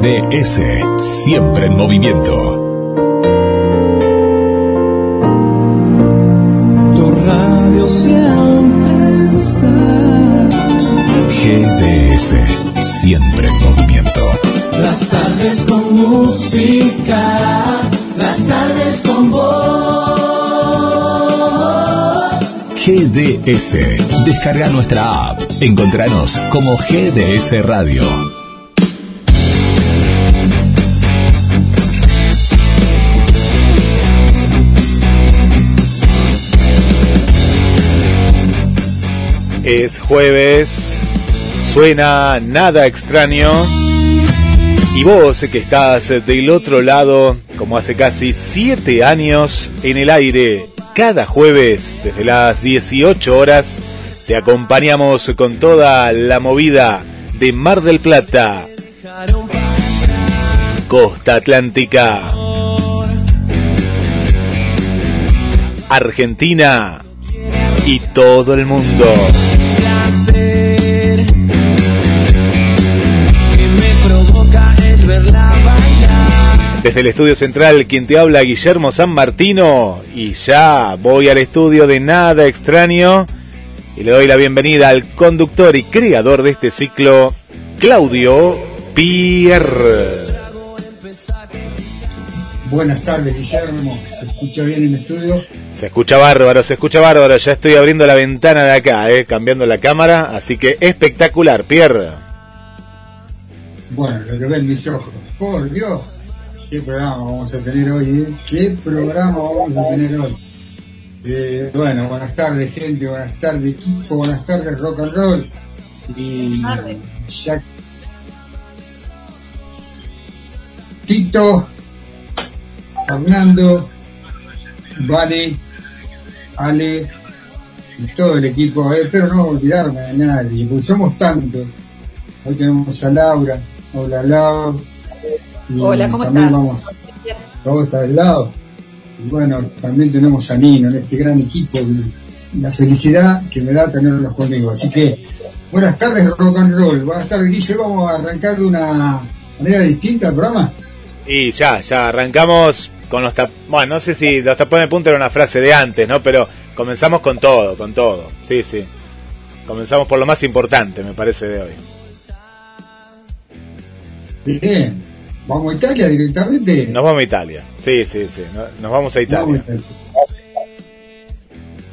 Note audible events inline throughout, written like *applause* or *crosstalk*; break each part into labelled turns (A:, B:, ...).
A: GDS, siempre en movimiento.
B: Tu radio siempre está.
A: GDS, siempre en movimiento.
B: Las tardes con música, las tardes con voz.
A: GDS. Descarga nuestra app. Encontranos como GDS Radio.
C: Es jueves, suena nada extraño. Y vos que estás del otro lado, como hace casi siete años, en el aire, cada jueves, desde las 18 horas, te acompañamos con toda la movida de Mar del Plata, Costa Atlántica, Argentina y todo el mundo. Desde el estudio central, quien te habla, Guillermo San Martino, y ya voy al estudio de Nada Extraño y le doy la bienvenida al conductor y creador de este ciclo, Claudio Pierre.
D: Buenas tardes, Guillermo. ¿Se escucha bien en el estudio?
C: Se escucha bárbaro, se escucha bárbaro, ya estoy abriendo la ventana de acá, eh, cambiando la cámara, así que espectacular, Pierre.
D: Bueno, lo que ven mis ojos. Por Dios, qué programa vamos a tener hoy, ¿eh? ¿Qué programa vamos a tener hoy? Eh, bueno, buenas tardes, gente, buenas tardes, equipo, buenas tardes, rock and roll. Y ya. Tito, Fernando, Vale, Ale y todo el equipo. Eh, espero no olvidarme de nadie, porque somos tantos. Hoy tenemos a Laura. Hola, Laura. Y
E: Hola, ¿cómo
D: también
E: estás?
D: Vamos, vamos está del lado. Y bueno, también tenemos a Nino en este gran equipo. y La felicidad que me da tenerlos conmigo. Así que, buenas tardes, rock and roll. Buenas tardes, Guille. Vamos a arrancar de una manera distinta el programa.
C: Y ya, ya arrancamos con los tapones. Bueno, no sé si los tapones de punta era una frase de antes, ¿no? Pero comenzamos con todo, con todo. Sí, sí. Comenzamos por lo más importante, me parece, de hoy.
D: Bien. Vamos a Italia directamente.
C: Nos vamos a Italia. Sí, sí, sí. no- Nos vamos a
D: Vamos a
C: Italia.
D: Italia.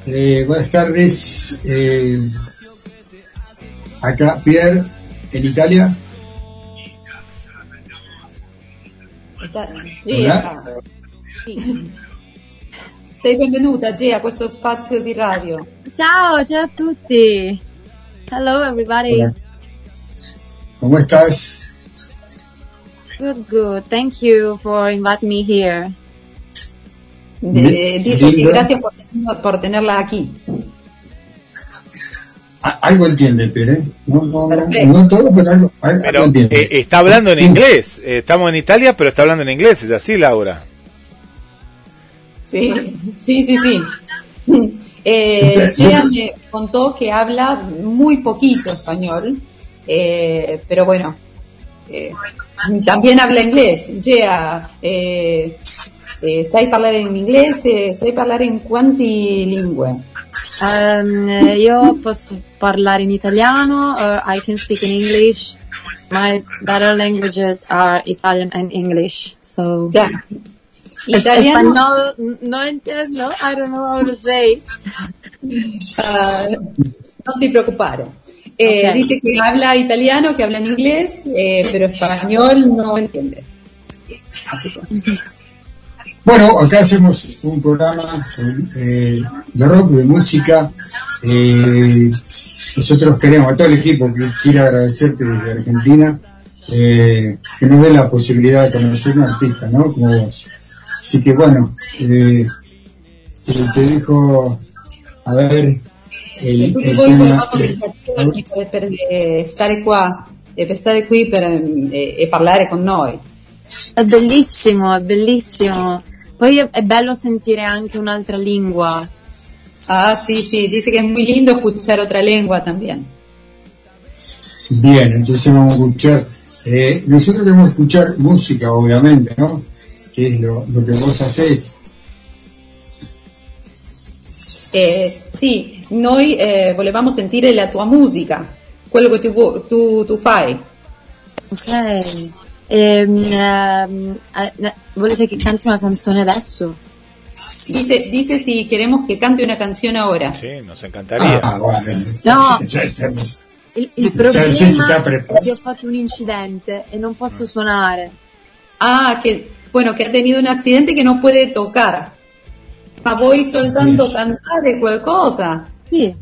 D: Eh, buenas tardes. eh, acá, Pierre, en Italia. Hola.
E: Gea. Sei benvenuta Gea a questo spazio di radio.
F: Ciao, ciao a tutti. Hello everybody.
D: Hola. ¿Cómo estás?
F: Good, good. Thank you for inviting me here.
E: De-
D: Bien,
E: dice que gracias por, por tenerla aquí.
D: A- algo entiende. ¿eh? No, no, no, todo, pero algo, algo
C: Pero
D: entiende.
C: eh, está hablando en
D: Sí.
C: inglés. Eh, Estamos en Italia, pero está hablando en inglés. ¿Es así, Laura?
E: Sí, sí, sí, sí. Eh, Gea me contó que habla muy poquito español, eh, pero bueno, eh, también habla inglés. Gea, eh, eh, sai parlare in inglese, sai parlare in quanti lingue?
F: Um, eh, io posso parlare in italiano, uh, I can speak in English. My better languages are Italian and English. So español no entiendo. I don't know how to say.
E: no te preocupare. Eh. Dice que habla italiano, que habla en inglés, eh, pero español no entiende. Así que,
D: Bueno, acá hacemos un programa eh, de rock, de música. Eh, nosotros queremos, a todo el equipo que quiere agradecerte desde Argentina, eh, que nos dé la posibilidad de conocer un artista, ¿no? Como vos. Así que bueno, eh, eh, te dejo, a ver,
E: E tutti voi la conversazione per, per, eh, stare qua e per stare qui per, eh, e parlare con noi.
F: È bellissimo, è bellissimo. Poi è, è bello sentire anche un'altra lingua.
E: Ah, sí, sí, dice que es muy lindo escuchar otra lengua también.
D: Bien, entonces vamos a escuchar Eh, nosotros queremos escuchar música, obviamente, ¿no? Que es lo, lo que vos hacés.
E: Eh, sì, noi eh, volevamo sentire la tua musica, quello che tu, tu, tu fai.
F: Ok. Ehm, eh, volete che canti una canzone adesso?
E: Dice, dice si queremos que cante una canción ahora.
C: Sí, nos encantaría.
D: Ah, guarda.
F: No.
D: Ya estamos.
F: Il, il problema è che ho fatto un incidente e non posso suonare.
E: Ah, que bueno, que ha tenido un accidente que no puede tocar. Ma vuoi soltanto cantare qualcosa?
F: Sì,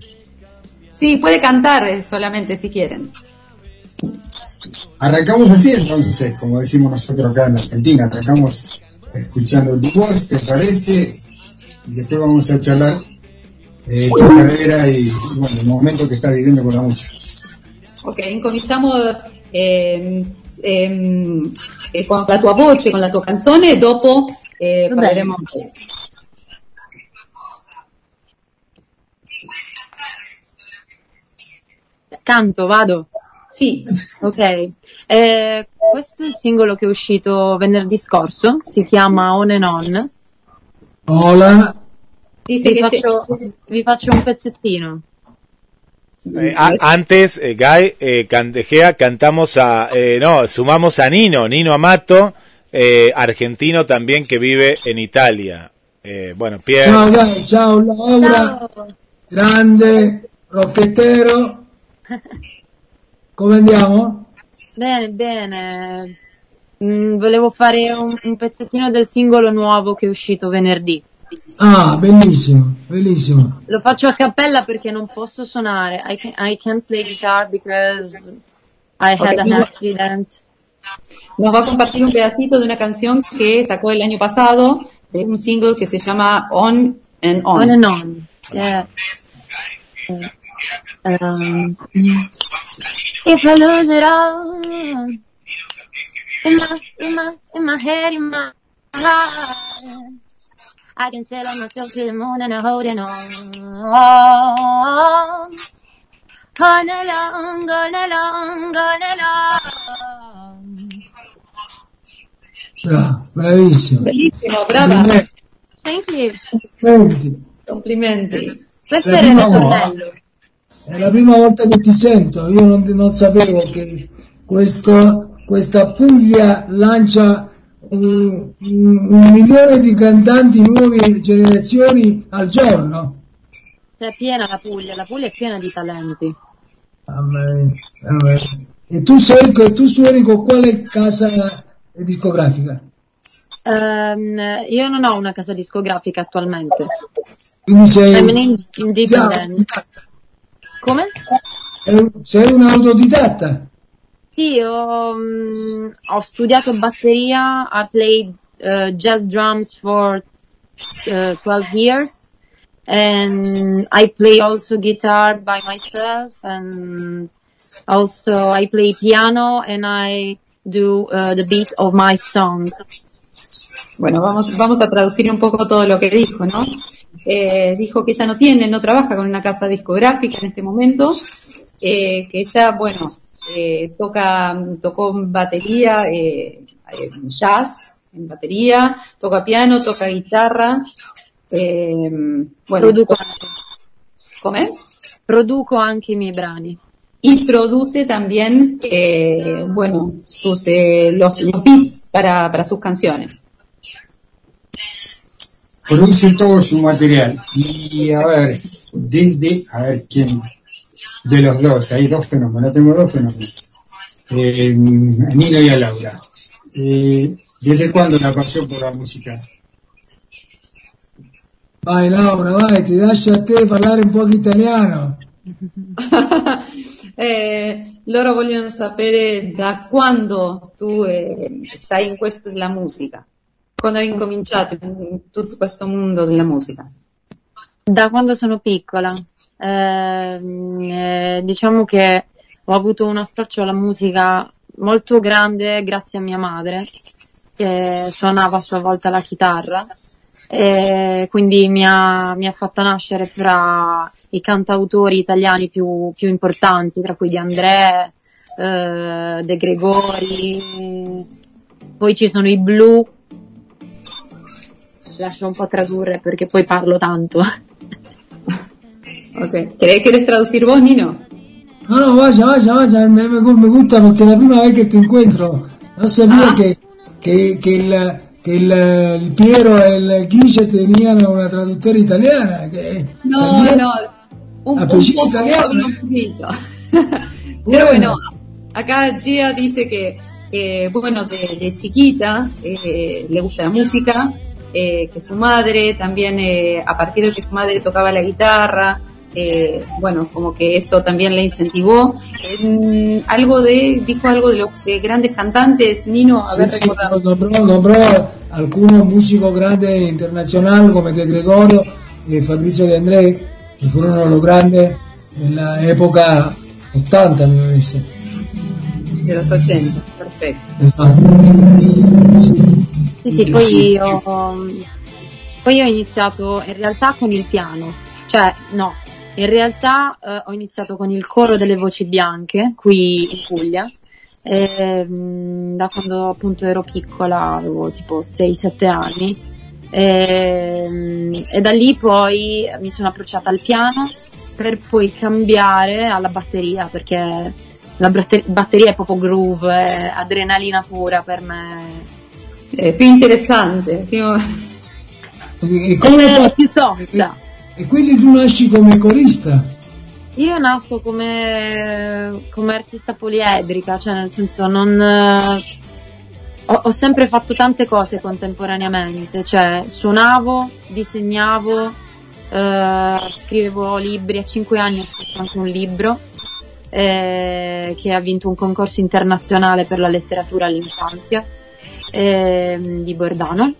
E: Sí, puede cantar eh, solamente si quieren.
D: Arrancamos así entonces, como decimos nosotros acá en Argentina, arrancamos escuchando Divorce, ¿te parece? Y después vamos a charlar eh, tu carrera y bueno, el momento que estás viviendo con la música.
E: Ok, incominciamo ehm, ehm, eh, con la tua voce, con la tua canzone e dopo eh,
F: Va bene. Canto, vado.
E: Sì,
F: Ok. Eh, questo è il singolo che è uscito venerdì scorso, si chiama On and On.
G: Hola,
E: dice
F: Vi
E: che te-
F: faccio, vi faccio un pezzettino.
C: Eh, a- antes, eh, Guy, eh, Candejea, cantamos a, eh, no, sumamos a Nino, Nino Amato, eh, argentino también que vive en Italia. Eh, bueno, Pierre,
G: ciao dai, ciao Laura,
F: Ciao!
G: Grande, rocchettero. Come andiamo?
F: Bene, bene. Mm, volevo fare un, un pezzettino del singolo nuovo che è uscito venerdì.
G: Ah, bellissimo, bellissimo.
F: Lo faccio a cappella perché non posso suonare. I, can, I can't play guitar because I had an accident.
E: nos va a compartir un pedacito de una canción que sacó el año pasado, de un single que se llama On and On.
F: On and on. Yeah. Um, if I lose it all in my, in my, in my head, in my heart, I can sail on myself to the moon and I'm holding on. On along, on along, on along.
G: Bravo, bravissimo.
E: Bellissimo, brava,
G: Complimenti.
F: Thank you.
G: Complimenti.
E: complimenti.
F: Questo
G: La
F: era ritornello.
G: È la prima volta che ti sento, io non, non sapevo che questo, questa Puglia lancia un, un- milione di cantanti nuove generazioni al giorno.
F: È piena la Puglia, la Puglia è piena di talenti.
G: Amen, amen. E tu, sei, tu suoni con quale casa discografica?
F: Ehm, io non ho una casa discografica attualmente.
G: Sei,
F: I'm an in- independent. Come?
G: sei un autodidatta.
F: Sì, ho, mm, ho studiato batteria, I played uh, jazz drums for uh, 12 years and I play also guitar by myself and also I play piano and I do uh, the beat of my song.
E: Bueno, vamos, vamos a traducir un poco todo lo que dijo, ¿no? Eh, dijo que ella no tiene, no trabaja con una casa discográfica en este momento, eh, que ella, bueno, eh, toca, tocó batería, eh, jazz, en batería, toca piano, toca guitarra, bueno,
F: Produco
E: ¿come?
F: produco anche i miei brani.
E: y produce también, eh, bueno, sus, eh, los, los beats para, para sus canciones.
D: Produce todo su material. Y a ver, desde, a ver quién, de los dos, hay dos fenómenos, tengo dos fenómenos. Eh, a Nino y a Laura. Eh, ¿Desde cuándo la pasión por la música?
G: Vai Laura, vai, ti lascio a te parlare un po' italiano. *laughs*
E: Eh, loro vogliono sapere da quando tu eh, stai in questo della musica, quando hai incominciato in tutto questo mondo della musica.
F: Da quando sono piccola, Ehm, eh, diciamo che ho avuto un approccio alla musica molto grande grazie a mia madre, che suonava a sua volta la chitarra, e quindi mi ha, mi ha fatta nascere fra i cantautori italiani più, più importanti, tra cui Di André, eh, De Gregori, poi ci sono i blu, lascio un po' tradurre perché poi parlo tanto.
E: Ok. ¿Querés, traducir vos, Nino?
G: No, no, vaya, vaya, vaya, me, me- me gusta porque la primera vez que te encuentro, no sabía
E: Ah.
G: que, que, que, el, que el, el Piero e il Guille tenían una traductora italiana. Que,
E: No, no. Un, un
G: Apellido
E: poco,
G: italiano, ¿eh?
E: un poquito. *laughs* Pero
G: Bueno.
E: bueno, acá Gia dice que, que, bueno, de, de chiquita eh, le gusta la música, eh, que su madre también, eh, a partir de que su madre tocaba la guitarra, eh, bueno, como que eso también le incentivó. Algo de, dijo algo de los eh, grandes cantantes, Nino, a
G: Sì,
E: ver,
G: sì,
E: recordar.
G: nombrò, nombrò alcuni musici grandi internazionali come De Gregorio e Fabrizio De André, che furono los grandi nell'epoca 80, mi parece.
E: De los 80, perfecto.
G: Esatto.
F: Sì, sì, poi ho, poi ho iniziato in realtà con il piano, cioè no, in realtà eh, ho iniziato con il coro delle voci bianche qui in Puglia, ehm, da quando appunto ero piccola, avevo tipo 6-7 anni, ehm, e da lì poi mi sono approcciata al piano per poi cambiare alla batteria perché la batter- batteria è proprio groove, è adrenalina pura per me.
E: Eh, più interessante, più...
G: E, e come
F: È
G: fa-
F: più sosta.
G: e quindi tu nasci come corista?
F: Io nasco come, come artista poliedrica, cioè nel senso non... eh, Ho, ho sempre fatto tante cose contemporaneamente, cioè suonavo, disegnavo, eh, scrivevo libri, a 5 anni ho scritto anche un libro eh, che ha vinto un concorso internazionale per la letteratura all'infanzia ehm, di Bordano.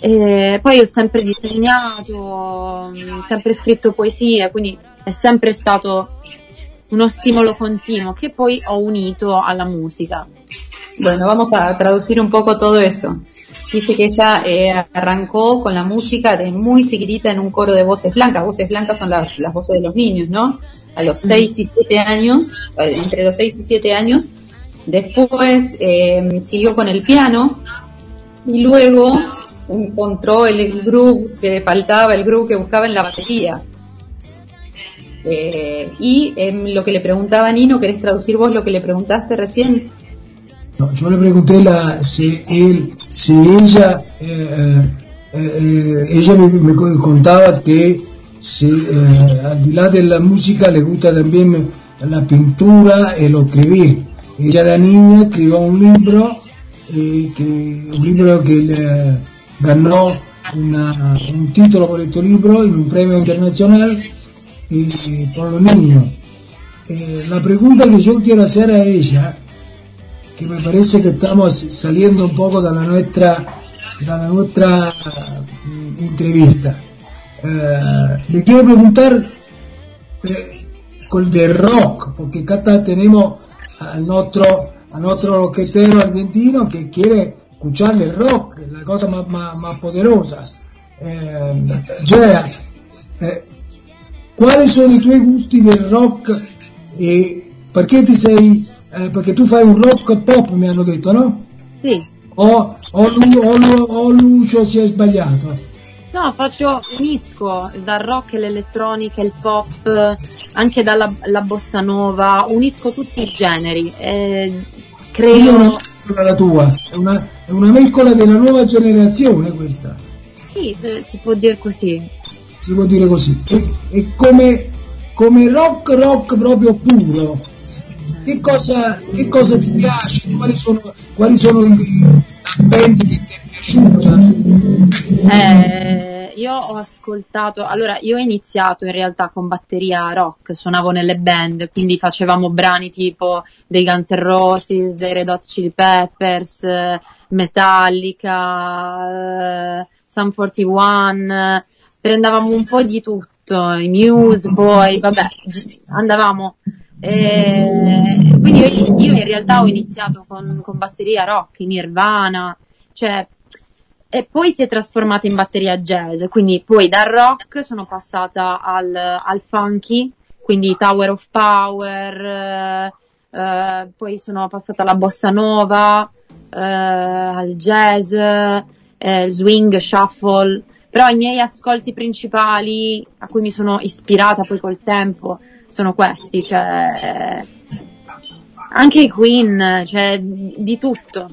F: E poi ho sempre disegnato, mh, sempre scritto poesie, quindi è sempre stato uno stimolo continuo che poi ho unito alla musica.
E: Bueno, vamos a traducir un poco todo eso. Dice que ella eh, arrancó con la música de muy chiquitita en un coro de voces blancas. Voces blancas son las, las voces de los niños, ¿no? A los 6 y 7 años, eh, entre los 6 y 7 años. Después eh, siguió con el piano y luego encontró el groove que le faltaba, el groove que buscaba en la batería. Eh, y em, lo que le preguntaba Nino, ¿querés traducir vos lo que le preguntaste recién?
G: Yo le pregunté la, si él, si ella, eh, ella me, me co- contaba que si, al de la música le gusta también la pintura lo escribir. Ella de niña escribió un libro, eh, un libro que le ganó un título por este libro en un premio internacional eh, por los niños. Eh, la pregunta que yo quiero hacer a ella que me parece que estamos saliendo un poco de la nuestra, de la nuestra mm, entrevista. Le quiero preguntar con del rock, porque acá tenemos al nuestro, a nuestro roquetero argentino que quiere escuchar el rock, la cosa más, más, más poderosa. Eh, Gea, eh, quali sono i tuoi gusti del rock e perché ti sei eh, perché tu fai un rock pop mi hanno detto no?
F: Sì,
G: o, o, o, o Lucio si è sbagliato
F: no, faccio, unisco dal rock all'elettronica, il pop, anche dalla la bossa nova, unisco tutti i generi. E
G: quindi è una
F: credo,
G: mescola la tua è una, è una mescola della nuova generazione questa
F: sì, se- si può dire così.
G: si può dire così e, e come, come rock rock proprio puro che cosa, che cosa ti piace quali sono, quali sono i i band che ti è piaciuta
F: Eh, io ho ascoltato, allora io ho iniziato in realtà con batteria rock, suonavo nelle band, quindi facevamo brani tipo dei Guns N' Roses, dei Red Hot Chili Peppers, Metallica, eh, Sun 41, eh, prendavamo un po' di tutto, i Muse, poi vabbè, andavamo. Eh, quindi io, in realtà ho iniziato con, con batteria rock, Nirvana, cioè e poi si è trasformata in batteria jazz, quindi poi dal rock sono passata al, al funky, quindi Tower of Power, eh, eh, poi sono passata alla bossa nova, eh, al jazz, eh, swing, shuffle, però i miei ascolti principali a cui mi sono ispirata poi col tempo sono questi, cioè anche i Queen, cioè di tutto.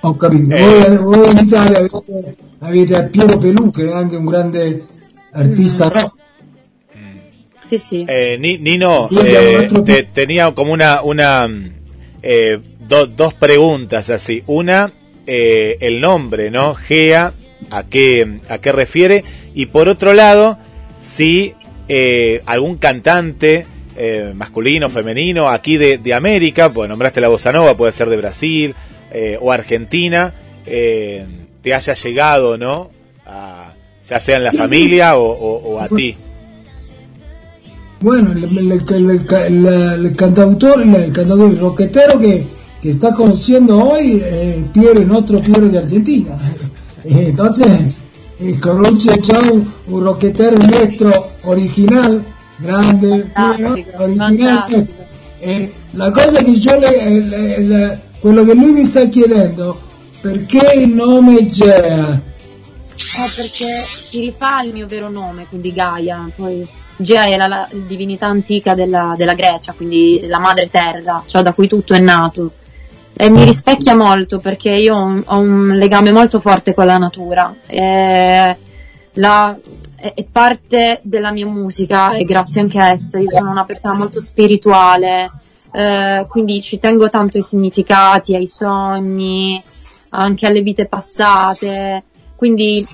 G: Ho capito.
C: Eh.
G: Voi, voi in Italia avete, avete Piero Pelù che è anche un grande artista
F: Mm.
G: rock.
F: Sì, sì.
C: Eh, Ni- Nino,
G: Sí,
C: eh, te- tenía como una, una mm, eh, do- dos preguntas así. Una, eh, el nombre, ¿no? Gea, ¿a qué, ¿a qué refiere? Y por otro lado, si eh, algún cantante eh, masculino, femenino, aquí de, de América, pues nombraste la bossa nova, puede ser de Brasil eh, o Argentina, eh, te haya llegado, ¿no? Ya sea en la familia o, a ti.
G: Bueno, el, el- el- el- cantautor, el, cantautor, el rocketero que, que está conociendo hoy, eh, Piero, el otro Piero de Argentina. *laughs* Entonces, conoce ya un, rocketero nuestro original, grande,
F: Fantastico,
G: original.
F: fantastico.
G: Eh, la cosa che io le, el- el- quello che lui mi sta chiedendo, perché il nome Gea?
F: Eh, perché si rifà al mio vero nome, quindi Gaia. Poi Gea era la divinità antica della, della Grecia, quindi la madre terra, cioè da cui tutto è nato. E mi rispecchia molto perché io ho un, ho un legame molto forte con la natura. E la- è, è parte della mia musica e grazie anche a essa. Io sono una persona molto spirituale, eh, quindi ci tengo tanto ai significati, ai sogni, anche alle vite passate. Quindi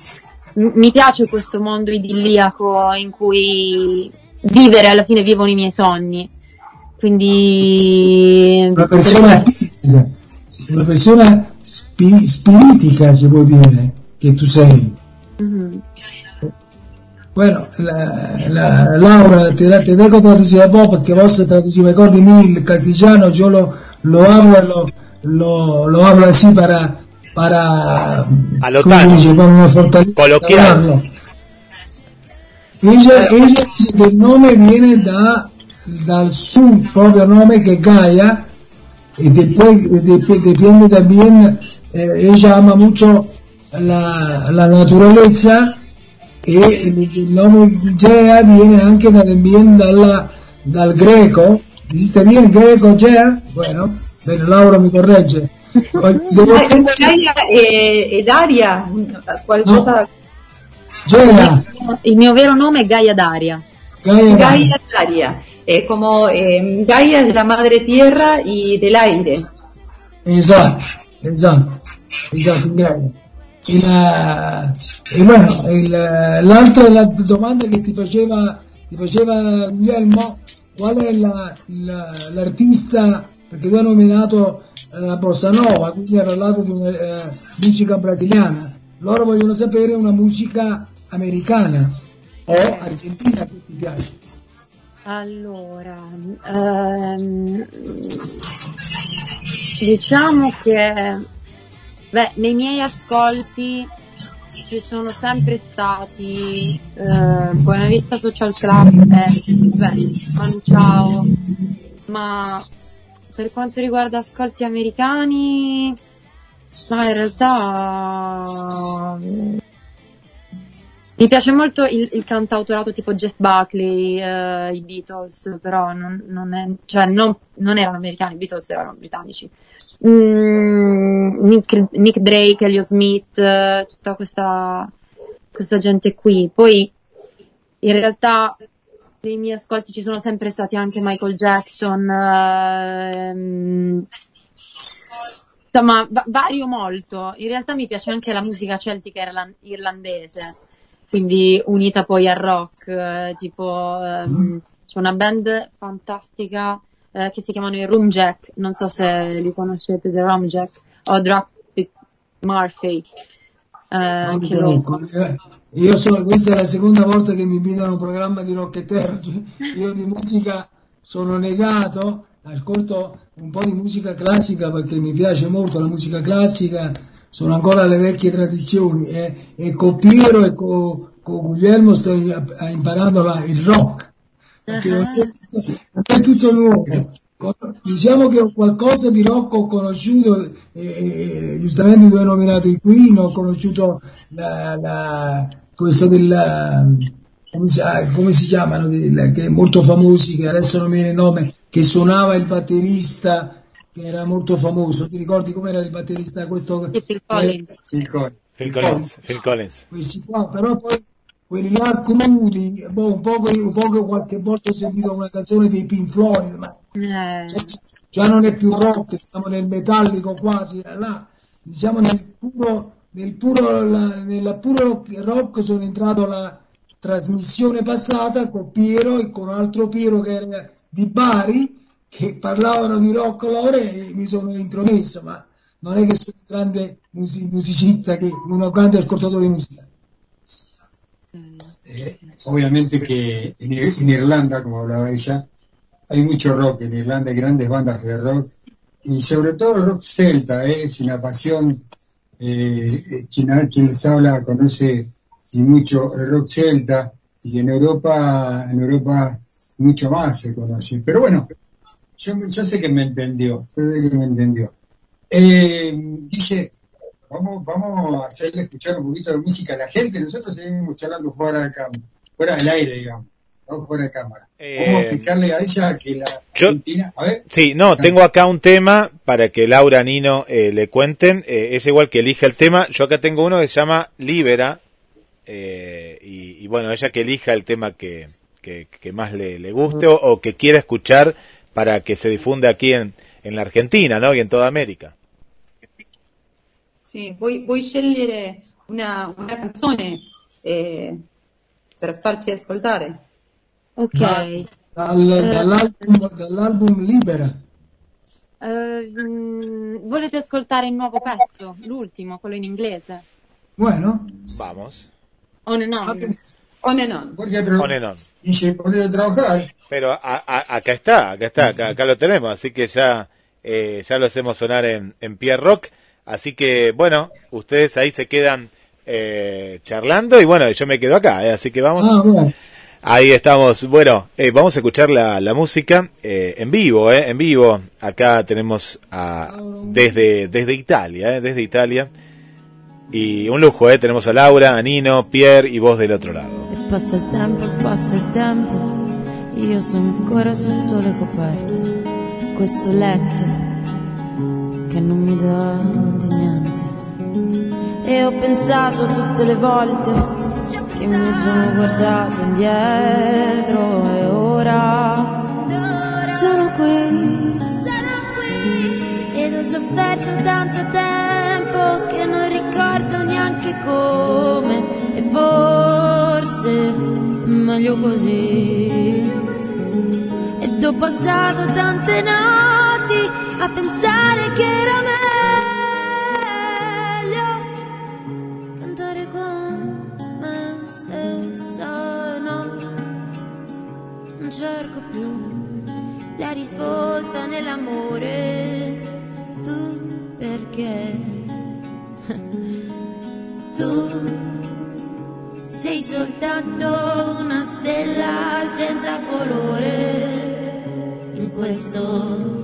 F: m- mi piace questo mondo idilliaco in cui vivere alla fine vivono i miei sogni. Quindi
G: Una persona spiritica, una persona spi- spiritica si può dire che tu sei.
F: Mhm.
G: Bueno, la, la- Laura, te, te dejo traducir a vos porque vos traducís mejor de mí el castellano, yo lo, lo hablo, lo, lo, lo hablo así para, para,
C: A lo
G: ¿cómo se
C: Tano.
G: dice? Para una fortaleza.
C: Coloquial.
G: Ella, ella dice que el nome viene da, dal su propio nome que es Gaia y después dep- depende también, eh, ella ama mucho la, la naturaleza e il, nome Gea viene anche también dalla, dal greco, esiste bien il greco Gea? Bueno, bene, Laura mi corregge.
E: Ah, Gaia e, ed Aria, qualcosa...
G: Gea,
F: Il mio vero nome è Gaia Daria.
G: Gaia,
E: Gaia ed Aria. Eh, como eh, Gaia es la madre tierra y del aire.
G: Esatto, esatto, esatto, grazie. E, la, e bueno, il- l'altra la domanda che ti faceva, ti faceva Guglielmo, qual è la- la- l'artista, perché tu hai nominato eh, la bossa nova, quindi hai parlato di una eh, musica brasiliana, loro vogliono sapere una musica americana o argentina che ti piace.
F: Allora, ehm, diciamo che beh, nei miei ascolti ci sono sempre stati eh, Buena Vista Social Club e beh, Manu Chao, ma per quanto riguarda ascolti americani, ma in realtà mi piace molto il, il cantautorato tipo Jeff Buckley, eh, i Beatles, però non, non, è, cioè non, non erano americani, i Beatles erano britannici. Mm, Nick, Nick Drake, Elliot Smith, eh, tutta questa, questa gente qui. Poi in realtà nei miei ascolti ci sono sempre stati anche Michael Jackson, ehm, insomma va- vario molto. In realtà mi piace anche la musica celtica irlan- irlandese quindi unita poi al rock, eh, tipo ehm, c'è una band fantastica eh, che si chiamano i Room Jack, non so se li conoscete, The Room Jack o Dropkick Murphy. eh, lo-.
G: Eh, Io sono, questa è la seconda volta che mi invitano a un programma di rockettero. Io di musica sono negato, ascolto un po' di musica classica perché mi piace molto la musica classica, sono ancora alle vecchie tradizioni e, e con Piero e con, con Guglielmo sto imparando la- il rock. Perché
F: Ah.
G: non è, tutto nuovo. Diciamo che qualcosa di rock ho conosciuto, eh, eh, giustamente tu hai nominato i Queen, ho conosciuto la, la, questa della, come si, ah, come si chiamano, che è molto famosi, che adesso non mi viene il nome, che suonava il batterista, che era molto famoso, ti ricordi com'era il batterista questo?
F: Phil Collins.
C: Phil Collins. Phil Collins.
G: Questi qua, però poi quelli là crudi, boh, un po', un po' qualche volta ho sentito una canzone dei Pink Floyd, ma
F: Eh,
G: già non è più rock, siamo nel metallico quasi, là, diciamo nel puro, nel puro, la, nella puro rock sono entrato la trasmissione passata con Piero e con un altro Piero che era di Bari, che parlavano di rock loro e mi sono intromesso, ma non è che sono un grande musi- musicista, che, un grande ascoltatore di musica.
D: Eh, obviamente que en, Irlanda, como hablaba ella, hay mucho rock. En Irlanda hay grandes bandas de rock y sobre todo rock celta, ¿eh? es una pasión. Eh, quien, quien les habla conoce y mucho el rock celta y en Europa, en Europa mucho más se conoce. Pero bueno, yo, yo sé que me entendió, yo sé que me entendió. Dice, vamos, vamos a hacerle escuchar un poquito de música a la gente. Nosotros seguimos charlando fuera de cam- fuera del aire, digamos, no fuera de cámara.
C: Eh,
D: a explicarle a ella que la
C: yo-
D: Argentina, a ver,
C: Sí, no, tengo acá un tema para que Laura Nino eh, le cuenten. Eh, es igual que elija el tema. Yo acá tengo uno que se llama Libera. eh, y, y bueno, ella que elija el tema que, que, que más le, le guste o, o que quiera escuchar para que se difunda aquí en, en la Argentina, ¿no? Y en toda América.
E: Sì, vuoi, vuoi scegliere una, una canzone eh, per farci ascoltare?
F: ok.
G: Dal- dall'album, dall'album Libera.
F: Eh, mm, volete ascoltare il nuovo pezzo, l'ultimo, quello in inglese?
G: Bueno,
C: Vamos.
F: On and
G: ah,
F: on.
E: On and on.
D: Tra-
C: On and on.
D: dice, ponete a trabajar.
C: Pero a- a- acá está, acá está, acá, acá lo tenemos, así que ya, eh, ya lo hacemos sonar en, en Pierre Rock. Así que, bueno, ustedes ahí se quedan eh, charlando y bueno, yo me quedo acá, eh, así que vamos.
G: ah, bueno.
C: Ahí estamos. Bueno, eh, vamos a escuchar la, la música eh, en vivo, eh, en vivo. Acá tenemos a, desde, desde Italia, eh, desde Italia. Y un lujo, eh, tenemos a Laura, a Nino, Pierre y vos del otro lado.
H: Passa il tempo, passa il tempo, io sono ancora sotto le coperte. Questo letto che non mi dà di niente. E ho pensato tutte le volte che mi sono guardato indietro e ora sono qui. Ed ho sofferto tanto tempo che non ricordo neanche come e forse meglio così. Ed ho passato tante notti a pensare che era meglio cantare con me stessa no, non cerco più la risposta nell'amore. Tu perché? *laughs* Tu sei soltanto una stella senza colore in questo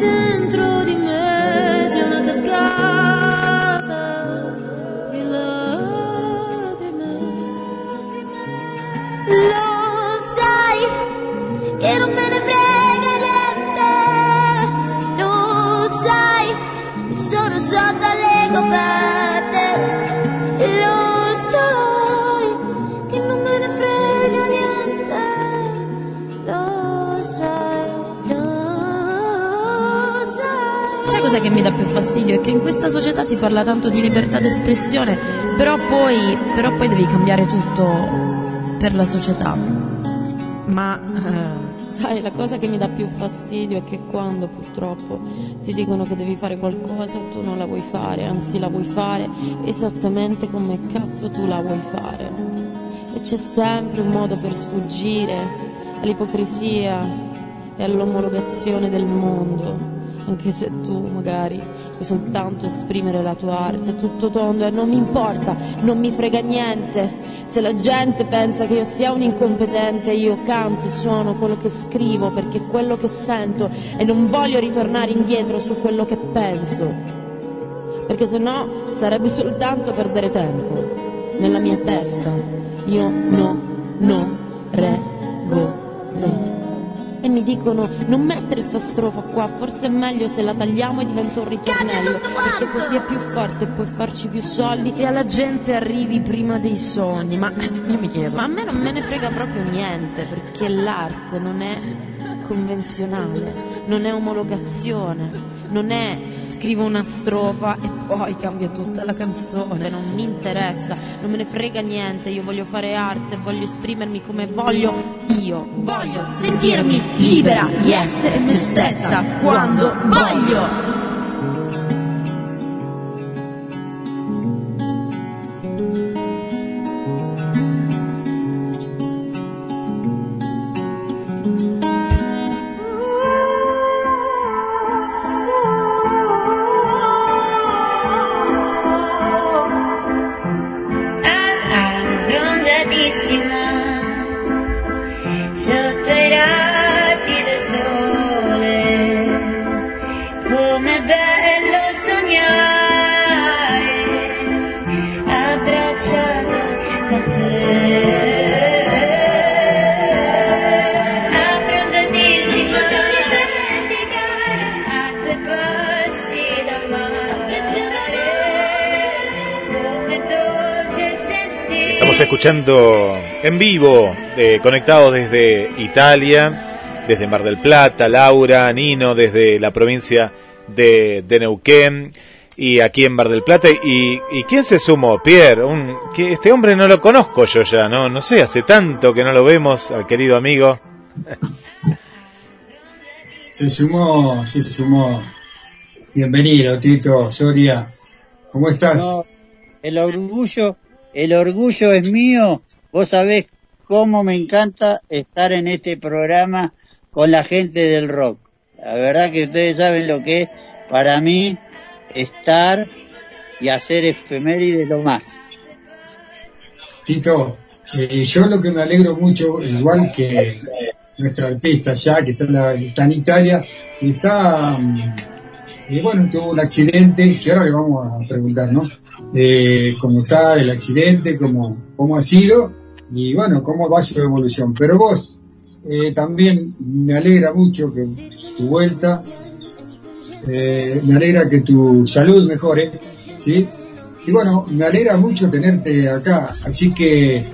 H: e
I: cos'è che mi dà più fastidio? È che in questa società si parla tanto di libertà d'espressione, però poi, però poi devi cambiare tutto per la società. Ma eh, sai, la cosa che mi dà più fastidio è che quando purtroppo ti dicono che devi fare qualcosa, tu non la vuoi fare, anzi la vuoi fare esattamente come cazzo tu la vuoi fare. E c'è sempre un modo per sfuggire all'ipocrisia e all'omologazione del mondo. Anche se tu magari vuoi soltanto esprimere la tua arte, è tutto tondo e non mi importa, non mi frega niente. Se la gente pensa che io sia un incompetente, io canto, suono quello che scrivo perché è quello che sento e non voglio ritornare indietro su quello che penso. Perché se no sarebbe soltanto perdere tempo nella mia testa. Io no, no, rego, no. E mi dicono non mettere sta strofa qua, forse è meglio se la tagliamo e diventa un ritornello, perché così è più forte e puoi farci più soldi. E alla gente arrivi prima dei sogni. Ma *laughs* io mi chiedo, ma a me non me ne frega proprio niente, perché l'arte non è convenzionale, non è omologazione, non è scrivo una strofa e poi cambia tutta la canzone, non mi interessa, non me ne frega niente, io voglio fare arte, voglio esprimermi come voglio io, voglio sentirmi libera di essere me stessa quando voglio.
C: Escuchando en vivo, eh, conectados desde Italia, desde Mar del Plata, Laura, Nino, desde la provincia de, de Neuquén y aquí en Mar del Plata. ¿Y, y quién se sumó? Pierre, un, que este hombre no lo conozco yo ya, no, no sé, hace tanto que no lo vemos, al querido amigo.
D: Se sumó, se sumó. Bienvenido, Tito, Soria. ¿Cómo estás?
J: No, el orgullo, el orgullo es mío. Vos sabés cómo me encanta estar en este programa con la gente del rock. La verdad que ustedes saben lo que es para mí estar y hacer efemérides lo más.
D: Tito, eh, yo lo que me alegro mucho, igual que nuestra artista ya, que está la- está en Italia, está, eh, bueno, tuvo un accidente, que ahora le vamos a preguntar, ¿no? Eh, cómo está el accidente, cómo, cómo ha sido, y bueno, cómo va su evolución. Pero vos, eh, también me alegra mucho que tu vuelta, eh, me alegra que tu salud mejore, ¿sí? Y bueno, me alegra mucho tenerte acá, así que,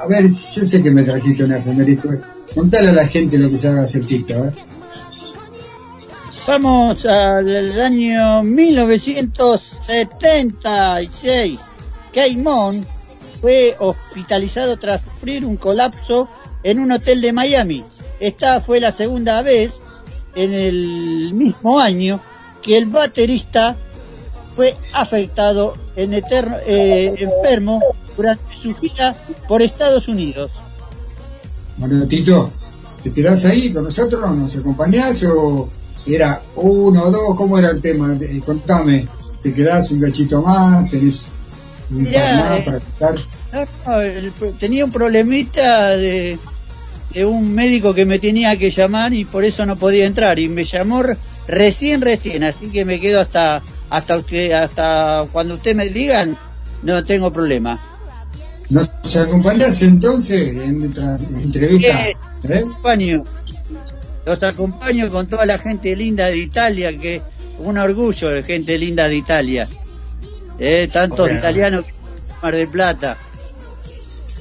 D: a ver, yo sé que me trajiste una efeméride, contale a la gente lo que se haga acertita, ¿eh?
J: Vamos al año 1976. Caimón fue hospitalizado tras sufrir un colapso en un hotel de Miami. Esta fue la segunda vez en el mismo año que el baterista fue afectado en eterno, eh, enfermo durante su gira por Estados Unidos.
D: Bueno, Tito, ¿te quedás ahí con nosotros? ¿Nos acompañás o era uno o dos? ¿Cómo era el tema? Eh, contame, ¿te quedás un gachito más? ¿Tenés un par más
J: eh,
D: para?
J: No, el tenía un problemita de, de un médico que me tenía que llamar y por eso no podía entrar y me llamó recién recién así que me quedo hasta hasta usted hasta cuando usted me digan no tengo problema
D: ¿Nos acompañás entonces en nuestra entrevista? ¿Eh?
J: acompaño. Los acompaño con toda la gente linda de Italia que un orgullo de gente linda de Italia eh, tantos
D: Bueno.
J: italianos que Mar del Plata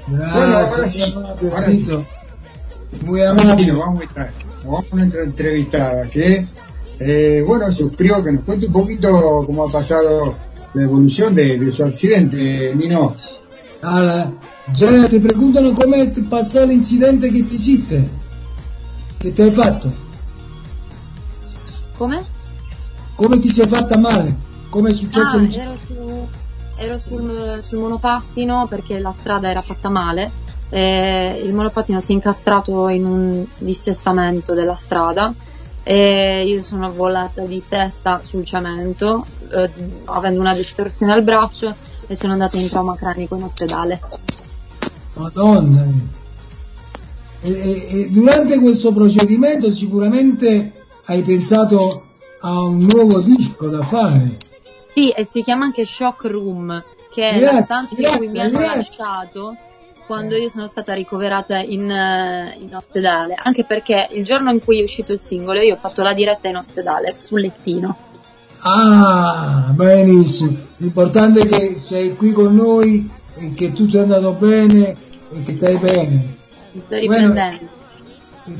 D: Bueno, ahora
G: Gracias,
D: sí,
G: amable,
D: ahora sí.
G: Muy amable.
D: vamos a estar. Vamos a una entrevistada que, eh, bueno, sufrió, que nos cuente un poquito cómo ha pasado la evolución de, de su accidente, Nino.
G: Allora, già ti preguntano come ti passò l'incidente che ti hiciste, che ti hai fatto,
F: Come?
G: come ti sei fatta male, come è successo
F: Ah, ero, su- ero sul, sul monopattino perché la strada era fatta male. e il monopattino si è incastrato in un dissestamento della strada e io sono volata di testa sul cemento eh, avendo una distorsione al braccio e sono andata in trauma cranico in ospedale.
G: Madonna. E, e- durante questo procedimento sicuramente hai pensato a un nuovo disco da fare.
F: Sì, e si chiama anche Shock Room, che è
G: Grazie,
F: la stanza in cui mi hanno
G: grazie.
F: lasciato quando io sono stata ricoverata in, eh, in ospedale, anche perché il giorno in cui è uscito il singolo io ho fatto la diretta in ospedale, sul lettino.
G: Ah, benissimo. L'importante è che sei qui con noi e che tutto è andato bene e che stai bene.
F: Mi sto
G: Bueno.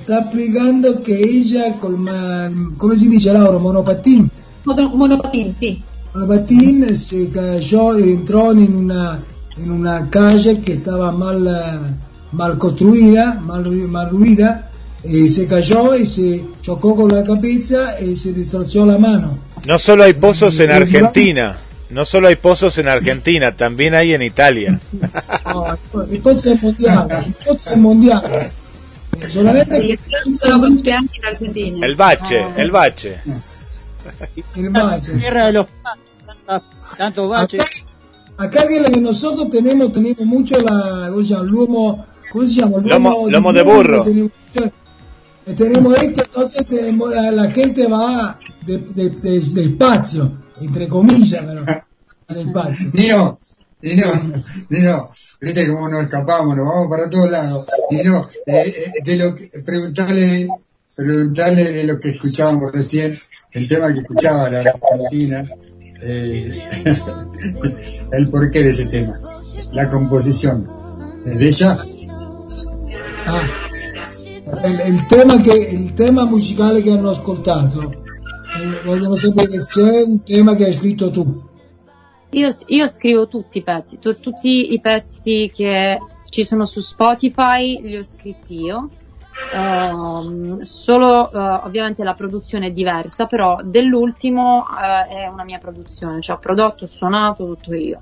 G: Sta applicando che ella col ma- come si dice Laura, monopattino?
E: Monopatín, sì.
G: Monopatín se cayó, entró en una, en una calle que estaba mal, eh, mal construida, mal, mal ruida, y se cayó y se chocó con la cabeza y se destrozó la mano.
C: No solo hay pozos en Argentina, no solo hay pozos en Argentina, también hay en Italia.
G: Pozzo è mondiale, il pozzo è mondiale. Eh, Solamente
E: Y
G: che
E: esto solamente in Argentina.
C: El bache, el bache.
G: il bache.
J: Tierra de los tantos, tantos baches.
G: Acá que, la que nosotros tenemos, tenemos mucho la, ¿cómo se llama? Lomo, ¿cómo se llama?
C: Lomo- lomo de burro.
G: Tenemos, eh, tenemos esto, entonces tenemos- la, la gente va de, de, de- despacio, entre comillas, pero *laughs* despacio.
D: Nino, Nino, Nino, viste cómo nos escapamos, nos vamos para todos lados. Nino, eh, eh, de lo que, preguntarle, preguntarle de lo que escuchábamos recién, el tema que escuchaba la Argentina, eh, *laughs* el porqué de ese tema, la composición. ¿Es de ella?
G: Il, il tema che, il tema musicale che hanno ascoltato, eh, vogliono sapere se è un tema che hai scritto tu.
F: Io, io scrivo tutti i pezzi, tu- tutti i pezzi che ci sono su Spotify li ho scritti io. Ehm, solo eh, ovviamente la produzione è diversa, però dell'ultimo eh, è una mia produzione, cioè ho prodotto, suonato tutto io.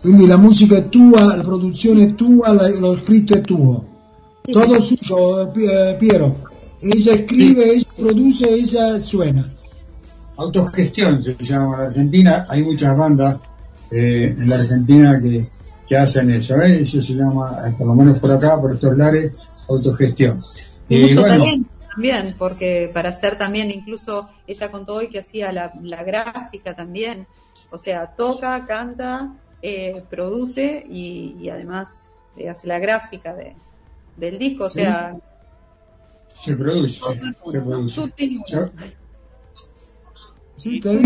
G: Quindi la musica è tua, la produzione è tua, lo scritto è tuo. Todo suyo, eh, Pi- eh, Piero. Ella escribe, ella produce, ella suena.
D: Autogestión se llama en la Argentina, hay muchas bandas eh, en la Argentina que, que hacen eso, ¿eh? eso se llama, eh, por lo menos por acá, por estos lares, autogestión.
E: Y
D: Y
E: mucho
D: bueno,
E: talento también, porque para hacer también, incluso ella contó hoy que hacía la, la gráfica también, o sea, toca, canta, eh, produce y, y además eh, hace la gráfica de, del disco, o sea,
D: se produce, se produce. Yo-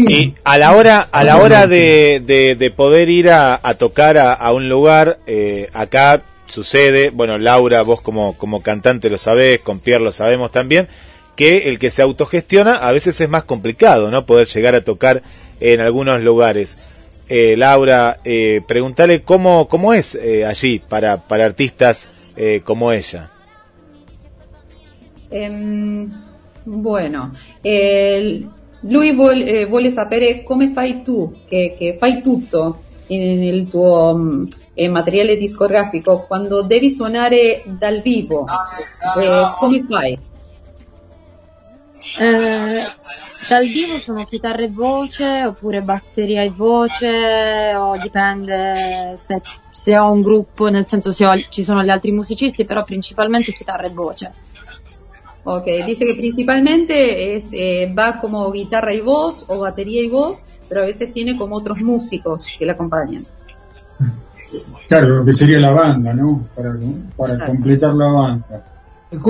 C: Y a la hora, a la hora de, de- de poder ir a, a tocar a, a un lugar, eh, acá sucede, bueno, Laura, vos como, como cantante lo sabés, con Pierre lo sabemos también, que el que se autogestiona a veces es más complicado, ¿no? Poder llegar a tocar en algunos lugares. Eh, Laura, eh, preguntale cómo, cómo es eh, allí para, para artistas eh, como ella.
E: Ehm, bueno, eh, lui vuole, eh, vuole sapere come fai tu, che, che fai tutto nel tuo mm, eh, materiale discografico, quando devi suonare dal vivo, eh, come fai?
F: Eh, dal vivo sono chitarra e voce oppure batteria e voce o dipende se, se ho un gruppo, nel senso se ho- ci sono gli altri musicisti, però principalmente chitarra e voce.
E: Ok, dice que principalmente es, eh, va como guitarra y voz o batería y voz, pero a veces tiene como otros músicos que le acompañan.
D: Claro, lo que sería la banda, ¿no? Para, para completar la banda.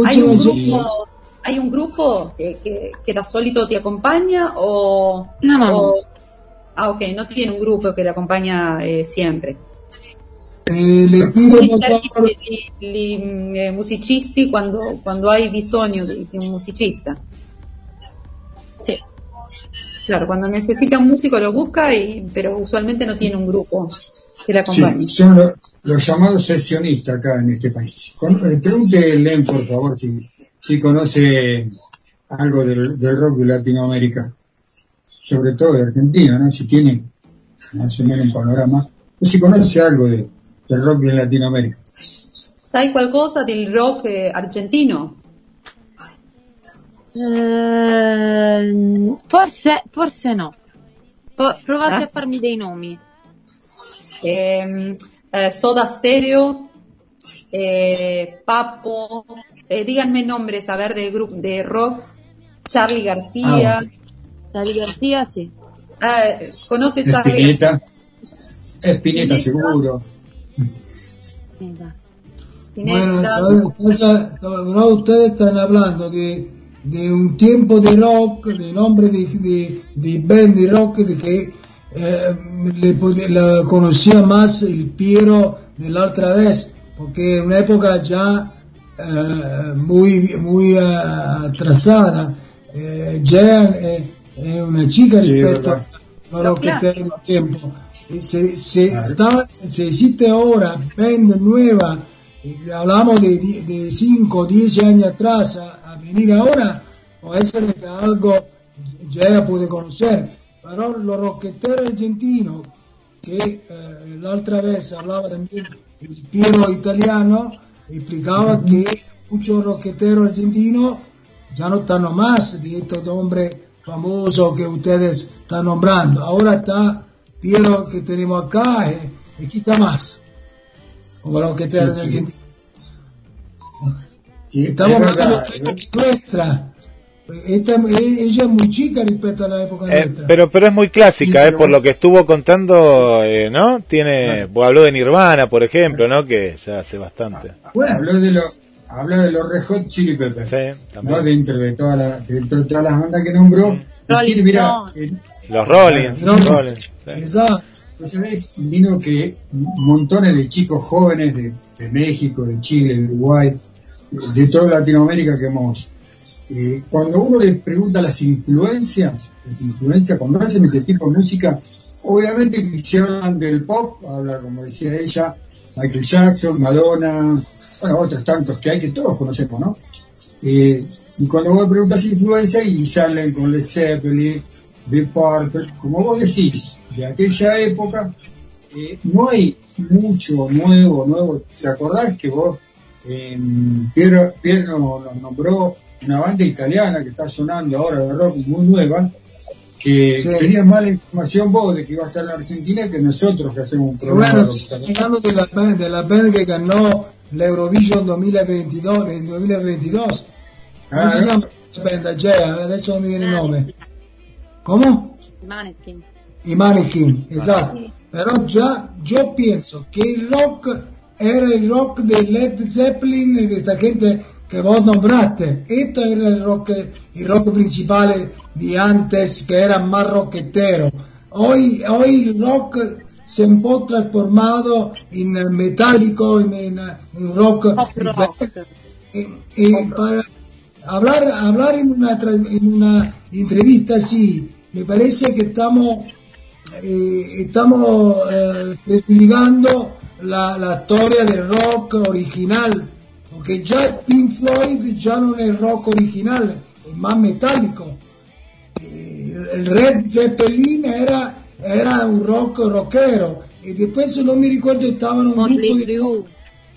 E: ¿Hay un grupo, hay un grupo que, que, que da solito te acompaña o,
F: No, no,
E: o- ah ok, no tiene un grupo que le acompaña eh, siempre.
G: Eh, le pido por favore,
E: gli- eh, musicisti quando, quando hai bisogno di, di un musicista.
F: Sì.
E: Claro, cuando necesita un músico lo busca, y, pero usualmente no tiene un grupo que le acompañe.
D: Sí, son lo- los llamados sesionistas acá en este país. Con, eh, pregúntele, por favor, si, si conoce algo del, del rock de Latinoamérica, sobre todo de Argentina, ¿no? Si tiene más o menos un panorama, o si conoce algo de, del rock de Latinoamérica.
E: sai qualcosa del rock eh, argentino?
F: Ehm, forse, forse no. Po- provate
E: Ah.
F: a farmi dei nomi.
E: Ehm, eh, Soda Stereo, eh, Papo, eh, díganme nombres, a ver, de grupo de rock. Charlie García.
D: Ah,
F: Charlie García, sì.
E: Eh, ¿Conoce Charlie García?
D: Espineta, Espineta seguro.
F: Spinetta.
G: Bueno, cosa- no, ustedes están hablando de, de un tiempo de rock, de nombre de, de, de band de rock, de que eh, le, la conocía más el Piero de la otra vez, porque en una época ya eh, muy, muy eh, atrasada. Eh, Jean es, es una chica
D: Sí,
G: rispetto
D: verdad.
G: a lo que tiempo. Se, se, está, se existe ahora band nueva, hablamos de 5 o 10 años atrás, a, a venir ahora, puede ser que algo ya puede conocer. Pero los rocketeros argentinos, que eh, la otra vez hablaba también el Piero italiano, explicaba que muchos rocketeros argentinos ya no están más de estos hombres famosos que ustedes están nombrando. Ahora está Piero que tenemos acá eh, y quita más. Como
D: Sí, sí.
G: argentinos.
D: Sí,
G: Estamos
D: es
G: hablando
D: verdad,
G: de nuestra. Esta, e- ella es muy chica respecto a la época
C: Eh,
G: nuestra.
C: pero, pero es muy clásica,
G: Sí,
C: eh, por lo que estuvo contando, eh, ¿no? Tiene, vos habló de Nirvana, por ejemplo, ¿no? Que ya hace bastante.
G: Bueno,
D: Habló de los habló de los Red Hot Chili Peppers.
C: Sí.
D: ¿no? dentro de toda la, dentro de todas las bandas que nombró.
F: Rolling
D: el-
C: Los Rollins,
G: Rollins.
C: Rollins, sí.
D: Pues sabés, vino que montones de chicos jóvenes de, de México, de Chile, de Uruguay, de toda Latinoamérica que hemos... eh, cuando uno le pregunta las influencias, las influencias, cuando hacen este tipo de música, obviamente que se hablan del pop, habla como decía ella, Michael Jackson, Madonna, bueno, otros tantos que hay que todos conocemos, ¿no? Eh, y cuando vos preguntas influencia y salen con Led Zeppelin, Deep Purple, como vos decís, de aquella época, eh, no hay mucho nuevo, nuevo. ¿Te acordás que vos, eh, Piero, Piero nos nombró una banda italiana que está sonando ahora de rock muy nueva, que
G: Sí.
D: tenías más información vos de que iba a estar en Argentina que nosotros que hacemos un programa
G: bueno,
D: de
G: la de la band que ganó la Eurovision 2022, en 2022. ¿Cómo
D: Ah,
G: se
D: eh.
G: llama la band? Ayer, adesso non mi viene il nome. ¿Cómo?
F: Maneskin.
G: I Mannequin, esatto. Però già yo pienso que el rock era el rock de Led Zeppelin y de esta gente que vos nombraste. Esto era el rock, el rock principal de antes, que era más rocketero. Hoy, hoy el rock se un po' transformado en metálico, en, en, en rock.
F: Rock.
G: Eh, eh, para hablar, hablar en, una, en una entrevista así, me parece que estamos, eh, estamos eh, prefigurando la, la storia del rock original, porque ya Pink Floyd ya no es rock original, es más metálico. Eh, el Red Zeppelin era, era un rock rockero, y después non mi ricordo stavano un
F: Motley
G: gruppo di
F: Crue.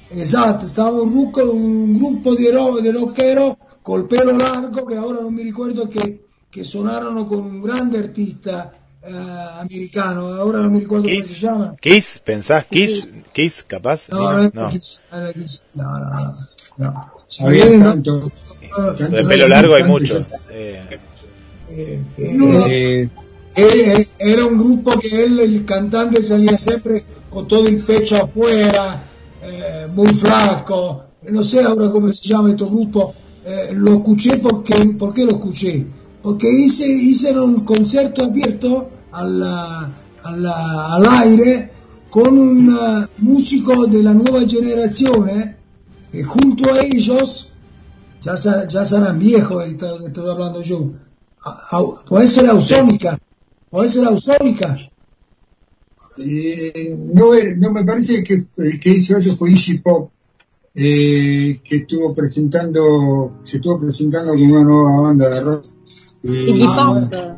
G: Esatto, stava un, rucco- un gruppo di, ro- di rockero col pelo largo che ora non mi ricordo che, che suonarono con un grande artista eh, americano, ora non mi ricordo come si
C: Kiss,
G: chiama.
C: Kiss, ¿pensás? Kiss, Kiss, capaz.
G: No, no,
C: No.
G: Kiss, era Kiss. no, no, no, no. Se
D: Había
G: viene, no,
D: tanto, tanto-
C: De pelo largo hay
D: tanto-
C: muchos. Eh,
G: eh, eh,
D: Eh,
G: eh, era un gruppo che él, el cantante salía siempre con todo el pecho afuera, eh, muy flaco, Eh, no sé ahora cómo se llama este grupo, eh, lo escuché porque, ¿por qué lo escuché? Porque hice, hicieron un concierto abierto alla- alla- al aire con un eh, músico de la nueva generación que junto a ellos ya, ya serán viejos, esto que estoy hablando yo. A- a- puede ser Ausónica, puede ser Ausónica.
D: Eh, no, no me parece que el que hizo eso fue Easy Pop, eh, que estuvo presentando, se estuvo presentando con una nueva banda de rock. Eh,
F: Iggy Pop.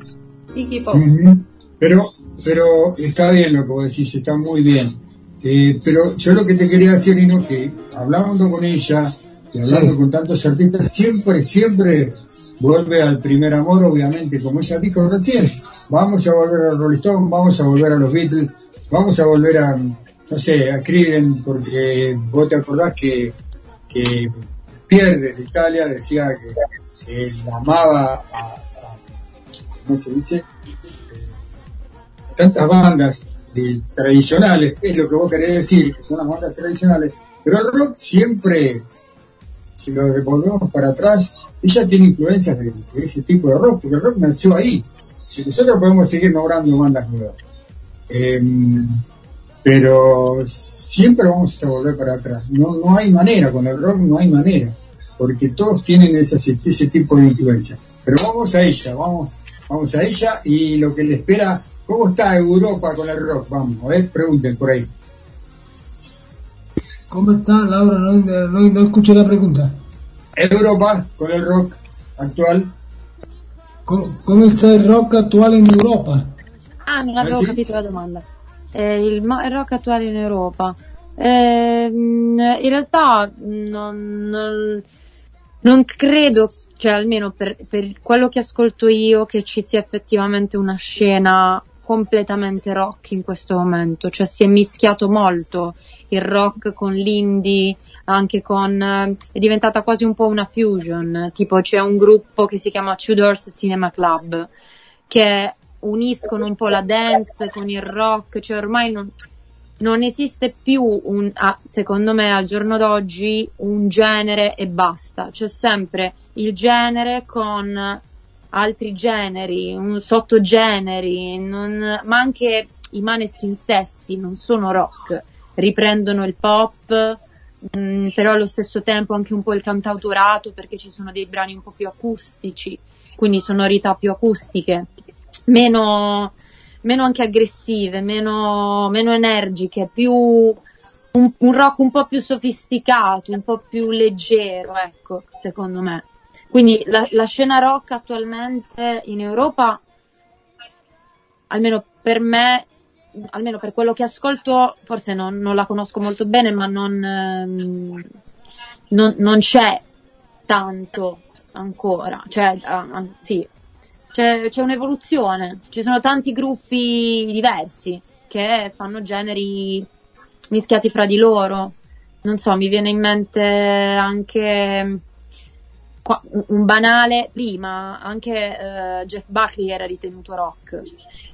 E: Iggy Pop.
D: Ujú. Pero, pero está bien lo que vos decís, está muy bien. Eh, pero yo lo que te quería decir, Nino, que hablando con ella y hablando
G: Sí.
D: con tantos artistas, siempre, siempre vuelve al primer amor, obviamente, como ella dijo recién. Vamos a volver a Rolling Stone, vamos a volver a los Beatles, vamos a volver a, no sé, a Creedence, porque vos te acordás que, que Pierre de Italia decía que, que amaba a, a- ¿cómo se dice? tantas bandas de- tradicionales, es lo que vos querés decir, que son las bandas tradicionales, pero el rock siempre, si lo revolvemos para atrás, ella tiene influencias de, ese tipo de rock, porque el rock nació ahí. Si nosotros podemos seguir nombrando bandas nuevas, Em, pero siempre vamos a volver para atrás. No, no hay manera, con el rock no hay manera, porque todos tienen esas- ese tipo de influencia. Pero vamos a ella, vamos, vamos a ella y lo que le espera, ¿cómo está Europa con el rock? Vamos, a ver, pregunten por ahí.
G: ¿Cómo está, Laura? No, no, no escuché la pregunta.
D: Europa con el rock actual.
G: ¿Cómo, cómo está il rock attuale in Europa?
F: Ah, non avevo
D: sì?
F: capito la domanda. Eh, il, il rock attuale in Europa. Ehm, in realtà non, non- non credo, cioè almeno per, per quello che ascolto io, che ci sia effettivamente una scena completamente rock in questo momento. Cioè si è mischiato molto il rock con l'indie, anche con... è diventata quasi un po' una fusion. Tipo c'è un gruppo che si chiama Tudors Cinema Club che uniscono un po' la dance con il rock, cioè ormai non, non esiste più un, ah, secondo me al giorno d'oggi un genere e basta, c'è sempre il genere con altri generi, un sottogeneri, non- ma anche i maneskin stessi non sono rock, riprendono il pop, mh, però allo stesso tempo anche un po' il cantautorato perché ci sono dei brani un po' più acustici, quindi sonorità più acustiche, meno, meno anche aggressive, meno, meno energiche, più un, un rock un po' più sofisticato, un po' più leggero, ecco, secondo me. Quindi la, la scena rock attualmente in Europa, almeno per me, almeno per quello che ascolto, forse non, non la conosco molto bene, ma non, ehm, non, non c'è tanto ancora. Cioè, ah, ah, sì, c'è, c'è un'evoluzione, ci sono tanti gruppi diversi che fanno generi mischiati fra di loro. Non so, mi viene in mente anche un banale prima, anche eh, Jeff Buckley era ritenuto rock.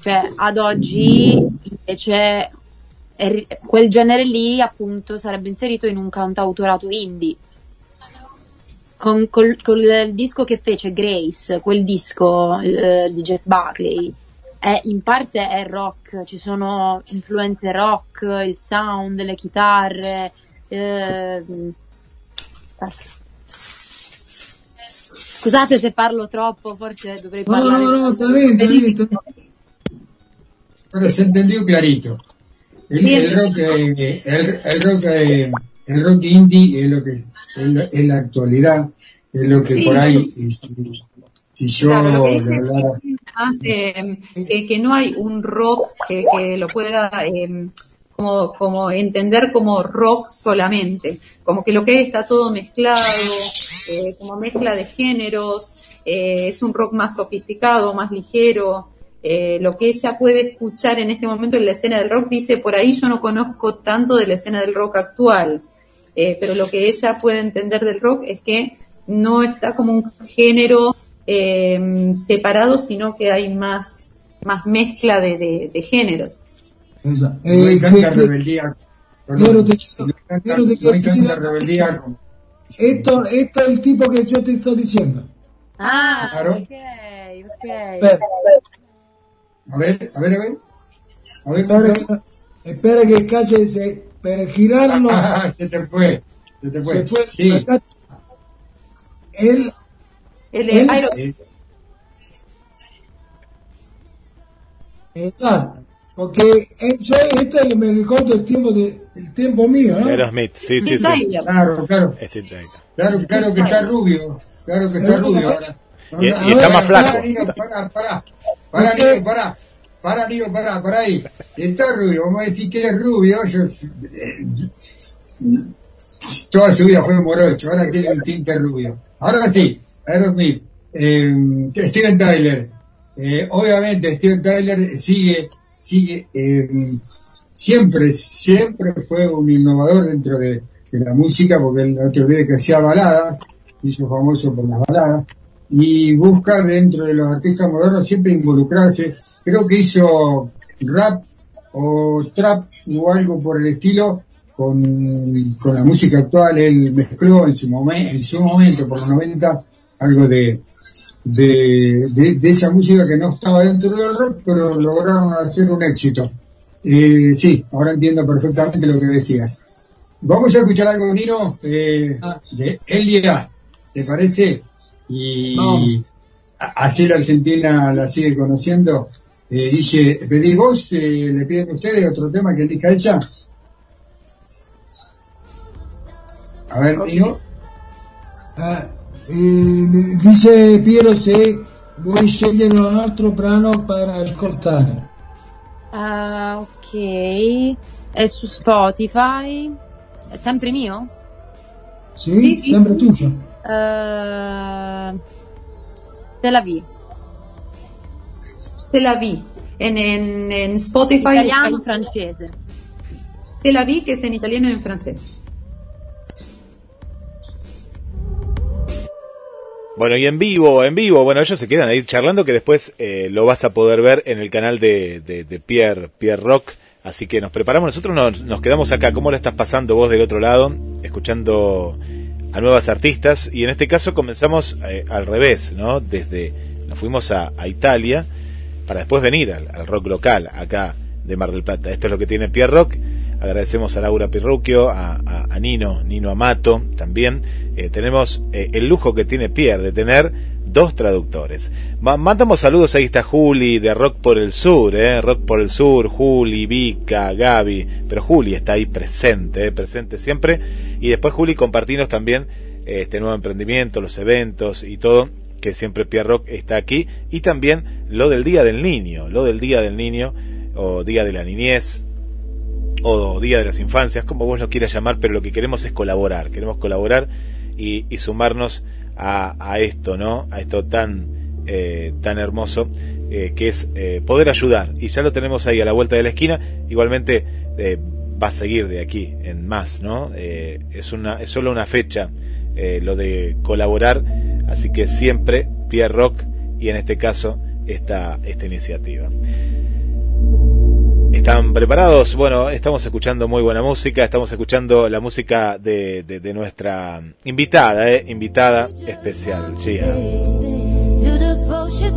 F: Cioè, ad oggi invece ri- quel genere lì appunto sarebbe inserito in un cantautorato indie. Con, col, col disco che fece Grace, quel disco eh, di Jeff Buckley, è, in parte è rock, ci sono influenze rock, il sound, le chitarre. eh, Scusate se parlo troppo, forse dovrei
G: No,
F: parlare.
G: no, no, está bien, está bien. está bien.
D: Pero se entendió clarito. El, rock, eh, el, el rock, eh, el rock indie es lo que es la, actualidad, es lo que
E: Sí.
D: por ahí, si, yo
E: Claro, lo que
D: le
E: dice
D: hablara-
E: más, eh, que, que no hay un rock que, que lo pueda eh, como, como entender como rock solamente, como que lo que hay está todo mezclado, eh, como mezcla de géneros, eh, es un rock más sofisticado, más ligero, eh, lo que ella puede escuchar en este momento en la escena del rock, dice, por ahí yo no conozco tanto de la escena del rock actual, eh, pero lo que ella puede entender del rock es que no está como un género eh, separado, sino que hay más, más mezcla de, de- de géneros.
G: Esa.
D: no hay
G: Eh,
D: tanta rebeldía. Perdón, no no hay tanta como-
G: esto, esto es el tipo que yo te estoy diciendo.
F: Ah,
D: Claro.
F: ok, ok.
G: Espera,
D: A ver, a ver, a ver. A ver,
G: espera,
D: ¿cómo
G: que, espera que casi se, para girarlo
D: Ah, se te fue, se te fue.
G: se fue.
D: Sí.
G: Él,
E: El,
G: Él-
E: Aero-
D: sí.
G: exacto. Porque yo este me recuerdo el tiempo de, el tiempo mío, ¿no?
C: Aerosmith, sí, sí, sí.
E: Tyler.
D: claro, claro,
C: Steve
D: claro, claro que está rubio, claro que está rubio ahora.
C: Y- y
D: Ahora,
C: está más flaco.
D: Nino, Pará, pará, pará,
G: ¿Por qué?
D: Nino, pará. para, Nino, para, para ahí. Está rubio, vamos a decir que es rubio. Yo, eh, toda su vida fue morocho, ahora tiene un tinte rubio. Ahora sí, Aerosmith, eh, Steven Tyler. Eh, obviamente Steven Tyler sigue, sigue, eh, siempre, siempre fue un innovador dentro de, la música, porque el otro día que hacía baladas, hizo famoso por las baladas, y busca dentro de los artistas modernos siempre involucrarse. Creo que hizo rap o trap o algo por el estilo con, la música actual. Él mezcló en su, momen- en su momento, por los 90, algo de, de esa música que no estaba dentro del rock, pero lograron hacer un éxito. Eh, sí, ahora entiendo perfectamente lo que decías. Vamos a escuchar algo, Nino, eh, de Elia, ¿te parece? Y así la Argentina la sigue conociendo. Eh, dice, ¿pedís vos? Eh, ¿Le piden ustedes otro tema que elija ella? A ver, Nino.
G: Ah, eh, dice Piero se vuoi scegliere un altro brano per ascoltare.
F: Ah, ok. È su Spotify. È sempre mio?
G: Sì,
E: Sì, sì.
G: sempre tuo.
F: Eh, Tel Aviv.
E: Se la vi. En, en, en Spotify.
F: Italiano,
E: hay-
F: francese.
E: Se la vi, que es en italiano y en francés.
C: Bueno, y en vivo, en vivo, bueno, ellos se quedan ahí charlando que después eh, lo vas a poder ver en el canal de, de, Pierre, Pierre Rock. Así que nos preparamos, nosotros nos, nos quedamos acá. ¿Cómo lo estás pasando vos del otro lado? Escuchando a nuevas artistas. Y en este caso comenzamos eh, al revés, ¿no? Desde, nos fuimos a, a Italia para después venir al, al rock local, acá de Mar del Plata. Esto es lo que tiene Pierre Rock. Agradecemos a Laura Pirrucchio, a, Nino, Nino Amato también. Eh, tenemos eh, el lujo que tiene Pierre de tener dos traductores. Ma- mandamos saludos, ahí está Juli de Rock por el Sur, eh, Rock por el Sur, Juli, Vika, Gaby, pero Juli está ahí presente, eh, presente siempre. Y después Juli compartinos también este nuevo emprendimiento, los eventos y todo, que siempre Pierre Rock está aquí. Y también lo del Día del Niño, lo del Día del Niño o Día de la Niñez, o Día de las Infancias, como vos lo quieras llamar, pero lo que queremos es colaborar, queremos colaborar y, sumarnos a, esto, ¿no? A esto tan, eh, tan hermoso eh, que es eh, poder ayudar. Y ya lo tenemos ahí a la vuelta de la esquina, igualmente eh, va a seguir de aquí en más, ¿no? Es, una, es solo una fecha lo de colaborar, así que siempre Pierre Rock y en este caso esta, esta iniciativa. ¿Están preparados? Bueno, estamos escuchando muy buena música, estamos escuchando la música de, de, nuestra invitada, eh, invitada especial, Gia.
K: Beautiful she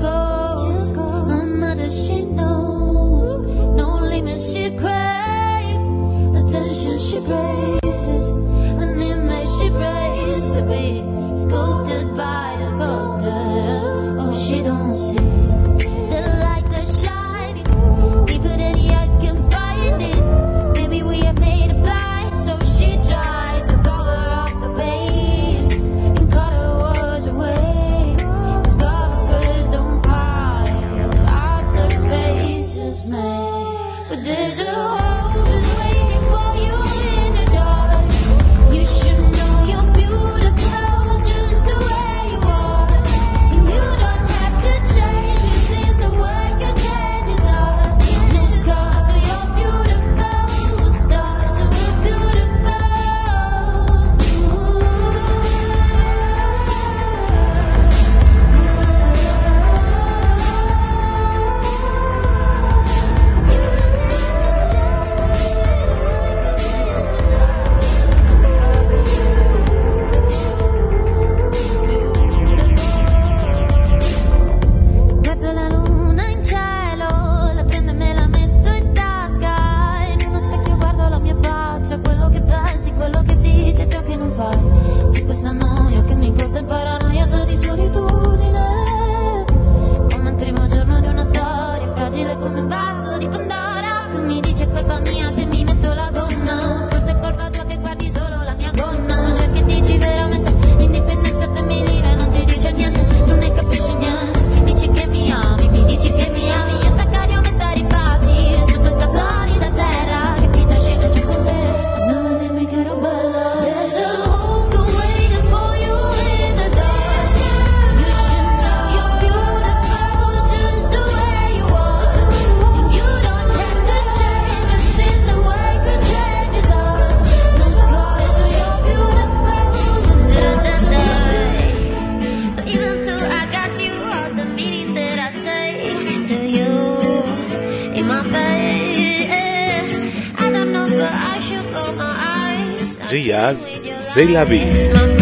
C: de la Vie.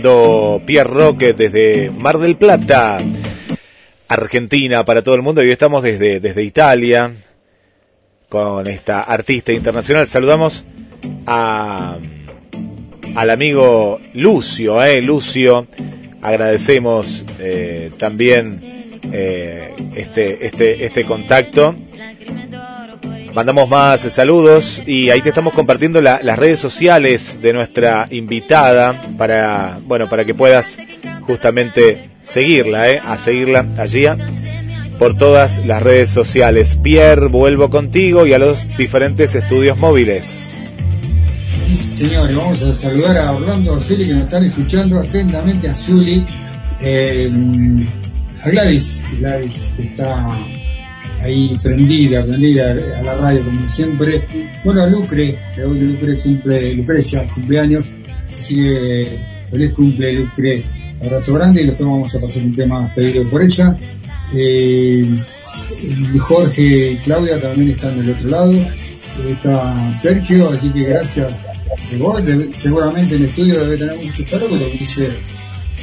C: Pierre Roque desde Mar del Plata, Argentina para todo el mundo. Y hoy estamos desde, desde Italia con esta artista internacional. Saludamos a, al amigo Lucio, eh, Lucio. Agradecemos eh, también eh, este, este, este contacto. Mandamos más saludos y ahí te estamos compartiendo la- las redes sociales de nuestra invitada para, bueno, para que puedas justamente seguirla, ¿eh? a seguirla allí ¿eh? por todas las redes sociales. Pierre, vuelvo contigo y a los diferentes estudios móviles.
D: Sí, señores, vamos a saludar a Orlando Orfeli que nos están escuchando atentamente, a Zuli, eh, a Gladys, Gladys que está ahí prendida, prendida a la radio como siempre. Bueno, Lucre, Lucre cumple, Lucrecia, cumpleaños, así que feliz cumple Lucre, abrazo grande y después vamos a pasar un tema pedido por ella. Eh, Jorge y Claudia también están del otro lado. Está Sergio, así que gracias. de vos, seguramente en el estudio debe tener mucho saludos, dice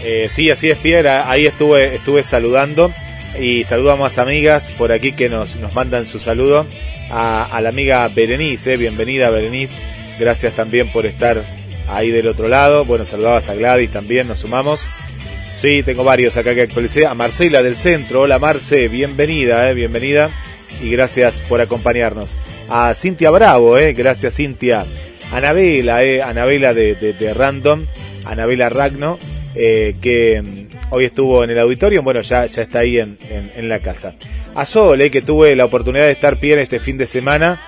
C: Eh, sí, así es, Pierre. Ahí estuve, estuve saludando y saludamos a amigas por aquí que nos, nos mandan su saludo. A, a la amiga Berenice, eh, bienvenida Berenice. Gracias también por estar ahí del otro lado. Bueno, saludabas a Gladys también, nos sumamos. Sí, tengo varios acá que actualicé. A Marcela del centro. Hola Marce, bienvenida, eh, bienvenida. Y gracias por acompañarnos. A Cintia Bravo, eh, gracias Cintia. Anabela, eh, Anabela de, de, de Random, Anabela Ragno, eh, que mm, hoy estuvo en el auditorio, bueno, ya, ya está ahí en, en, la casa. A Sol, eh, que tuve la oportunidad de estar bien este fin de semana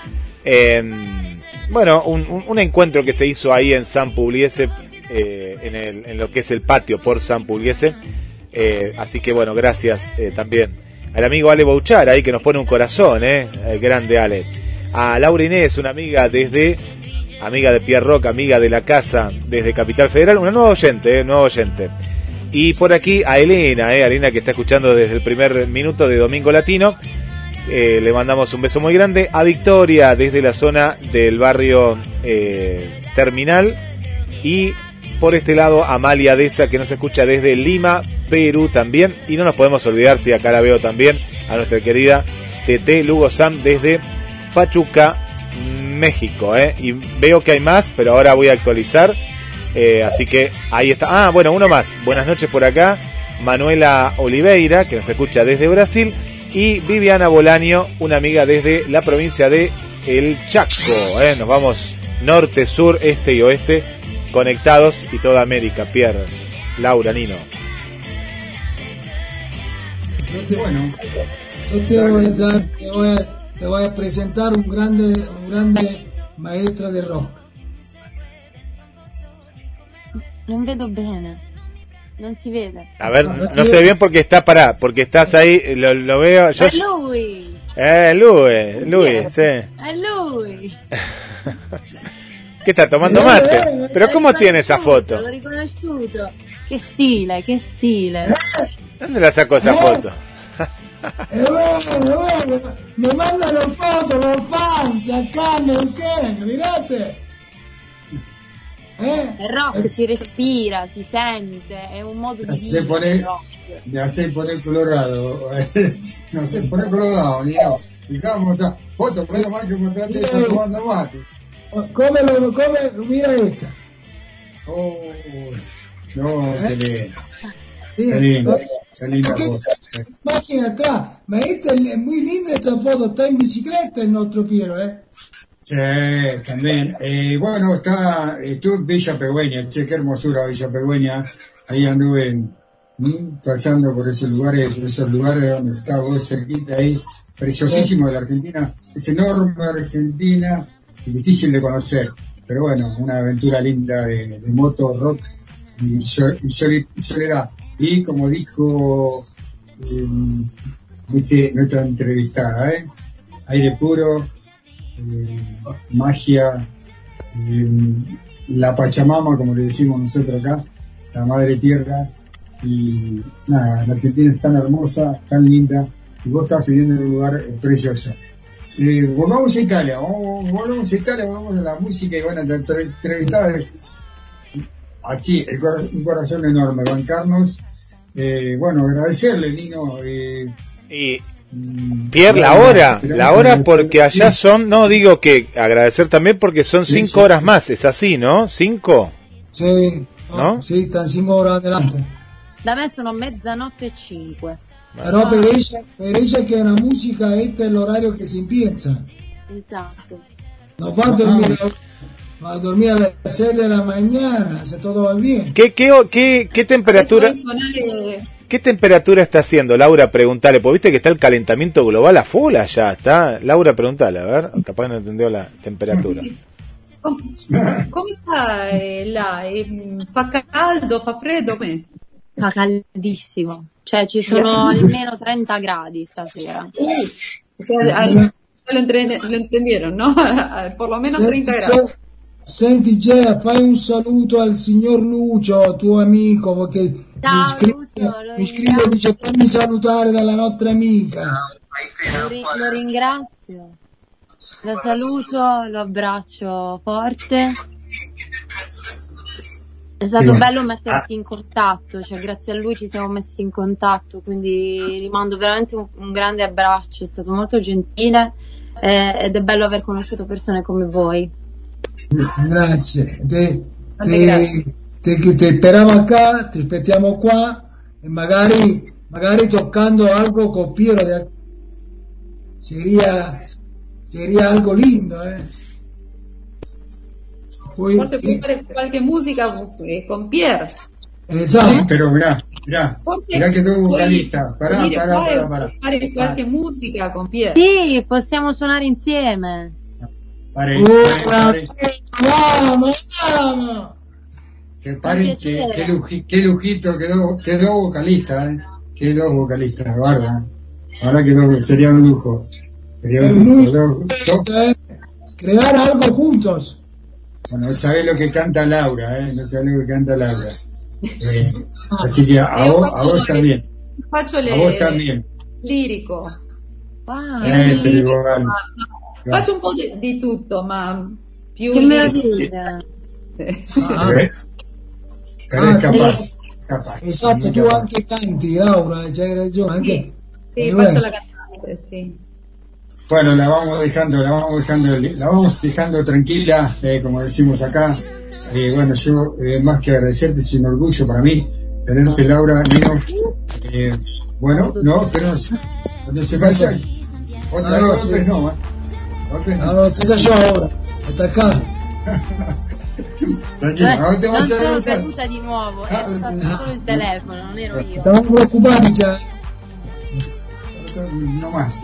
C: en, bueno, un, un- encuentro que se hizo ahí en San Pugliese, eh, en, lo que es el patio por San Pugliese. Eh, así que bueno, gracias también al amigo Ale Bouchar ahí que nos pone un corazón, eh, el grande Ale. A Laura Inés, una amiga desde, amiga de Pierre Rock, amiga de la casa desde Capital Federal, una nueva oyente, eh, nueva oyente. Y por aquí a Elena, eh, Elena que está escuchando desde el primer minuto de Domingo Latino. Eh, le mandamos un beso muy grande. A Victoria desde la zona del barrio eh, Terminal. Y por este lado Amalia Deza que nos escucha desde Lima, Perú también. Y no nos podemos olvidar, si acá la veo también, a nuestra querida TT Lugo Sam desde Pachuca, México. eh. Y veo que hay más, pero ahora voy a actualizar. Eh, así que ahí está. Ah, bueno, uno más. Buenas noches por acá. Manuela Oliveira, que nos escucha desde Brasil. Y Viviana Bolaño, una amiga desde la provincia de El Chaco. eh. Nos vamos norte, sur, este y oeste, conectados y toda América. Pierre, Laura, Nino.
G: Yo te, voy a voy a, te voy a presentar un grande, un grande maestro de rock.
F: Non vedo bene. Non si vede.
C: A ver, no sé bien porque está pará, porque estás ahí, lo, lo veo. Yo,
F: È lui!
C: eh, Luis, Luis, sí.
F: È lui! *laughs*
C: ¿Qué está tomando mate? Pero ¿cómo tiene esa foto?
F: L'ho riconosciuto. Che stile, che stile.
C: ¿Dónde la sacó esa foto?
G: E bueno, bueno, mi mandano foto los fans acá Neuquén, mirate. Eh?
F: Il rock si respira, si sente, è un modo di
D: Se
F: vivere.
D: pone, me hace poner colorado. *laughs* no se pone colorado, ni no. Fijamos otra foto, menos mal que encontraste esta tomando mate.
G: Come lo, come, mira esta.
D: Oh, no, qué lindo.
G: Sí,
D: Qué lindo, qué linda foto.
G: es atrás. Muy linda esta foto, está en bicicleta el nuestro Piero, ¿eh?
D: Sí, también. Eh, bueno, está, estuve en Villa Pegüeña, che, qué hermosura Villa Pegüeña. Ahí anduve mm, pasando por esos lugares, por esos lugares donde está vos cerquita ahí, preciosísimo de la Argentina. Es enorme Argentina difícil de conocer. Pero bueno, una aventura linda de, de moto, rock y soledad. Y como dijo dice nuestra entrevistada, ¿eh? aire puro, eh, magia, eh, la Pachamama, como le decimos nosotros acá, la Madre Tierra, y nada, la Argentina es tan hermosa, tan linda, y vos estás viviendo en un lugar eh, precioso. Eh, volvamos a Italia, vamos- volvamos a Italia, volvamos a la música y bueno, la entre- entrevistada, así, un corazón enorme, bancarnos, eh, bueno, agradecerle, Nino, eh,
C: Y
D: mm,
C: Pierre, la hora, la hora
D: que-
C: porque allá son, no digo que agradecer también porque son
D: Sí,
C: cinco
D: sí.
C: horas más, es así, ¿no? ¿Cinco?
G: Sì,
C: No?
G: Sì, sta cinque ore adelante.
F: Da me sono mezzanotte e cinque.
G: Però per ella, per ella che è una musica, este es el horario que se empieza.
F: Esatto.
G: No va a dormir, va a dormir a las 6 de la mañana, si todo va bien.
C: ¿Qué, qué, qué, qué temperatura, qué temperatura está haciendo? Laura, preguntale, porque viste que está el calentamiento global a full allá, está. Laura, preguntale, a ver, capaz que no entendió la temperatura.
E: come sta eh? Eh, fa caldo, fa freddo?
F: Fa caldissimo. Cioè ci sono almeno 30 gradi stasera.
E: O sea, al- lo, entendieron, ¿no? *laughs* Por lo menos 30
G: Senti,
E: grados.
G: Senti Gea, fai un saluto al signor Lucio, tuo amico, perché mi
F: Ciao,
G: scrive,
F: Lucio, lo
G: mi scrive e dice fammi salutare dalla nostra amica.
F: Lo, ri- lo ringrazio. Lo saluto, lo abbraccio forte. È stato
D: Sì.
F: bello mettersi in contatto, cioè grazie a lui ci siamo messi in contatto, quindi gli mando veramente un, un grande abbraccio, è stato molto gentile eh, ed è bello aver conosciuto persone come voi.
G: Grazie. Te, te, te- te speriamo qua, ti aspettiamo qua e magari, magari toccando algo con Piero de- sería, sería algo lindo, eh.
E: Può fare qualche musica eh, con Pierre.
G: esatto.
D: Pero mirá, mirá,
E: Forse
D: mirá que todo
E: puoi
D: vocalista. Pará, pará, pará, pará.
E: fare qualche musica con Pierre.
F: Sì, possiamo suonare insieme.
D: Pare,
G: Oh,
D: pare, pare,
G: vamos, vamos.
D: que paren, que, luji- que lujito, quedó, quedó vocalista, eh. Quedó vocalista, guarda. Ahora quedó, sería un lujo. Sería un lujo. Dos-
G: eh, crear algo juntos.
D: Bueno, no sabés lo que canta Laura, eh. No sabés lo que canta Laura. Eh, así que a vos, a vos también. A vos también.
E: lirico.
F: Wow,
D: Eh, pero igual.
E: Faccio un po' di, di tutto, ma più
F: che meraviglia.
G: Ah,
D: Eh, es capaz, capaz.
G: esatto, tu anche canti, Laura, c'hai ragione, anche...
E: Sì,
G: Eh,
E: faccio la cantante, sì.
D: Bueno, la vamos dejando, la vamos dejando, la vamos dejando tranquila, eh, como decimos acá. Eh, bueno, yo eh, más que agradecerte, es un orgullo para mí tenerte, Laura, Nino. Eh, bueno, no, pero cuando se vaya, otra
G: Ah,
D: vez,
G: sí.
D: no, ¿eh? Golpes no.
G: Allora, sei già ora, attaccato.
D: Tranquilo, ahora te
F: non
D: vas a
F: sono caduta di nuovo, è
D: Ah,
F: stato
D: ah.
F: solo il telefono, non ero io.
G: Stavamo preoccupati già.
D: No más.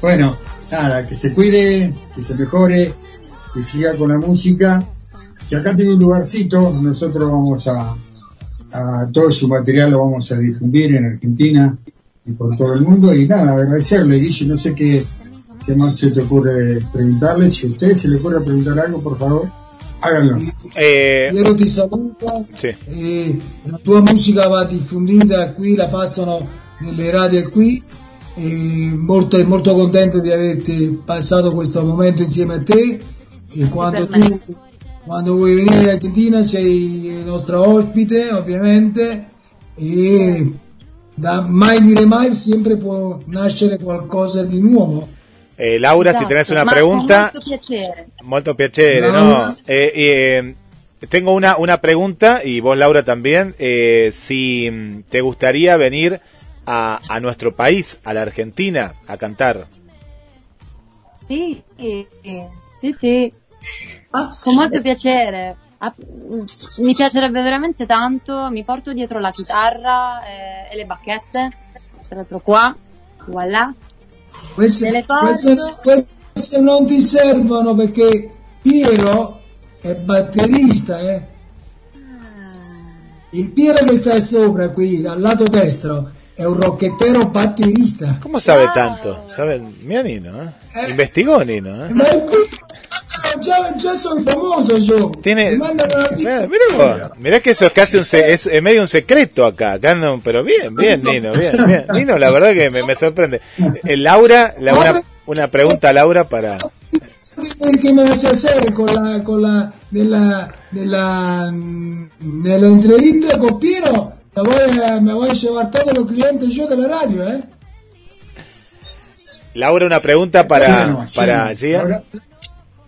D: Bueno, nada, que se cuide, que se mejore, que siga con la música, que acá tiene un lugarcito, nosotros vamos a, a todo su material lo vamos a difundir en Argentina y por todo el mundo y nada, agradecerle, Guille, no sé qué, qué más se te ocurre preguntarle, si a usted se le ocurre preguntar algo, por favor, háganlo.
C: Eh,
G: Piero ti saluta
C: sí.
G: e la tua musica va diffondita qui, la passano nelle radio qui. E molto, molto contento di averti passato questo momento insieme a te. E quando tu quando vuoi venire in Argentina sei il nostro ospite ovviamente. E da mai dire mai sempre può nascere qualcosa di nuovo
C: Eh, Laura, si
F: Esatto,
C: tenés una
F: ma
C: pregunta,
F: Con molto piacere.
C: molto piacere,
G: Laura.
C: ¿no? Eh, eh, tengo una, una pregunta, y vos, Laura, también, eh, si mm, te gustaría venir a, a nuestro país, a la Argentina, a cantar.
F: Sì, sì, sì, sì. Con molto piacere. Ah, mm, Mi piacerebbe veramente tanto. Mi porto dietro la chitarra eh, e le bacchette. Ce l'ho qua. Voilà.
G: Queste, queste- queste non ti servono perché Piero è batterista eh. il Piero che sta sopra qui al lato destro è un rocchettero batterista
C: ¿Cómo sabe tanto? ¿Sabe? Mira Nino, ¿eh? Investigó Nino, ¿eh?
G: Già, già sono famoso io
C: Tiene,
G: la.
C: Eh, mirá que eso es casi un se- es, es medio un secreto acá, acá no, pero bien, bien *laughs* Nino, bien, bien. Nino, la verdad que me, me sorprende. Eh, Laura, la- una, una pregunta a Laura para...
G: che me vas a hacer con la, con la nella, nella, nella entrevista con Piero me voy, a, me voy a llevar todos los clientes yo de la radio eh
C: Laura, una pregunta para,
D: Sí, no,
C: para. Gia.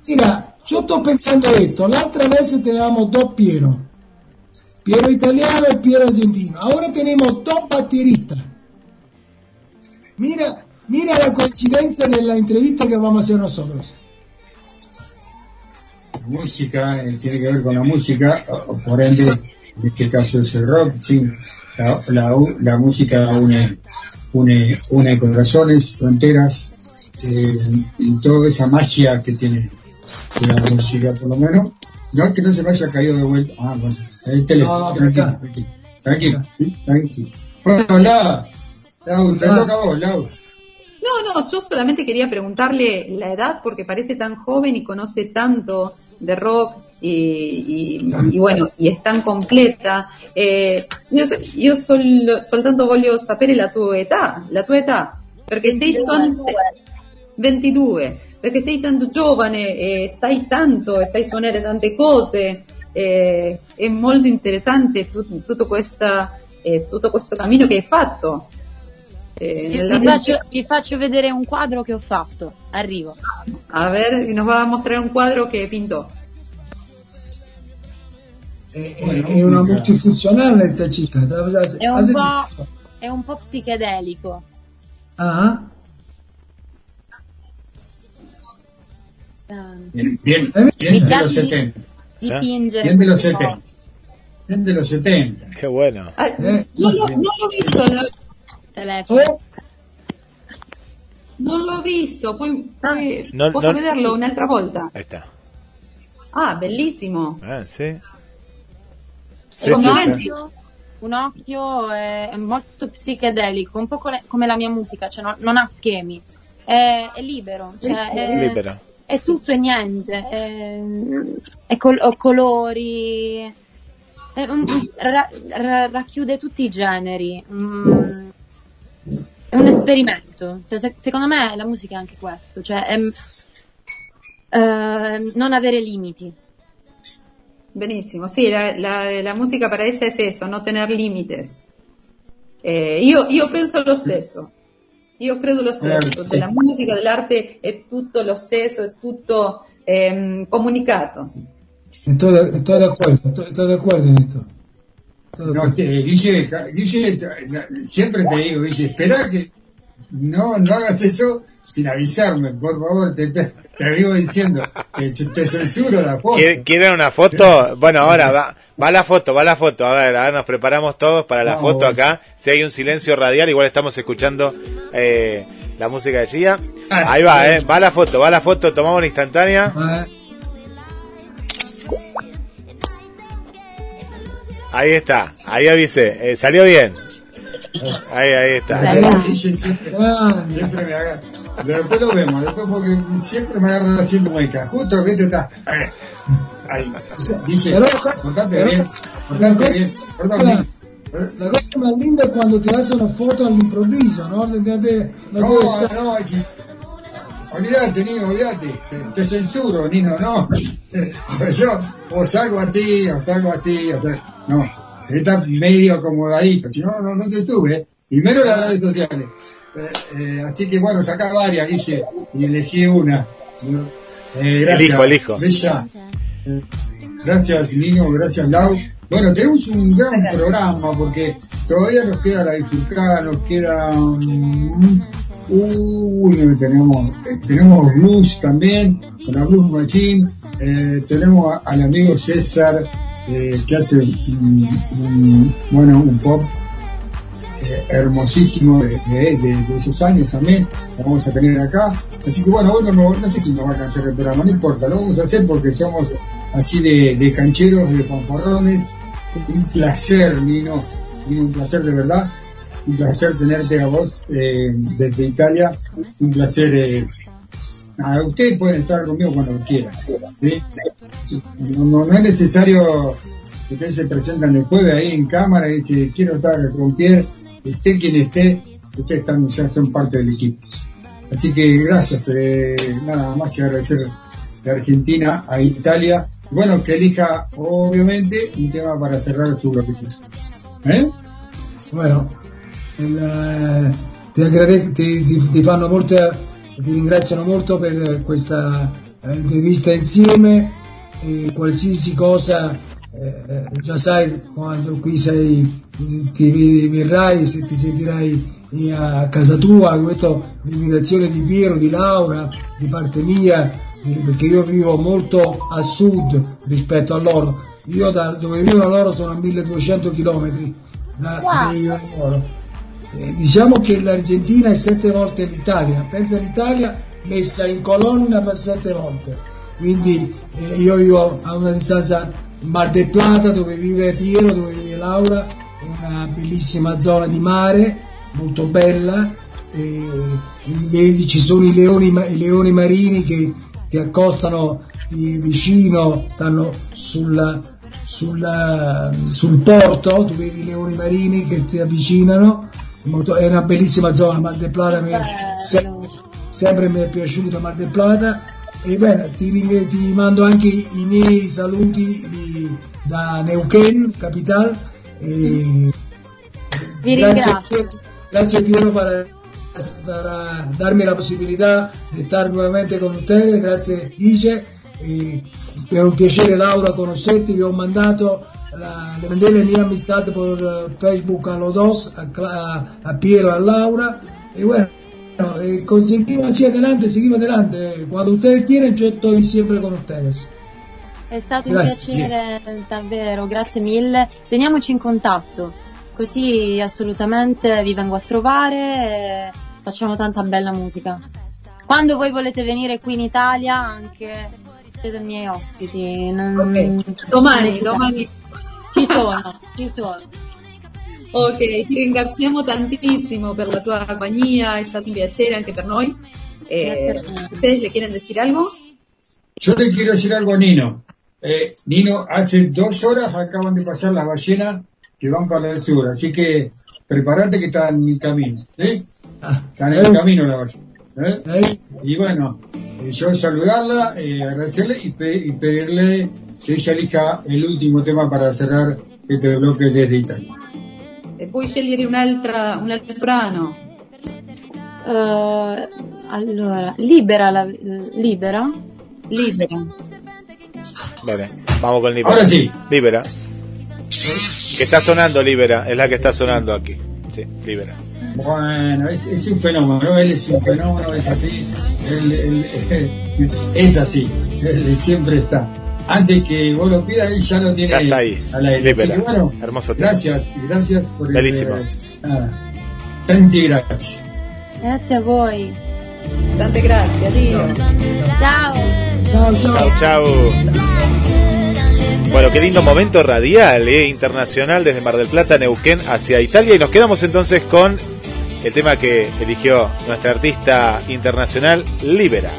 G: Mira, yo estoy pensando esto. La otra vez teníamos dos Piero. Piero italiano y Piero argentino. Ahora tenemos dos bateristas. Mira, mira la coincidencia de la entrevista que vamos a hacer nosotros.
D: la música eh, tiene que ver con la música, por ende, en este caso es el rock, sí, la, la, la música une, une, une corazones, fronteras, eh, y toda esa magia que tiene la música, por lo menos. No, que no se me haya caído de vuelta. Ah, bueno, ahí te lo-
G: No, no,
D: tranquilo, tranquilo, tranquilo. Bueno, Lau, Lau, te toca vos, Lau.
E: No, no, yo solamente quería preguntarle la edad porque parece tan joven y conoce tanto de rock y, y- y bueno, y es tan completa. Eh, io, io sol, soltanto voglio sapere la tua età, la tua età, perché sei tanto, 22, perché sei tanto giovane e sai tanto e sai suonare tante cose. eh, è molto interessante tut- tutto, questa, eh, tutto questo cammino che hai fatto. Eh,
F: Vi
E: musica.
F: faccio, vi faccio vedere un quadro che ho fatto. Arrivo.
E: A ver, nos va a mostrar un cuadro que pintó.
G: È, è- è una multifunzionale chica.
F: È un po', è un po' psichedelico.
G: Ah,
D: Bien, bien,
G: Eh,
D: bien de los 70.
F: Dipingere.
D: Bien de los
F: queste
D: 70. Bien de los 70.
C: Qué bueno.
E: Ah,
G: Eh,
E: no, lo, no l'ho visto, no,
F: cose. Telefono.
G: oh,
E: non l'ho visto, poi, poi
C: No,
E: posso
C: no-
E: vederlo un'altra volta.
C: Ahí está.
E: Ah, bellissimo.
C: Ah, sí.
F: È un,
C: sì,
F: occhio, un occhio è, molto psichedelico, un po' come, come la mia musica, cioè non, non ha schemi. È, è libero, cioè è,
C: Libero.
F: È tutto e niente. È, è col- colori. è ra- ra- racchiude tutti i generi. Mm, è un esperimento. Cioè, se- secondo me la musica è anche questo, cioè è, eh, non avere limiti.
E: Benissimo, sì, la, la- la musica para ella es eso, no tener límites. Eh, io, io penso lo stesso, io credo lo stesso,
D: Eh,
E: della musica, dell'arte è tutto lo stesso, è tutto ehm, comunicato.
G: estoy, estoy de acuerdo, estoy, estoy de acuerdo en esto.
D: No,
G: acuerdo.
D: te- Guille, Guille, siempre te digo, Guille, espera que no, no hagas eso sin avisarme, por favor, te, te, te vivo diciendo, te, te censuro la foto.
C: ¿Quiere- ¿Quieren una foto? Bueno, ahora va, va la foto, va la foto. A ver, ahora nos preparamos todos para la
D: Vamos.
C: foto acá. Si hay un silencio radial, igual estamos escuchando eh, la música de Gia.
D: Ah,
C: Ahí va, eh, va la foto, va la foto, tomamos una instantánea.
G: Eh,
C: Ahí está, ahí avisé, eh, salió bien. Ahí, ahí está.
D: Guille siempre, siempre me agarra. Después lo vemos, después porque siempre me agarran haciendo mueca. Justo, viste, está. Ahí. Dice,
G: Pero- pero-
D: bien,
G: La cosa más linda es cuando te hace una foto ¿no? Te- te- te- no
D: No,
G: debe-
D: no, hay que- olvídate, Nino, olvídate, te, te censuro, Nino, no. *laughs* Yo, o salgo así, o salgo así, o sea, no, está medio acomodadito, si no, no, no se sube, menos las redes sociales. Eh, eh, así que bueno, saca varias, dice, y elegí una. Eh, gracias,
C: Elijo, elijo.
D: Bella. Eh, gracias, Nino, gracias, Lau. Bueno, tenemos un gran programa porque todavía nos queda la bifurcada, nos queda... Uy, tenemos, tenemos blues también, con la Blues Machine, eh, tenemos a- al amigo César, eh, que hace, mm, bueno, un pop eh, hermosísimo de, esos años también, lo vamos a tener acá. Así que bueno, bueno, no, no sé si nos va a cansar el programa, no importa, lo vamos a hacer porque somos así de, de cancheros, de fanfarrones. Un placer, Nino, un placer de verdad. Un placer tenerte a vos eh, desde Italia. Un placer. Ustedes pueden estar conmigo cuando quieran. No, es necesario que ustedes se presentan el jueves ahí en cámara y dicen quiero estar con Pierre, esté quien esté, ustedes están, ya son parte del equipo. Así que gracias, eh, nada más que agradecer de Argentina a Italia. Bueno, que elija obviamente un tema para cerrar su bloquecito. ¿Eh?
G: Bueno, il, eh, ti, ti, ti- fanno ti ringraziano molto per questa eh, intervista insieme e qualsiasi cosa eh, già sai quando qui sei ti verrai se ti sentirai a casa tua. Questa l'invitazione di Piero di Laura di parte mia eh, perché io vivo molto a sud rispetto a loro. Io da dove vivono loro sono a 1200 km da,
F: Wow.
G: vivono loro eh, diciamo che l'Argentina è sette volte l'Italia, pensa all'Italia messa in colonna per sette volte, quindi eh, io vivo a una distanza Mar del Plata dove vive Piero, dove vive Laura, è una bellissima zona di mare, molto bella, vedi ci sono i leoni, i leoni marini che ti accostano di vicino, stanno sulla, sulla- sul porto, tu vedi i leoni marini che ti avvicinano, molto- è una bellissima zona, Mar del Plata mi è se- sempre mi è piaciuta Mar del Plata. E bene, ti, ti mando anche i, miei saluti di- da Neuquén, capital. E
F: Vi
G: grazie, grazie Piero per, per darmi la possibilità di stare nuovamente con te, grazie Dice, è un piacere Laura conoscerti, vi ho mandato la, le mandé le mie amistad por eh, Facebook a los dos, a, Cla- a Piero a Laura, y bueno, eh, con- seguimos así adelante, seguimos adelante, cuando ustedes quieren yo estoy siempre con ustedes.
F: È stato
G: Grazie.
F: un piacere davvero, grazie mille. Teniamoci in contatto, così assolutamente vi vengo a trovare e facciamo tanta bella musica. Quando voi volete venire qui in Italia, anche siete miei ospiti. non-
E: Domani,
F: non-
E: domani.
F: Ci sono.
E: Ok, ti ringraziamo tantissimo per la tua compagnia, è stato un piacere anche per noi. Eh, ¿Ustedes le quieren decir algo?
D: Yo le quiero decir algo a Nino. Eh, Nino, hace dos horas acaban de pasar las ballenas que van para el sur, así que prepárate que están en camino. ¿sí? Están en camino la ballena. ¿eh? Y bueno, eh, yo saludarla, eh, agradecerle y, pe- y pedirle que ella elija el último tema para cerrar este bloque desde Italia.
E: E puoi scegliere un'altra, un altro brano?
F: Eh, allora, libera la libera?
E: Libera.
C: Vale, vamos con Libera.
D: Ahora sí.
C: Libera. Que está sonando Libera, es la que está sonando aquí. Sí, Libera.
D: Bueno, es, es un fenómeno, él es un fenómeno, es así, él, él- él- *laughs* es así, él siempre está. Antes que vos lo pidas, él ya lo tiene
C: Ya está ahí.
D: al aire. Así
C: Libera.
D: que bueno,
C: Hermoso tema.
D: gracias, gracias por el... Eh, nada, tanti. Grazie
F: a voi.
E: Tante.
F: Ciao.
G: Ciao, ciao.
C: Chau, chau. Bueno, qué lindo momento radial, eh, internacional desde Mar del Plata, Neuquén, hacia Italia. Y nos quedamos entonces con el tema que eligió nuestra artista internacional, Libera.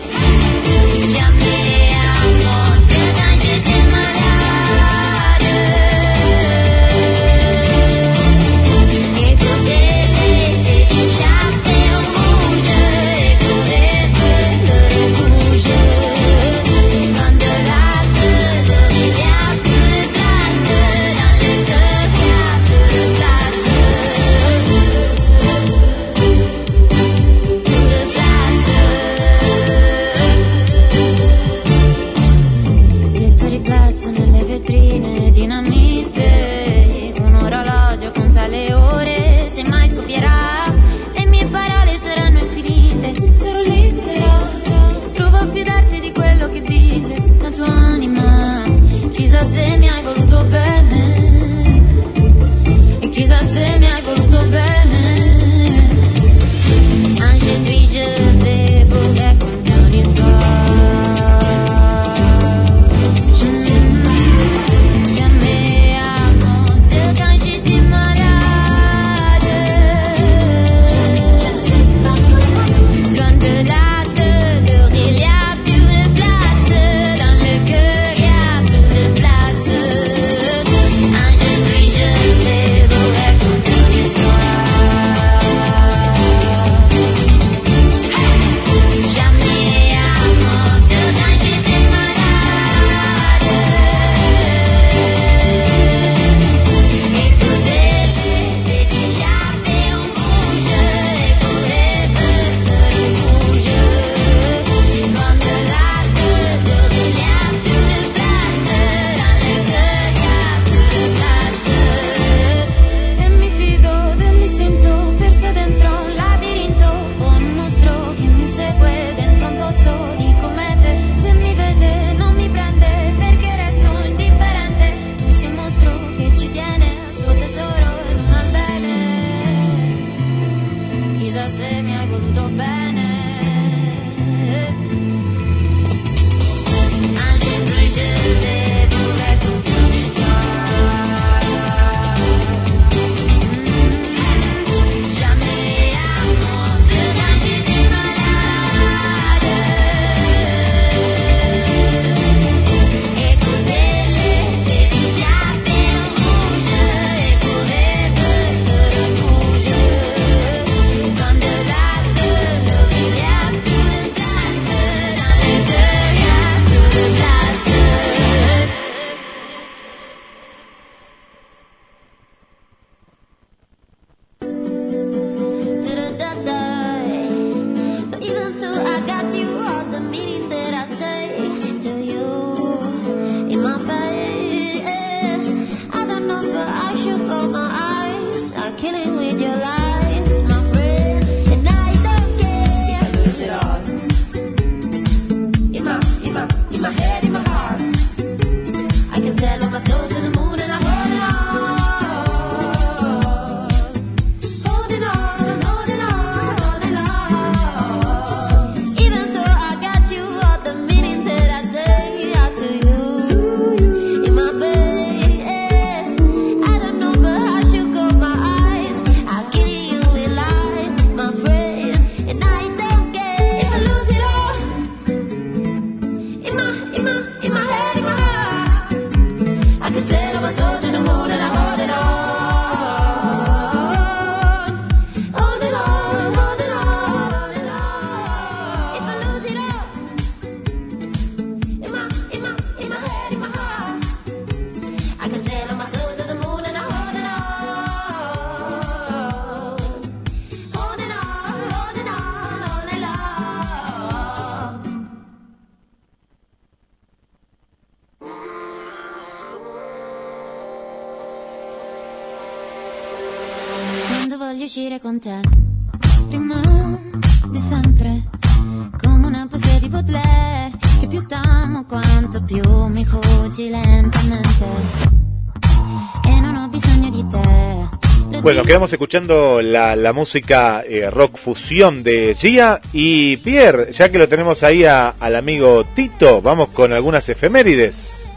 C: Quedamos escuchando la, la música eh, rock fusión de Gia y Pierre, ya que lo tenemos ahí a- al amigo Tito, vamos con algunas efemérides.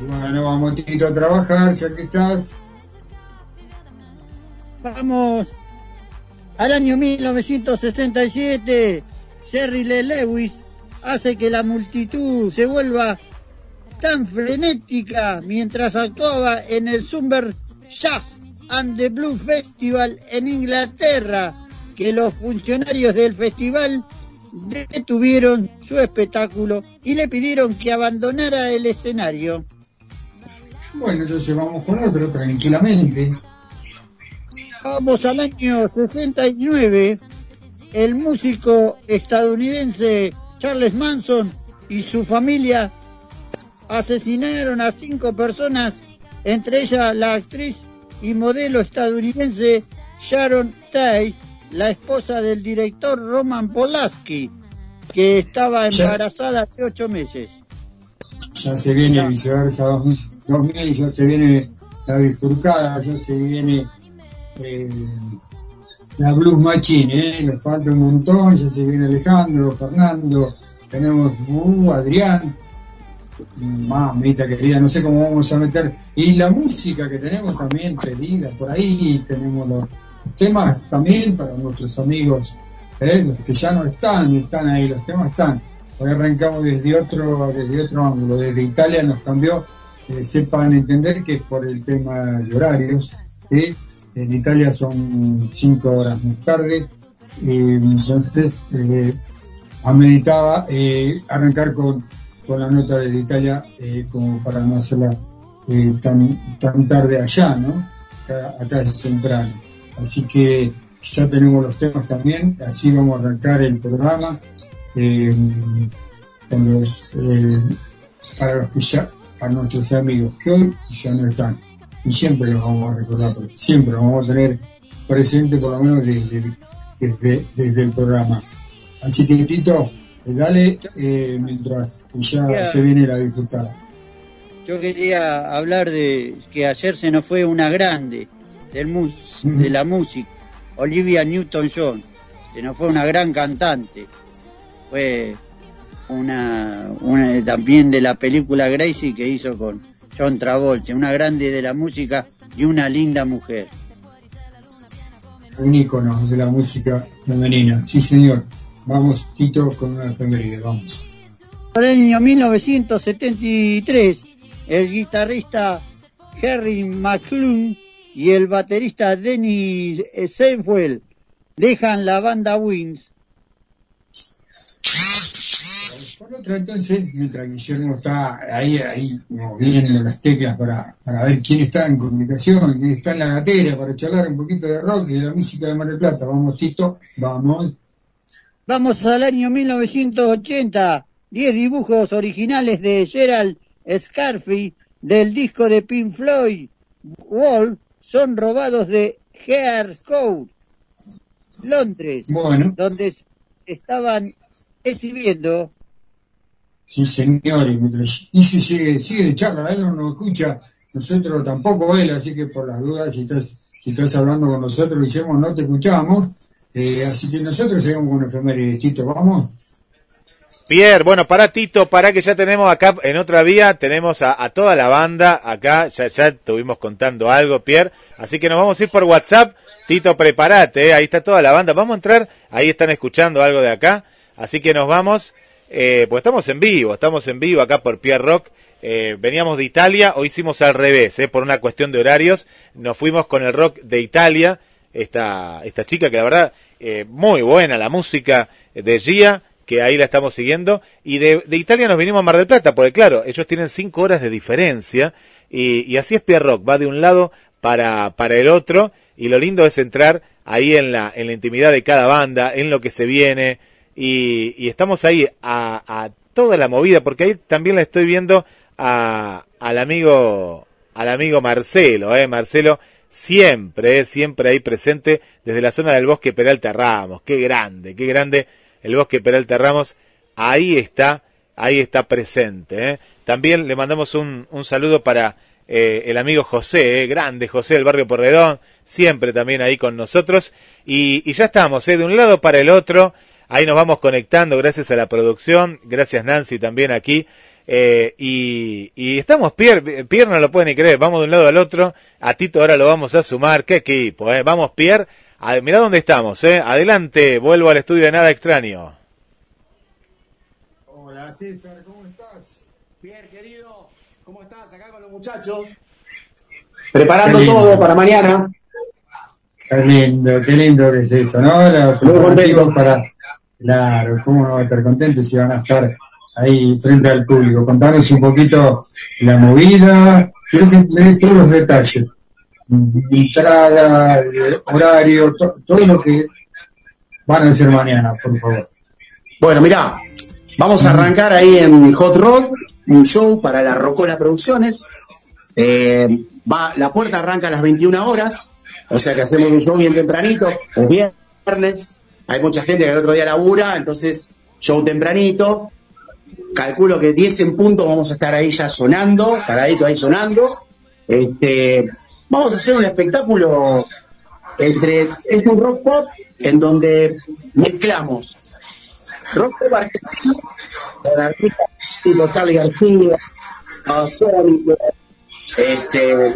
D: Bueno, vamos Tito a trabajar, ya que estás.
J: Vamos al año 1967. Jerry Lee Lewis hace que la multitud se vuelva tan frenética mientras actuaba en el Jazz and the Blues Festival en Inglaterra que los funcionarios del festival detuvieron su espectáculo y le pidieron que abandonara el escenario.
D: Bueno, entonces vamos con otro, tranquilamente.
J: Vamos al año 69. El músico estadounidense Charles Manson y su familia asesinaron a cinco personas, entre ellas la actriz y modelo estadounidense Sharon Tate, la esposa del director Roman Polanski, que estaba embarazada de ocho meses.
D: Ya se viene viceversa 2000, ya se viene la bifurcada, ya se viene eh, la Blues Machine, ¿eh? nos falta un montón, ya se viene Alejandro, Fernando, tenemos uh, Adrián, mamita querida, no sé cómo vamos a meter, y la música que tenemos también pedida por ahí, tenemos los, temas también para nuestros amigos, ¿eh? los que ya no están, están ahí, los temas están. Hoy arrancamos desde otro, desde otro ángulo, desde Italia nos cambió, eh, sepan entender que es por el tema de horarios, ¿sí? en Italia son cinco horas más tarde, eh, entonces eh, ameritaba arrancar con, la nota de Italia eh, como para no hacerla eh, tan, tan tarde allá, ¿no? Acá, es temprano. Así que ya tenemos los temas también, así vamos a arrancar el programa eh, con los, para los que ya, para nuestros amigos que hoy ya no están. Y siempre los vamos a recordar, siempre los vamos a tener presente por lo menos desde, desde, desde el programa. Así que Tito, dale eh, mientras que ya se viene la disfrutada.
J: Yo quería hablar de que ayer se nos fue una grande del mus- de la música, Olivia Newton-John. Se nos fue una gran cantante. Fue una, una también de la película Gracie que hizo con John Travolta, una grande de la música y una linda mujer.
D: Un ícono de la música femenina. Sí, señor. Vamos, Tito, con una efeméride, vamos.
J: Por el año 1973, el guitarrista Harry McClung y el baterista Dennis Seinfeld dejan la banda Wings.
D: Por otra, entonces, mientras Guillermo está ahí, ahí moviendo las teclas para, para ver quién está en comunicación, quién está en la gatera, para charlar un poquito de rock y de la música de Mar del Plata. Vamos, Tito, vamos.
J: Vamos al año 1980. 10 dibujos originales de Gerald Scarfi del disco de Pink Floyd, Wall, son robados de Hair Code, Londres,
D: Bueno.
J: donde estaban exhibiendo
D: Sí, señores, y si sigue, sigue charla, él no nos escucha, nosotros tampoco él, así que por las dudas, si estás, si estás hablando con nosotros, Guillermo, no te escuchamos, eh, así que nosotros llegamos con efemérides, Tito, vamos.
C: Pierre, bueno, para Tito, para que ya tenemos acá en otra vía, tenemos a, a toda la banda acá, ya, ya estuvimos contando algo, Pierre, así que nos vamos a ir por WhatsApp. Tito, prepárate, eh, ahí está toda la banda, vamos a entrar, ahí están escuchando algo de acá, así que nos vamos, eh, pues estamos en vivo, estamos en vivo acá por Pierre Rock, eh, veníamos de Italia, hoy hicimos al revés, eh, por una cuestión de horarios, nos fuimos con el rock de Italia, esta, esta chica que la verdad, eh, muy buena la música de Gia, que ahí la estamos siguiendo, y de, de Italia nos vinimos a Mar del Plata, porque claro, ellos tienen cinco horas de diferencia, y, y así es Pierre Rock, va de un lado para, para el otro, y lo lindo es entrar ahí en la, en la intimidad de cada banda, en lo que se viene, y, y estamos ahí a, a toda la movida, porque ahí también la estoy viendo a, al amigo, al amigo Marcelo, eh, Marcelo siempre, siempre ahí presente desde la zona del bosque Peralta Ramos. Qué grande, qué grande el bosque Peralta Ramos. Ahí está, ahí está presente. eh. También le mandamos un, saludo para eh, el amigo José, eh, grande José del barrio Porredón, siempre también ahí con nosotros. Y, y ya estamos, de un lado para el otro. Ahí nos vamos conectando gracias a la producción, gracias Nancy también aquí. Eh, y, y estamos, Pierre, Pierre no lo puede ni creer, vamos de un lado al otro, a Tito ahora lo vamos a sumar, qué equipo, eh. vamos Pierre, a, mirá dónde estamos, eh. adelante, vuelvo al estudio de Nada Extraño.
L: Hola César, ¿cómo estás? Bien, querido, ¿cómo estás acá con los muchachos? Preparando todo para mañana.
D: Qué lindo, qué lindo que es eso, ¿no? Los para, claro, cómo no va a estar contentos si van a estar ahí frente al público. Contanos un poquito la movida, quiero que me des todos los detalles. Entrada, horario, to- todo lo que van a hacer mañana, por favor.
L: Bueno, mirá, vamos a arrancar ahí en Hot Rock, un show para la Rocola Producciones. Eh, va, la puerta arranca a las 21 horas, o sea que hacemos un show bien tempranito, es viernes. Hay mucha gente que el otro día labura, entonces show tempranito. Calculo que 10 en punto vamos a estar ahí ya sonando, paradito ahí sonando. Este, vamos a hacer un espectáculo entre, es un rock pop en donde mezclamos rock pop argentino con artistas tipo Charlie García, Sónico, este,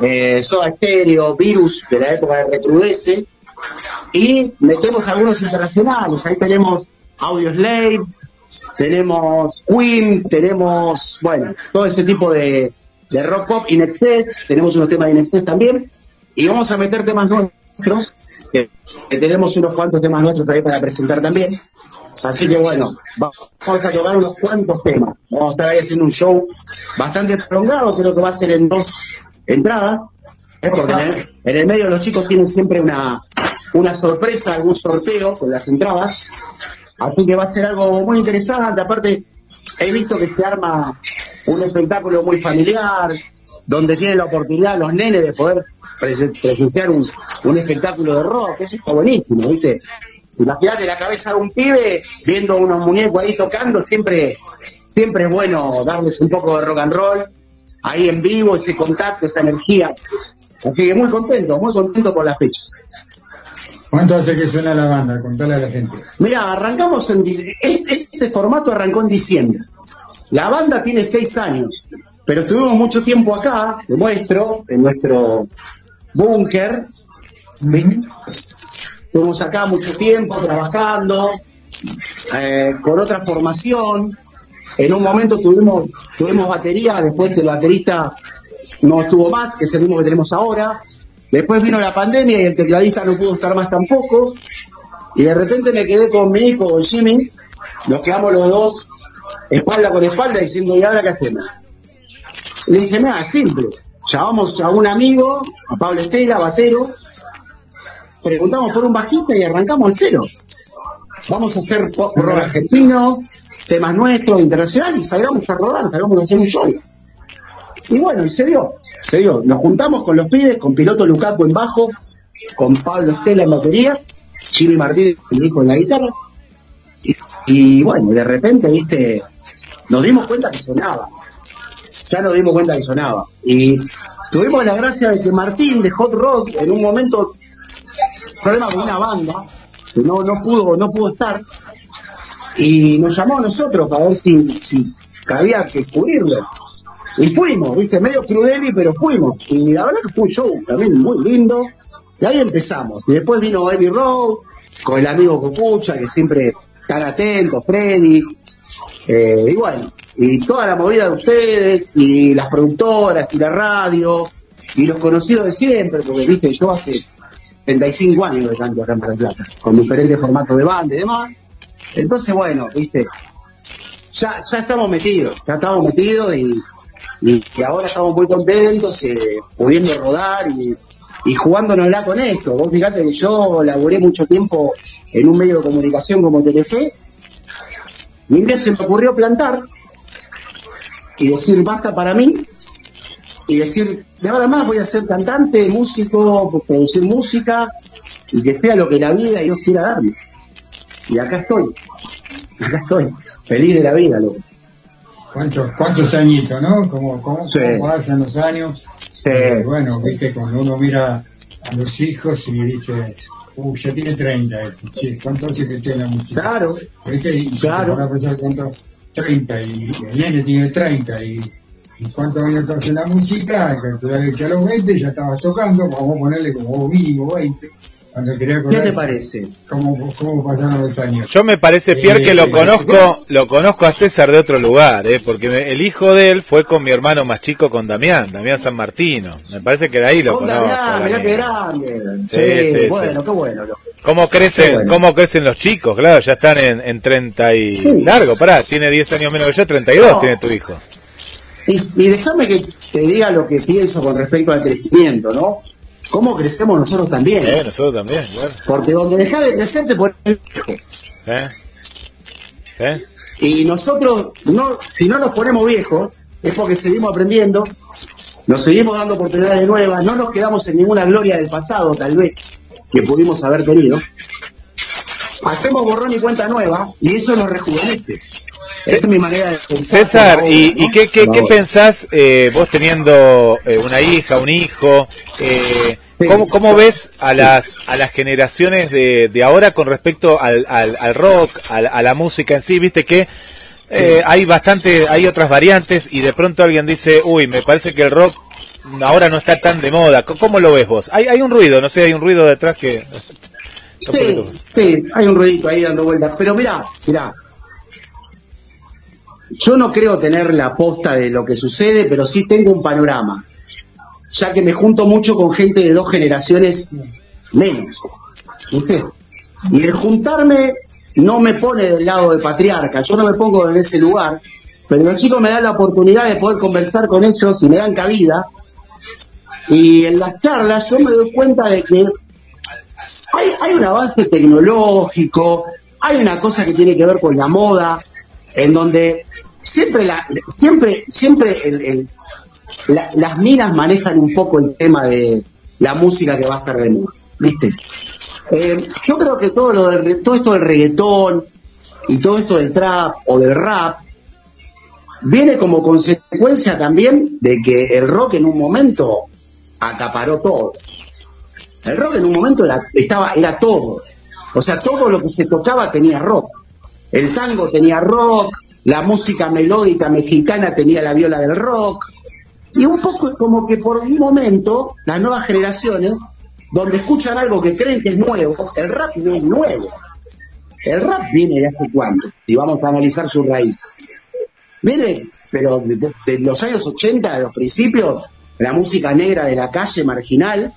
L: eh, Soda Stereo, Virus de la época de Recrudece, y metemos algunos internacionales, ahí tenemos Audio Slave, tenemos Queen, tenemos, bueno, todo ese tipo de, rock pop, Inexcess, tenemos unos temas de Inexcess también, y vamos a meter temas nuestros, que, tenemos unos cuantos temas nuestros ahí para presentar también. Así que bueno, va- vamos a tocar unos cuantos temas. Vamos a estar ahí haciendo un show bastante prolongado, creo que va a ser en dos entradas. ¿eh? Porque en el, en el medio los chicos tienen siempre una, una sorpresa, algún sorteo con las entradas. Así que va a ser algo muy interesante. Aparte, he visto que se arma un espectáculo muy familiar, donde tienen la oportunidad los nenes de poder presen- presenciar un, un espectáculo de rock. Eso está buenísimo, ¿viste? Imagínate la cabeza de un pibe viendo unos muñecos ahí tocando, siempre, siempre es bueno darles un poco de rock and roll, ahí en vivo, ese contacto, esa energía. Así que muy contento, muy contento con la fecha.
D: ¿Cuánto hace que suena la banda? Contale a la gente.
L: Mira, arrancamos en este, este formato arrancó en diciembre. La banda tiene seis años, pero estuvimos mucho tiempo acá, te muestro, en nuestro búnker. Estuvimos acá mucho tiempo trabajando, eh, con otra formación. En un momento tuvimos, tuvimos batería, después el baterista no estuvo más, que es el mismo que tenemos ahora. Después vino la pandemia y el tecladista no pudo estar más tampoco. Y de repente me quedé con mi hijo, con Jimmy, nos quedamos los dos espalda con espalda diciendo, ¿y ahora qué hacemos? Le dije, nada, simple. Llamamos a un amigo, a Pablo Estela, batero, preguntamos por un bajista y arrancamos el cero. Vamos a hacer pop rock argentino, temas nuestros, internacionales, y salgamos a rodar, salgamos a hacer un show. Y bueno, y se dio, dio. Nos juntamos con los pibes, con Piloto Lucaco en bajo, con Pablo Estela en batería, Jimmy Martínez, en la guitarra. Y, bueno, de repente, viste, nos dimos cuenta que sonaba. Ya nos dimos cuenta que sonaba. Y tuvimos la gracia de que Martín de Hot Rock, en un momento, problema con una banda, que no, no pudo, no pudo estar, y nos llamó a nosotros para ver si, si había que cubrirlo. Y fuimos, viste, medio crudeli, pero fuimos. Y la verdad que fue un show también muy lindo. Y ahí empezamos. Y después vino Eddie Rowe, con el amigo Copucha, que siempre están atentos, Freddy. Eh, y bueno, y toda la movida de ustedes, y las productoras, y la radio, y los conocidos de siempre, porque viste, yo hace 35 años de canto acá en Plata, con diferentes formatos de banda y demás. Entonces, bueno, viste, ya, ya estamos metidos, ya estamos metidos y, y, y ahora estamos muy contentos, eh, pudiendo rodar y, y jugándonosla con esto. Vos fíjate que yo laburé mucho tiempo en un medio de comunicación como Telefe y un se me ocurrió plantar y decir basta para mí y decir, de ahora más voy a ser cantante, músico, producir música y que sea lo que la vida Dios quiera darme. Y acá estoy, acá estoy, feliz de la vida, loco.
D: ¿Cuántos, cuántos añitos, no? Como, como,
L: Sí.
D: cómo pasan los años. Eh, bueno, viste, cuando uno mira a los hijos y dice, uy, ya tiene 30, este, che, ¿cuánto hace que tiene la música?
L: Claro.
D: ¿Viste? Y
L: Claro.
D: claro. a pensar cuánto, 30, y el nene tiene 30, y, y cuántos años hace la música, calcular que a los 20 ya estabas tocando, vamos a ponerle como mínimo 20, cuando quería
L: ¿Qué te parece?
D: cómo, cómo pasaron los años.
C: Yo me parece, Pierre, que lo conozco, lo conozco a César de otro lugar, ¿eh? porque me- el hijo de él fue con mi hermano más chico, con Damián, Damián San Martino. Me parece que de ahí lo
L: Con
C: conozco.
L: Damián, mirá qué grande.
C: Sí,
L: Sí,
C: sí,
L: bueno,
C: sí.
L: qué bueno.
C: ¿Cómo crecen,
L: Qué bueno.
C: cómo crecen los chicos? Claro, ya están en, en 30 y...
L: Sí.
C: Largo, pará, tiene 10 años menos que yo, 32
L: No.
C: tiene tu hijo.
L: Y, y déjame que te diga lo que pienso con respecto al crecimiento, ¿no? ¿Cómo crecemos nosotros también?
C: Eh, nosotros también, claro.
L: Porque donde deja de crecer te pones viejo.
C: ¿Eh? ¿Eh?
L: Y nosotros, no, si no nos ponemos viejos, es porque seguimos aprendiendo, nos seguimos dando oportunidades nuevas, no nos quedamos en ninguna gloria del pasado, tal vez, que pudimos haber tenido. Hacemos borrón y cuenta nueva, y eso nos rejuvenece. Esa es mi manera de pensar.
C: César, ¿y,
L: favor,
C: y
L: ¿no?
C: qué, qué, qué pensás eh, vos teniendo eh, una hija, un hijo? Eh, ¿cómo, ¿Cómo ves a las, a las generaciones de, de ahora con respecto al, al, al rock, al- a, la música en sí? Viste que eh, hay bastante, hay otras variantes y de pronto alguien dice, uy, me parece que el rock ahora no está tan de moda. ¿Cómo- ¿Cómo lo ves vos? Hay, hay un ruido, no sé, hay un ruido detrás que...
L: Sí, sí, hay un ruidito ahí dando vueltas. Pero mirá, mirá. Yo no creo tener la posta de lo que sucede, pero sí tengo un panorama. Ya que me junto mucho con gente de dos generaciones menos. Y el juntarme no me pone del lado de patriarca, yo no me pongo en ese lugar, pero los chicos me dan la oportunidad de poder conversar con ellos y me dan cabida. Y en las charlas yo me doy cuenta de que hay, hay un avance tecnológico, hay una cosa que tiene que ver con la moda, en donde siempre la, siempre, siempre el- el- la- las minas manejan un poco el tema de la música que va a estar de moda, ¿viste? Eh, yo creo que todo lo del todo esto del reggaetón y todo esto del trap o del rap viene como consecuencia también de que el rock en un momento acaparó todo. El rock en un momento era, estaba, era todo. O sea, todo lo que se tocaba tenía rock. El tango tenía rock, la música melódica mexicana tenía la viola del rock. Y un poco es como que por un momento, las nuevas generaciones, donde escuchan algo que creen que es nuevo, el rap no es nuevo. El rap viene de hace cuánto, si vamos a analizar su raíz. Viene, pero de los años 80, de los principios, la música negra de la calle marginal,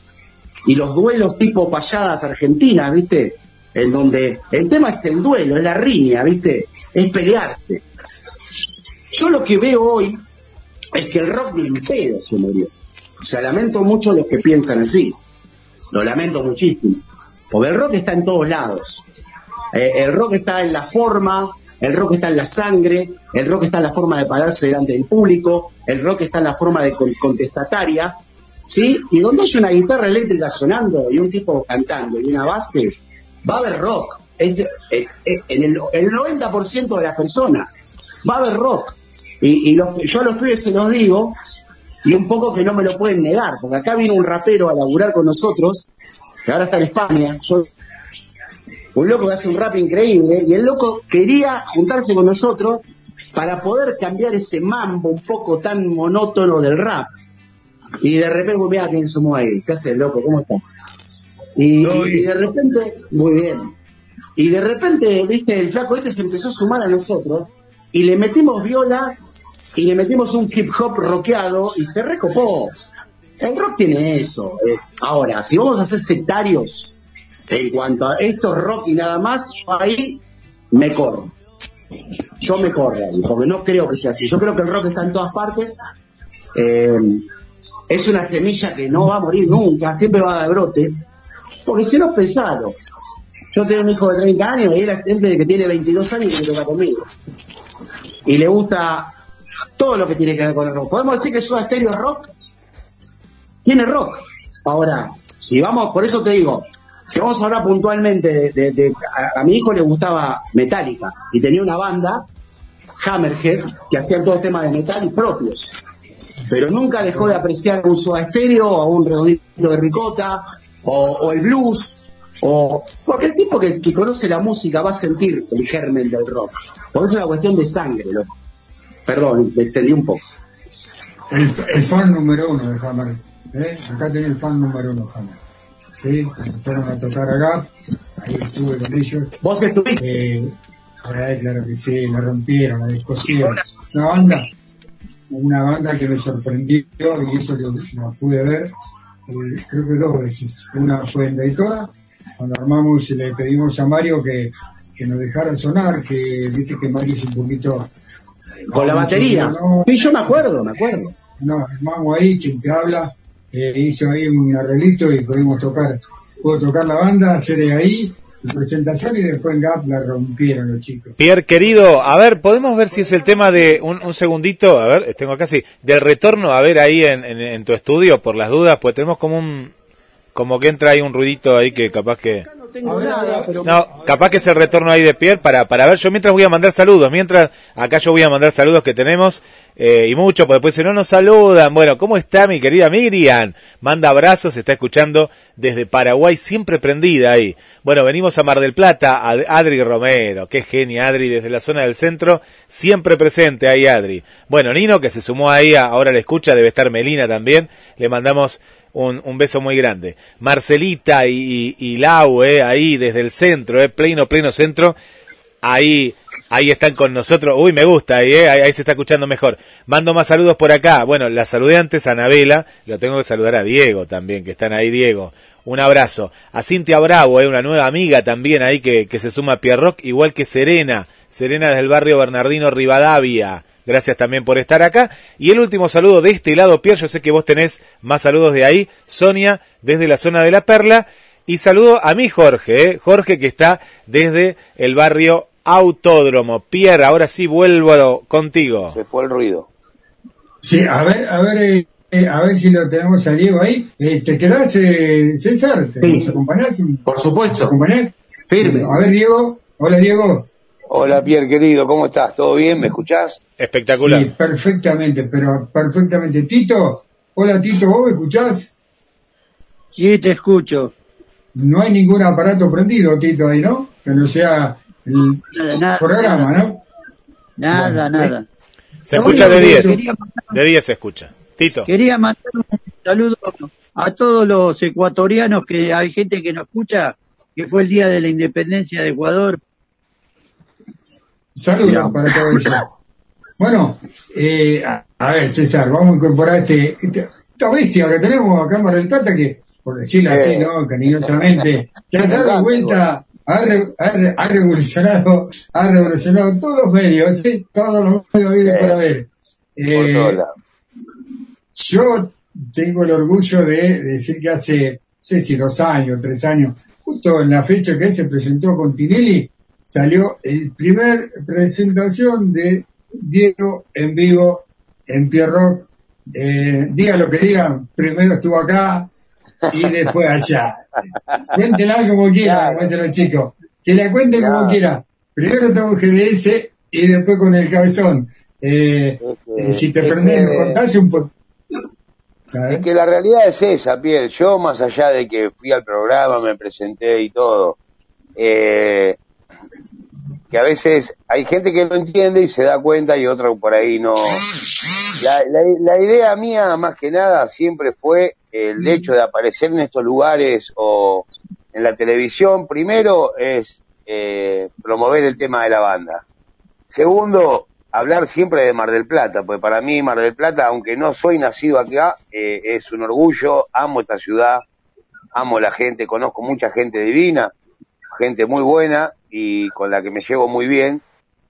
L: y los duelos tipo payadas argentinas, ¿viste? En donde el tema es el duelo, es la riña, ¿viste? Es pelearse. Yo lo que veo hoy es que el rock ni en pedo se murió. O sea, lamento mucho los que piensan así. Lo lamento muchísimo. Porque el rock está en todos lados. Eh, el rock está en la forma, el rock está en la sangre, el rock está en la forma de pararse delante del público, el rock está en la forma de con- contestataria, ¿sí? Y donde hay una guitarra eléctrica sonando y un tipo cantando y una base, va a haber rock. Eh, eh, el, el 90% de las personas va a haber rock. Y, yo a los pibes se los digo, y un poco que no me lo pueden negar, porque acá vino un rapero a laburar con nosotros, que ahora está en España, yo un loco que hace un rap increíble y el loco quería juntarse con nosotros para poder cambiar ese mambo un poco tan monótono del rap. Y de repente, mira quién somos ahí, ¿qué haces, loco? ¿Cómo estás? Y, y de repente, muy bien. Y de repente, viste, el flaco este se empezó a sumar a nosotros y le metimos viola y le metimos un hip hop rockeado y se recopó. El rock tiene eso. eh. Ahora, si vamos a ser sectarios en cuanto a esto es rock y nada más, yo ahí me corro. Yo me corro porque no creo que sea así. Yo creo que el rock está en todas partes. Eh, es una semilla que no va a morir nunca, siempre va a dar brote. Porque si no, pensado. Yo tengo un hijo de 30 años y él siempre que tiene 22 años que me toca conmigo. Y le gusta todo lo que tiene que ver con el rock. ¿Podemos decir que Soda Stereo es rock? tiene rock. Ahora, si vamos, por eso te digo, si vamos a hablar puntualmente de, de- a, mi hijo le gustaba Metallica y tenía una banda, Hammerhead, que hacían todo tema de metal y propios. Pero nunca dejó de apreciar un Soda Stereo o un redondito de ricota o, o el blues o porque el tipo que, que conoce la música va a sentir el germen del rock. Porque es una cuestión de sangre, loco. Perdón, me extendí un poco.
D: El, el fan número uno de Hammer. ¿eh? Acá tenía el fan número uno de Hammer. Sí, fueron a tocar acá, ahí estuve con ellos.
L: ¿Vos estuviste?
D: Eh, claro que sí, la rompieron, la descosieron. Una banda, una banda que me sorprendió y eso lo, lo pude ver, creo que dos veces. Una fue en Daytona, cuando armamos y le pedimos a Mario que, que nos dejara sonar, que viste que Mario es un poquito...
L: Con la batería.
D: No,
L: Sí, yo me acuerdo, me acuerdo.
D: no, armamos ahí, quien te habla, eh, hizo ahí un arreglito y pudimos tocar, pudo tocar la banda, hacer ahí, su presentación y después en Gap la rompieron los chicos.
C: Pierre, querido, a ver, podemos ver si es el tema de un, un segundito, a ver, tengo acá del retorno, a ver ahí en, en, en tu estudio, por las dudas, pues tenemos como un, como que entra ahí un ruidito ahí que capaz que...
L: tengo nada, pero
C: No, capaz que es el retorno ahí de Pierre para, para ver. Yo mientras voy a mandar saludos, mientras acá yo voy a mandar saludos que tenemos eh, y mucho, porque después si no nos saludan. Bueno, ¿cómo está mi querida Miriam? Manda abrazos, se está escuchando desde Paraguay, siempre prendida ahí. Bueno, venimos a Mar del Plata, a Adri Romero, qué genia Adri, desde la zona del centro, siempre presente ahí Adri. Bueno, Nino que se sumó ahí, ahora le escucha, debe estar Melina también, le mandamos un, un beso muy grande. Marcelita y, y, Lau, eh, ahí desde el centro, eh, pleno, pleno centro, ahí, ahí están con nosotros. Uy, me gusta, ahí, eh, ahí, ahí se está escuchando mejor. Mando más saludos por acá. Bueno, la saludé antes a Anabela, lo tengo que saludar a Diego también, que están ahí, Diego. Un abrazo. A Cintia Bravo, eh, una nueva amiga también ahí que, que se suma a Pierrock, igual que Serena. Serena desde el barrio Bernardino Rivadavia. Gracias también por estar acá. Y el último saludo de este lado, Pierre, yo sé que vos tenés más saludos de ahí. Sonia, desde la zona de La Perla. Y saludo a mi Jorge, ¿eh? Jorge que está desde el barrio Autódromo. Pierre, ahora sí vuelvo contigo.
M: Se fue el ruido.
D: Sí, a ver, a ver, eh, eh, a ver si lo tenemos a Diego ahí. Eh, ¿Te quedás, eh, César? ¿Te
L: Sí.
D: nos acompañás?
L: Por supuesto. Firme.
D: A ver, Diego. Hola, Diego.
M: Hola Pierre querido, ¿cómo estás? ¿Todo bien? ¿Me escuchás?
C: Espectacular.
D: Sí, perfectamente, pero perfectamente. Tito, hola Tito, ¿vos me escuchás?
J: Sí, te escucho.
D: No hay ningún aparato prendido, Tito, ahí, ¿no? Que no sea el
J: Nada, nada,
D: programa, ¿no?
J: Nada,
D: Bueno,
J: nada.
C: Se
J: No,
C: escucha de 10.
J: Quería,
C: De 10 se escucha. Tito.
J: quería mandar un saludo a todos los ecuatorianos que hay gente que nos escucha, que fue el día de la independencia de Ecuador.
D: Saludos para todo eso. Bueno, eh, a, a ver, César, vamos a incorporar este, este- esta bestia que tenemos acá en Mar del Plata, que, por decirlo así. ¿no? Cariñosamente, que ha dado vuelta, ha, re- ha re- ha revolucionado, ha revolucionado todos los medios, ¿sí? todos los medios habidos
M: Eh.
D: para ver. Eh, yo tengo el orgullo de, de decir que hace, no sé si dos años, tres años, justo en la fecha que él se presentó con Tinelli, salió el primer presentación de Diego en vivo en Pierrock. Eh, diga lo que digan, primero estuvo acá y después allá. Cuéntenla como quiera, los chicos. Que la cuenten como quiera. Primero estamos en GDS y después con el cabezón. Eh, eh, si te
M: es
D: prendés, contase un poco.
M: Es que la realidad es esa, Pierre. Yo, más allá de que fui al programa, me presenté y todo, eh, que a veces hay gente que lo entiende y se da cuenta y otra por ahí no. La, la, la idea mía, más que nada, siempre fue el hecho de aparecer en estos lugares o en la televisión. Primero es eh, promover el tema de la banda. Segundo, hablar siempre de Mar del Plata, porque para mí Mar del Plata, aunque no soy nacido acá, eh, es un orgullo, amo esta ciudad, amo la gente, conozco mucha gente divina, gente muy buena y con la que me llevo muy bien.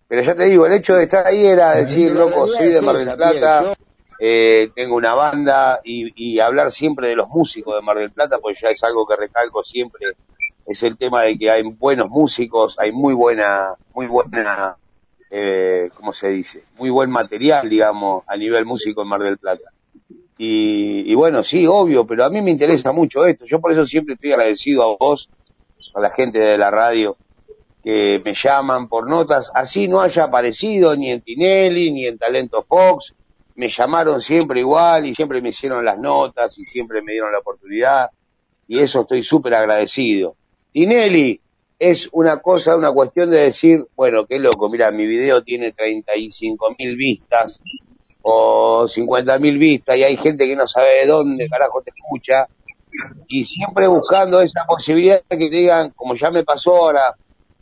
M: Pero ya te digo, el hecho de estar ahí era decir, loco, soy de Mar del Plata, eh, tengo una banda y, y hablar siempre de los músicos de Mar del Plata, pues ya es algo que recalco siempre, es el tema de que hay buenos músicos, hay muy buena, muy buena, eh, ¿cómo se dice? Muy buen material, digamos, a nivel músico en Mar del Plata. Y, y bueno, sí, obvio, pero a mí me interesa mucho esto. Yo por eso siempre estoy agradecido a vos, a la gente de la radio, que me llaman por notas. Así no haya aparecido ni en Tinelli, ni en Talento Fox. Me llamaron siempre igual y siempre me hicieron las notas y siempre me dieron la oportunidad. Y eso estoy súper agradecido. Tinelli es una cosa, una cuestión de decir, bueno, qué loco, mira, mi video tiene 35 mil vistas o 50 mil vistas y hay gente que no sabe de dónde carajo te escucha y siempre buscando esa posibilidad de que te digan, como ya me pasó ahora,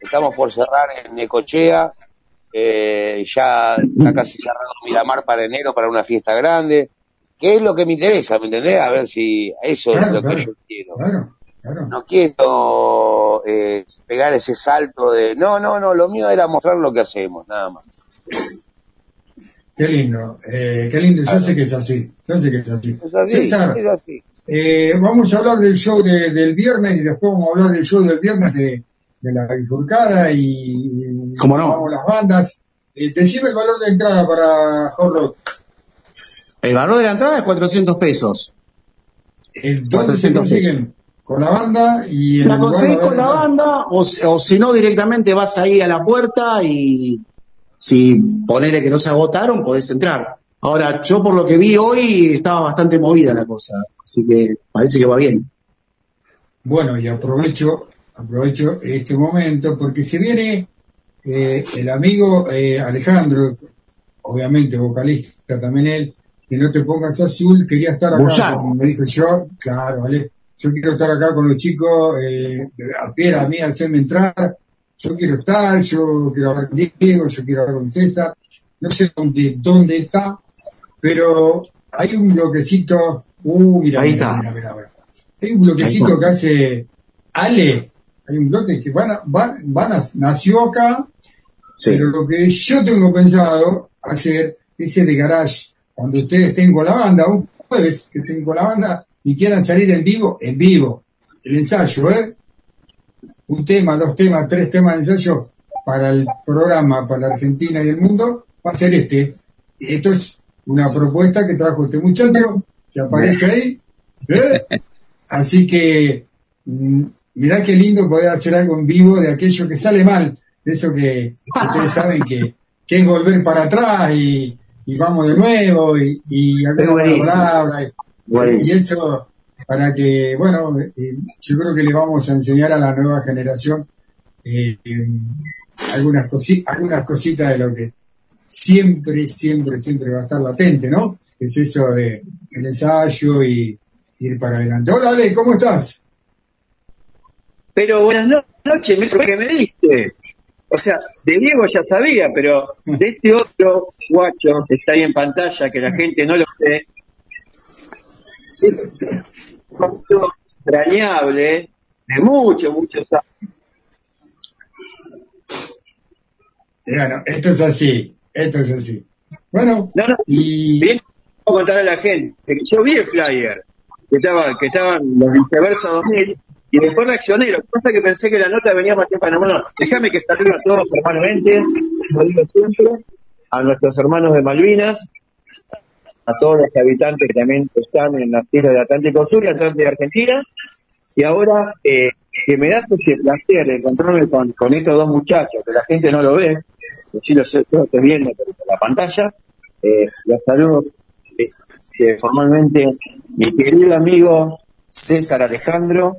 M: estamos por cerrar en Necochea, eh, ya está casi cerrado Miramar para enero para una fiesta grande, que es lo que me interesa, ¿me entendés? A ver si eso es lo que yo quiero. No quiero eh, pegar ese salto de, no, no, no, lo mío era mostrar lo que hacemos, nada más.
D: Qué lindo, eh, qué lindo, yo sé que es así, yo sé que es así.
M: Es así,
D: César,
M: es así.
D: eh, vamos a hablar del show de- del viernes y después vamos a hablar del show del viernes de, de la bifurcada y
L: ¿Cómo no?
D: vamos las bandas. Eh, decime el valor de entrada para Hot Rock.
L: El valor de la entrada es 400 pesos.
D: El, ¿Dónde se
L: 400
D: consiguen? Con la banda y el
L: La conseguís con la banda o, o si no directamente vas ahí a la puerta y si ponele que no se agotaron podés entrar. Ahora, yo por lo que vi hoy estaba bastante movida la cosa, así que parece que va bien.
D: Bueno, y aprovecho, aprovecho este momento porque se viene eh, el amigo eh, Alejandro, obviamente vocalista también él, que no te pongas azul, quería estar acá, como me dijo yo, claro, vale, yo quiero estar acá con los chicos, eh, a pie a mí, hacerme entrar, yo quiero estar, yo quiero hablar con Diego, yo quiero hablar con César, no sé dónde, dónde está, pero hay un bloquecito, uh, mira,
L: Ahí
D: mira,
L: está.
D: mira, mira, mira. Hay un bloquecito que hace Ale, hay un bloque que van a, van, van a- nació acá, pero lo que yo tengo pensado hacer es el de garage, cuando ustedes estén con la banda, un jueves que estén con la banda y quieran salir en vivo, en vivo, el ensayo, ¿eh? Un tema, dos temas, tres temas de ensayo para el programa, para la Argentina y el mundo, va a ser este. Esto es una propuesta que trajo este muchacho, que aparece ahí, ¿eh? *laughs* Así que, mm, mirá qué lindo poder hacer algo en vivo de aquello que sale mal, de eso que ustedes *laughs* saben que, que es volver para atrás y, y vamos de nuevo y, y alguna palabra y, y eso para que, bueno, eh, yo creo que le vamos a enseñar a la nueva generación eh, eh, algunas, cosi- algunas cositas de lo que siempre, siempre, siempre va a estar latente, ¿no? Es eso de el ensayo y ir para adelante. Hola Ale, ¿cómo estás?
N: Pero buenas no- noches, me que me diste. O sea, de Diego ya sabía, pero de este otro guacho que está ahí en pantalla, que la gente no lo ve, es un extrañable de muchos, muchos años.
D: Bueno, esto es así, esto es así. Bueno, y...
N: Bien, voy a contar a la gente que yo vi el flyer, que estaba, que estaban los viceversa 2000, y después reaccioné. Lo que que pensé que la nota venía más temprano. Bueno, déjame que salude a todos digo siempre, a nuestros hermanos de Malvinas, a todos los habitantes que también están en las tierras del Atlántico Sur y Atlántico de Argentina. Y ahora eh, que me das ese placer encontrarme con, con estos dos muchachos, que la gente no lo ve, que sí lo sé- yo lo estoy viendo por la pantalla, eh, los saludo este, formalmente mi querido amigo César Alejandro,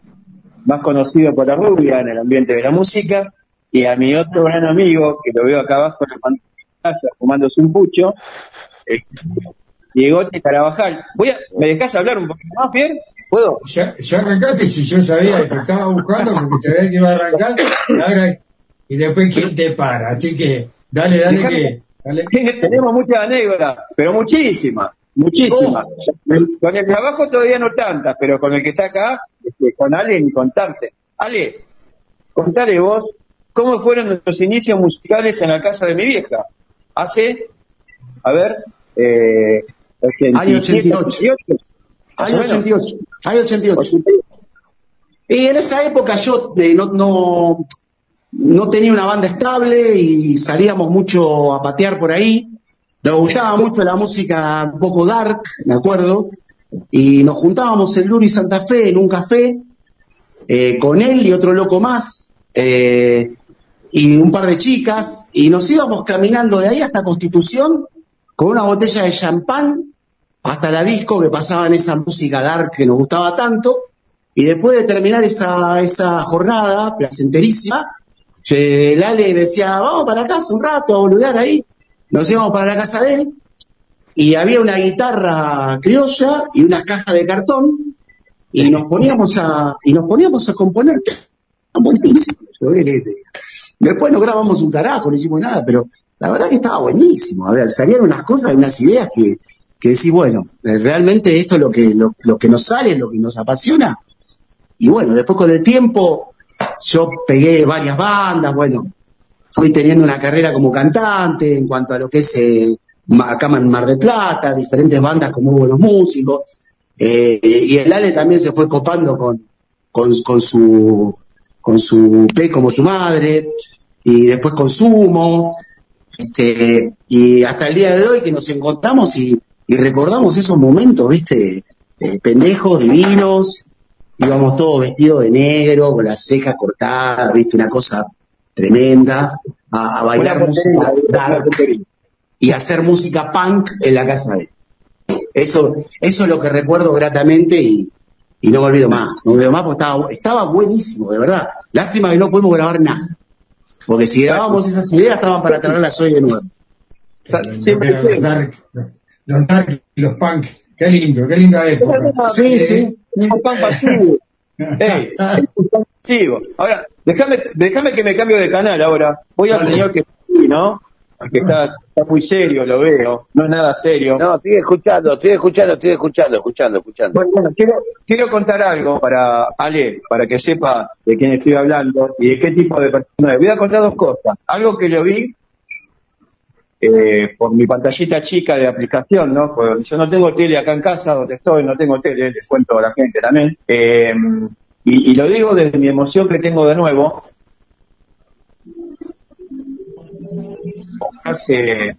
N: más conocido por la rubia en el ambiente de la música, y a mi otro gran amigo, que lo veo acá abajo en la pantalla, fumándose un pucho, eh, Diegote Carabajal. Voy a, ¿Me dejás hablar un poquito más, Pierre? ¿Puedo?
D: Ya, ya arrancaste, si yo sabía que estaba buscando porque sabía que iba a arrancar, y ahora, y después quién te para, así que dale, dale
N: Dejame-
D: que, dale. *laughs*
N: Tenemos muchas anécdotas, pero muchísimas, muchísimas. Con el trabajo todavía no tantas, pero con el que está acá, este, con Ale ni contarte. Ale, contale vos, ¿cómo fueron los inicios musicales en la casa de mi vieja? Hace, a ver, eh,
L: Año 88.
N: 88. Más
L: Año
N: o menos.
L: 88. Año 88. Y en esa época yo eh, no, no, no tenía una banda estable y salíamos mucho a patear por ahí. Nos gustaba mucho la música un poco dark, me acuerdo. Y nos juntábamos en Luri Santa Fe en un café eh, con él y otro loco más eh, y un par de chicas y nos íbamos caminando de ahí hasta Constitución con una botella de champán hasta la disco que pasaban esa música dark que nos gustaba tanto y después de terminar esa, esa jornada placenterísima eh, el Ale me decía vamos para casa un rato a boludear ahí nos íbamos para la casa de él y había una guitarra criolla y una caja de cartón y nos poníamos a y nos poníamos a componer te diga. después no grabamos un carajo no hicimos nada pero la verdad que estaba buenísimo a ver salían unas cosas unas ideas que, que decís bueno eh, realmente esto es lo que lo, lo que nos sale lo que nos apasiona y bueno después con el tiempo yo pegué varias bandas bueno fui teniendo una carrera como cantante en cuanto a lo que es eh, acá en Mar del Plata, diferentes bandas como buenos músicos, eh, y el Ale también se fue copando con, con, con su con su P como tu madre, y después con Sumo, este, y hasta el día de hoy que nos encontramos y, y recordamos esos momentos, viste, Eh, pendejos, divinos, íbamos todos vestidos de negro, con las cejas cortadas, viste, una cosa tremenda, a, a bailar música y hacer música punk en la casa de él. Eso, eso es lo que recuerdo gratamente y, y no me olvido más, no me olvido más porque estaba, estaba buenísimo, de verdad. Lástima que no pudimos grabar nada. Porque si grabábamos esas ideas estaban para traerlas hoy de nuevo.
D: Siempre los dark, los, dark y los punk. Qué lindo, qué linda época.
N: Sí,
D: Eh,
N: sí. Un pan pasivo. Ey, *laughs* pasivo. Ahora, déjame, déjame que me cambio de canal ahora. Voy al señor que ¿no? Que está, está muy serio, lo veo. No es nada serio.
M: No, estoy escuchando, estoy escuchando, estoy escuchando, escuchando, escuchando.
N: Bueno, bueno, quiero, quiero contar algo para Ale, para que sepa de quién estoy hablando y de qué tipo de persona es. Voy a contar dos cosas. Algo que lo vi eh, por mi pantallita chica de aplicación, ¿no? Pues yo no tengo tele acá en casa donde estoy, no tengo tele, les cuento a la gente también. Eh, y, y lo digo desde mi emoción que tengo de nuevo. Hace eh,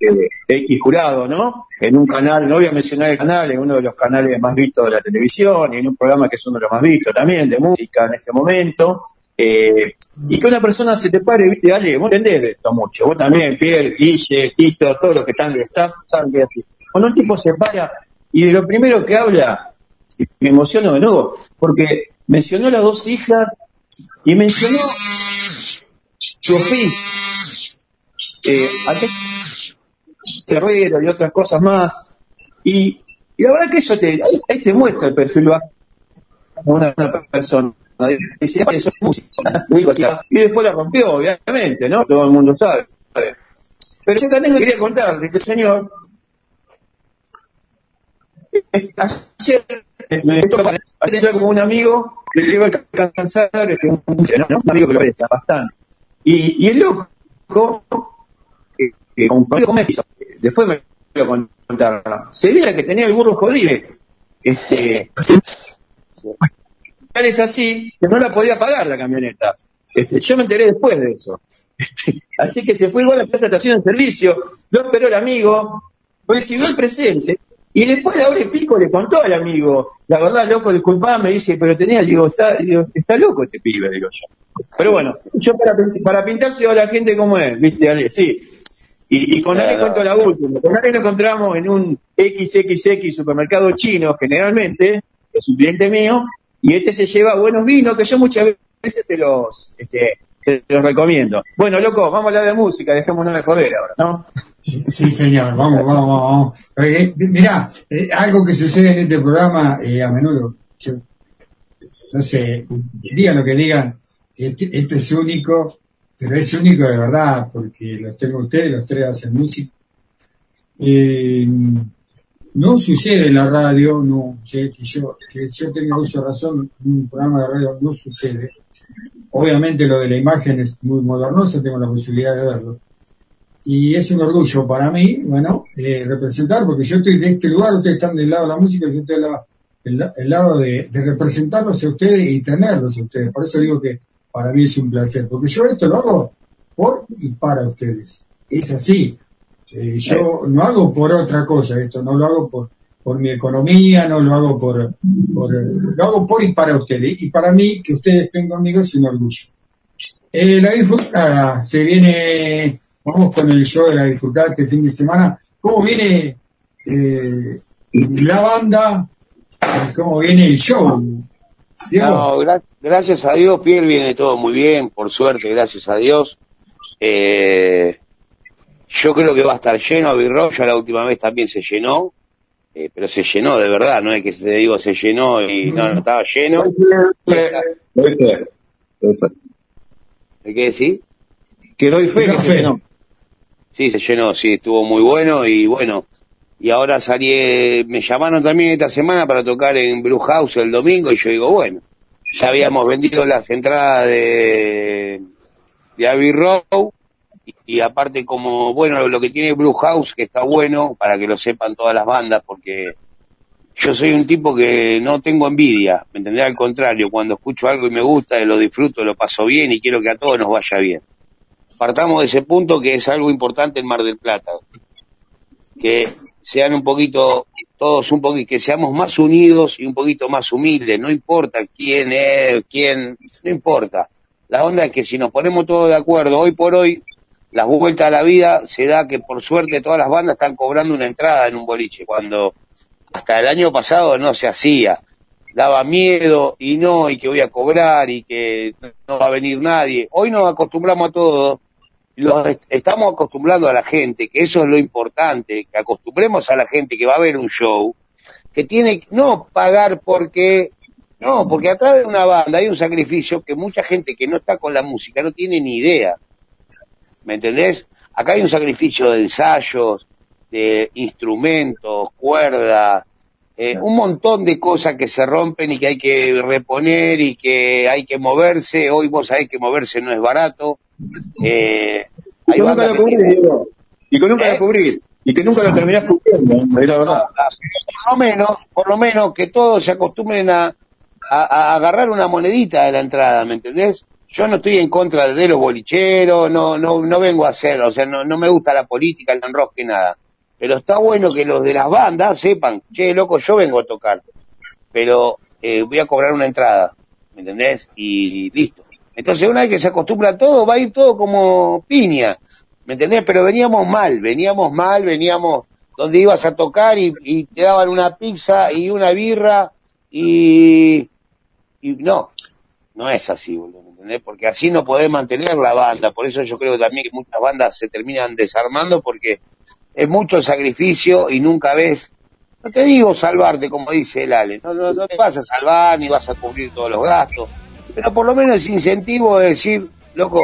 N: eh, X jurado, ¿no? En un canal, no voy a mencionar el canal, en uno de los canales más vistos de la televisión y en un programa que es uno de los más vistos también de música en este momento. Eh, y que una persona se te pare, viste, dale, vos entendés de esto mucho, vos también, Pierre, Guille, Tito, todos los que están el staff, saben que es así. Cuando un tipo se para y de lo primero que habla, me emociono de nuevo, porque mencionó las dos hijas y mencionó su oficio, eh, cerrero y otras cosas más. Y, y la verdad que eso te, ahí, te muestra el perfil bajo de una persona. Dice, "Ah, soy músico", digo así, y después la rompió, obviamente, ¿no? Todo el mundo sabe. Pero yo también quería contar de este señor. Ayer me ayer como un amigo que le iba a alcanzar este, un, un amigo que lo presta bastante. Y, y el loco eh, compartió después me voy a contar. Se veía que tenía el burro jodido. Este, tal es así que no la podía pagar la camioneta. Este, yo me enteré después de eso. Este, así que se fue igual a la plaza de estación de servicio, lo esperó el amigo, recibió el presente y después la hora y pico le contó al amigo, la verdad, loco, disculpame, me dice, pero tenía, digo, está, digo, está loco este pibe, digo yo. Pero bueno, yo para, para pintarse a la gente como es, viste, Ale, sí. Y, y con Ale cuento la última. Con Ale nos encontramos en un XXX supermercado chino, generalmente, es un cliente mío, y este se lleva buenos vinos que yo muchas veces se los, este, se los recomiendo. Bueno, loco, vamos a hablar de música, dejémonos de joder ahora, ¿no?
D: Sí, sí, señor, vamos, vamos, vamos. Eh, mirá, eh, algo que sucede en este programa eh, a menudo, yo, no sé, digan lo que digan, este, esto es único, pero es único de verdad, porque los tengo ustedes, los tres hacen música. Eh, no sucede en la radio, no, que, yo, que yo tenga uso razón, un programa de radio no sucede. Obviamente lo de la imagen es muy modernoso, tengo la posibilidad de verlo. Y es un orgullo para mí, bueno, eh, representar, porque yo estoy de este lugar, ustedes están del lado de la música, yo estoy del lado, del lado de, de representarlos a ustedes y tenerlos a ustedes. Por eso digo que para mí es un placer, porque yo esto lo hago por y para ustedes. Es así. Eh, yo no hago por otra cosa esto, no lo hago por, por mi economía, no lo hago por, por lo hago por y para ustedes. Y para mí, que ustedes estén conmigo es un orgullo. Eh, la disfrutada, se viene, vamos con el show de la disfrutada este fin de semana. ¿Cómo viene eh, la banda? ¿Cómo viene el show?
M: No, gracias a Dios, Piel viene todo muy bien, por suerte, gracias a Dios. Eh, yo creo que va a estar lleno Abbey Road, ya la última vez también se llenó, eh, pero se llenó de verdad, no es que te digo se llenó y no, no estaba lleno. ¿Qué qué decir?
N: Que doy fe que se llenó.
M: Sí, se llenó, sí, estuvo muy bueno y bueno, y ahora salí, me llamaron también esta semana para tocar en Blue House el domingo y yo digo, bueno, ya habíamos vendido las entradas de, de Abbey Road y, aparte como, bueno, lo que tiene Blue House que está bueno para que lo sepan todas las bandas porque yo soy un tipo que no tengo envidia, ¿me entendés? Al contrario, cuando escucho algo y me gusta, lo disfruto, lo paso bien y quiero que a todos nos vaya bien. Partamos de ese punto que es algo importante en Mar del Plata. Que sean un poquito, todos un poquito, que seamos más unidos y un poquito más humildes. No importa quién es, quién, no importa. La onda es que si nos ponemos todos de acuerdo, hoy por hoy, la vuelta a la vida se da que por suerte todas las bandas están cobrando una entrada en un boliche, cuando hasta el año pasado no se hacía. Daba miedo y no, y que voy a cobrar y que no va a venir nadie. Hoy nos acostumbramos a todo, los est- estamos acostumbrando a la gente, que eso es lo importante, que acostumbremos a la gente que va a ver un show, que tiene no pagar porque, no, porque atrás de una banda hay un sacrificio que mucha gente que no está con la música no tiene ni idea. ¿Me entendés? Acá hay un sacrificio de ensayos, de instrumentos, cuerdas, eh, un montón de cosas que se rompen y que hay que reponer y que hay que moverse. Hoy vos sabés que moverse no es barato. Eh,
N: Y que nunca lo cubrís, Diego. Y que nunca lo cubrís. Y que nunca lo terminás cubriendo, es la verdad.
M: por lo menos, por lo menos que todos se acostumbren a, a, a agarrar una monedita de la entrada, ¿me entendés? Yo no estoy en contra de los bolicheros, no, no, no vengo a hacer, o sea, no, no me gusta la política, el enrosque, nada. Pero está bueno que los de las bandas sepan, che, loco, yo vengo a tocar, pero eh, voy a cobrar una entrada, ¿me entendés? Y listo. Entonces una vez que se acostumbra a todo, va a ir todo como piña, ¿me entendés? Pero veníamos mal, veníamos mal, veníamos donde ibas a tocar y, te daban una pizza y una birra y, y no, no es así, boludo, ¿me entendés? Porque así no podés mantener la banda, por eso yo creo también que muchas bandas se terminan desarmando porque es mucho sacrificio y nunca ves, no te digo salvarte como dice el Ale, no, no, no te vas a salvar ni vas a cubrir todos los gastos, pero por lo menos ese incentivo de decir, loco,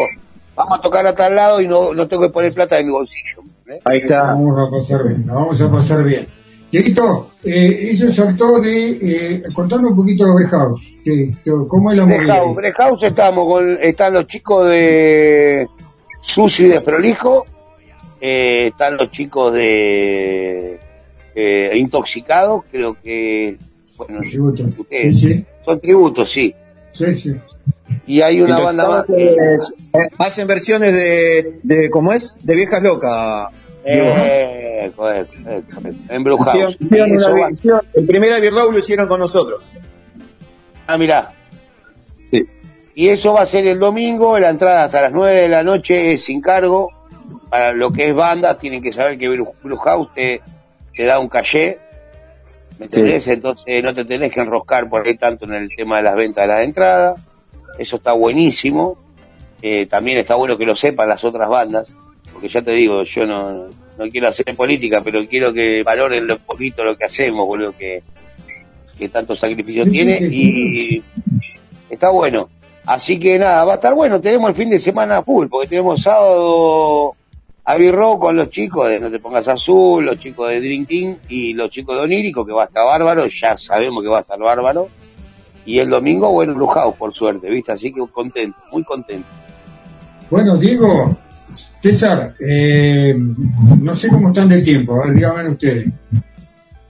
M: vamos a tocar a tal lado y no, no tengo que poner plata de mi bolsillo.
N: Ahí está.
D: Vamos a pasar bien, la vamos a pasar bien. Dieguito, eh, eso saltó de, eh, contarme un poquito de House. que- que- ¿Cómo es la movida?
M: Breakhouse estamos con, están los chicos de Sucio y Desprolijo, eh, están los chicos de eh, Intoxicados, creo que, bueno,
D: Tributo.
M: ustedes,
D: Sí, sí.
M: son tributos, sí.
D: Sí, sí.
M: Y hay una banda más que,
N: Eh, hacen versiones de, de, ¿cómo es? De viejas locas.
M: Eh, correcto, en Blue House.
N: Hicieron- hicieron
M: Y eso
N: una
M: va-
N: versión- el primer Abbey Road lo hicieron con nosotros.
M: Ah, mirá. Y eso va a ser el domingo, la entrada hasta las 9 de la noche es sin cargo. Para lo que es banda, tienen que saber que Blue House te, te da un caché. ¿Me entendés? Entonces no te tenés que enroscar por ahí tanto en el tema de las ventas de las entradas. Eso está buenísimo. Eh, también está bueno que lo sepan las otras bandas. Porque ya te digo, yo no, no quiero hacer política, pero quiero que valoren lo poquito lo que hacemos, boludo, que, que tanto sacrificio
D: Sí,
M: tiene.
D: sí.
M: Y está bueno. Así que nada, va a estar bueno. Tenemos el fin de semana full, porque tenemos sábado a Birro con los chicos de No Te Pongas Azul, los chicos de Dream Team y los chicos de Onírico, que va a estar bárbaro. Ya sabemos que va a estar bárbaro. Y el domingo, bueno, House, por suerte, ¿viste? Así que contento, muy contento.
D: Bueno, Diego, César, eh, no sé cómo están de tiempo, a ver, díganme ustedes.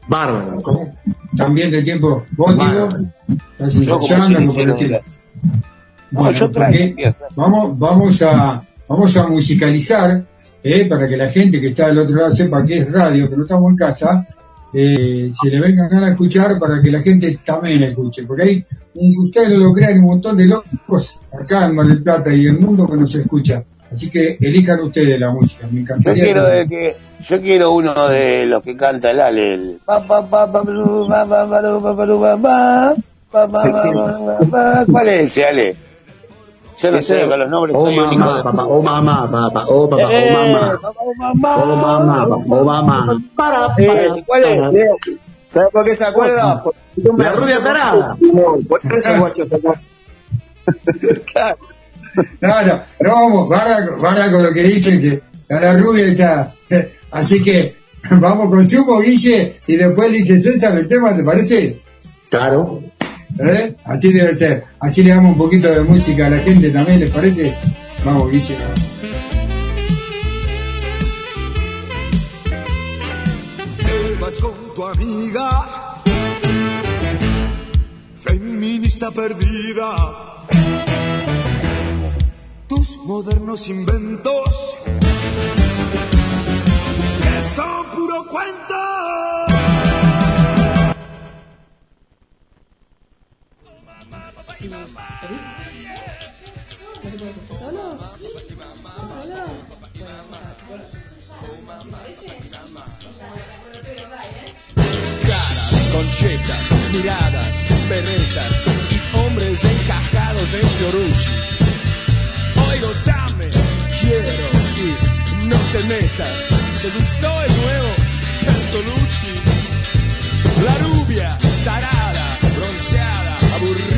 L: Bárbaro.
D: ¿Cómo? ¿También de tiempo? ¿Vos, Diego? ¿Estás.
M: No, yo
D: porque vamos, vamos a, vamos a musicalizar, para que la gente que está del otro lado sepa que es radio, que no estamos en casa, se le venga a escuchar para que la gente también la escuche, porque hay, un, ustedes no lo crean, un montón de locos acá en Mar del Plata y en el mundo que nos escucha. Así que elijan ustedes la música, me encantaría.
M: Yo quiero,
D: que...
M: Yo quiero uno de los que canta el Ale, el... ¿Cuál es ese, Ale? Yo no sé, con los nombres
L: Oh mamá,
M: de...
L: papá, oh mamá, papá, oh papá,
M: Eh,
L: oh mamá.
M: papá, oh, mamá.
L: Oh mamá, papá, oh mamá. Para,
N: Eh,
L: para,
N: ¿Cuál es?
L: para.
N: Eh, ¿Sabes por qué se acuerda? Por-
L: La rubia tarada.
N: Por eso guacho. Claro. *laughs*
D: No, no, no vamos, para, para con lo que dicen que a la rubia está. Así que vamos con Sumo, Guille, y después elige César el tema, ¿te parece?
L: Claro.
D: ¿Eh? Así debe ser. Así le damos un poquito de música a la gente también, ¿les parece? Vamos, Guille.
B: vas con tu amiga, feminista perdida. Tus modernos inventos, que son puro cuento.
O: ¿No te puedes.
B: Caras, conchetas, miradas, berretas y hombres encajados en Fiorucci. Oigo, dame, quiero y no te metas. ¿Te gustó el nuevo Bertolucci? La rubia, tarada, bronceada, aburrida, me dice, ¿por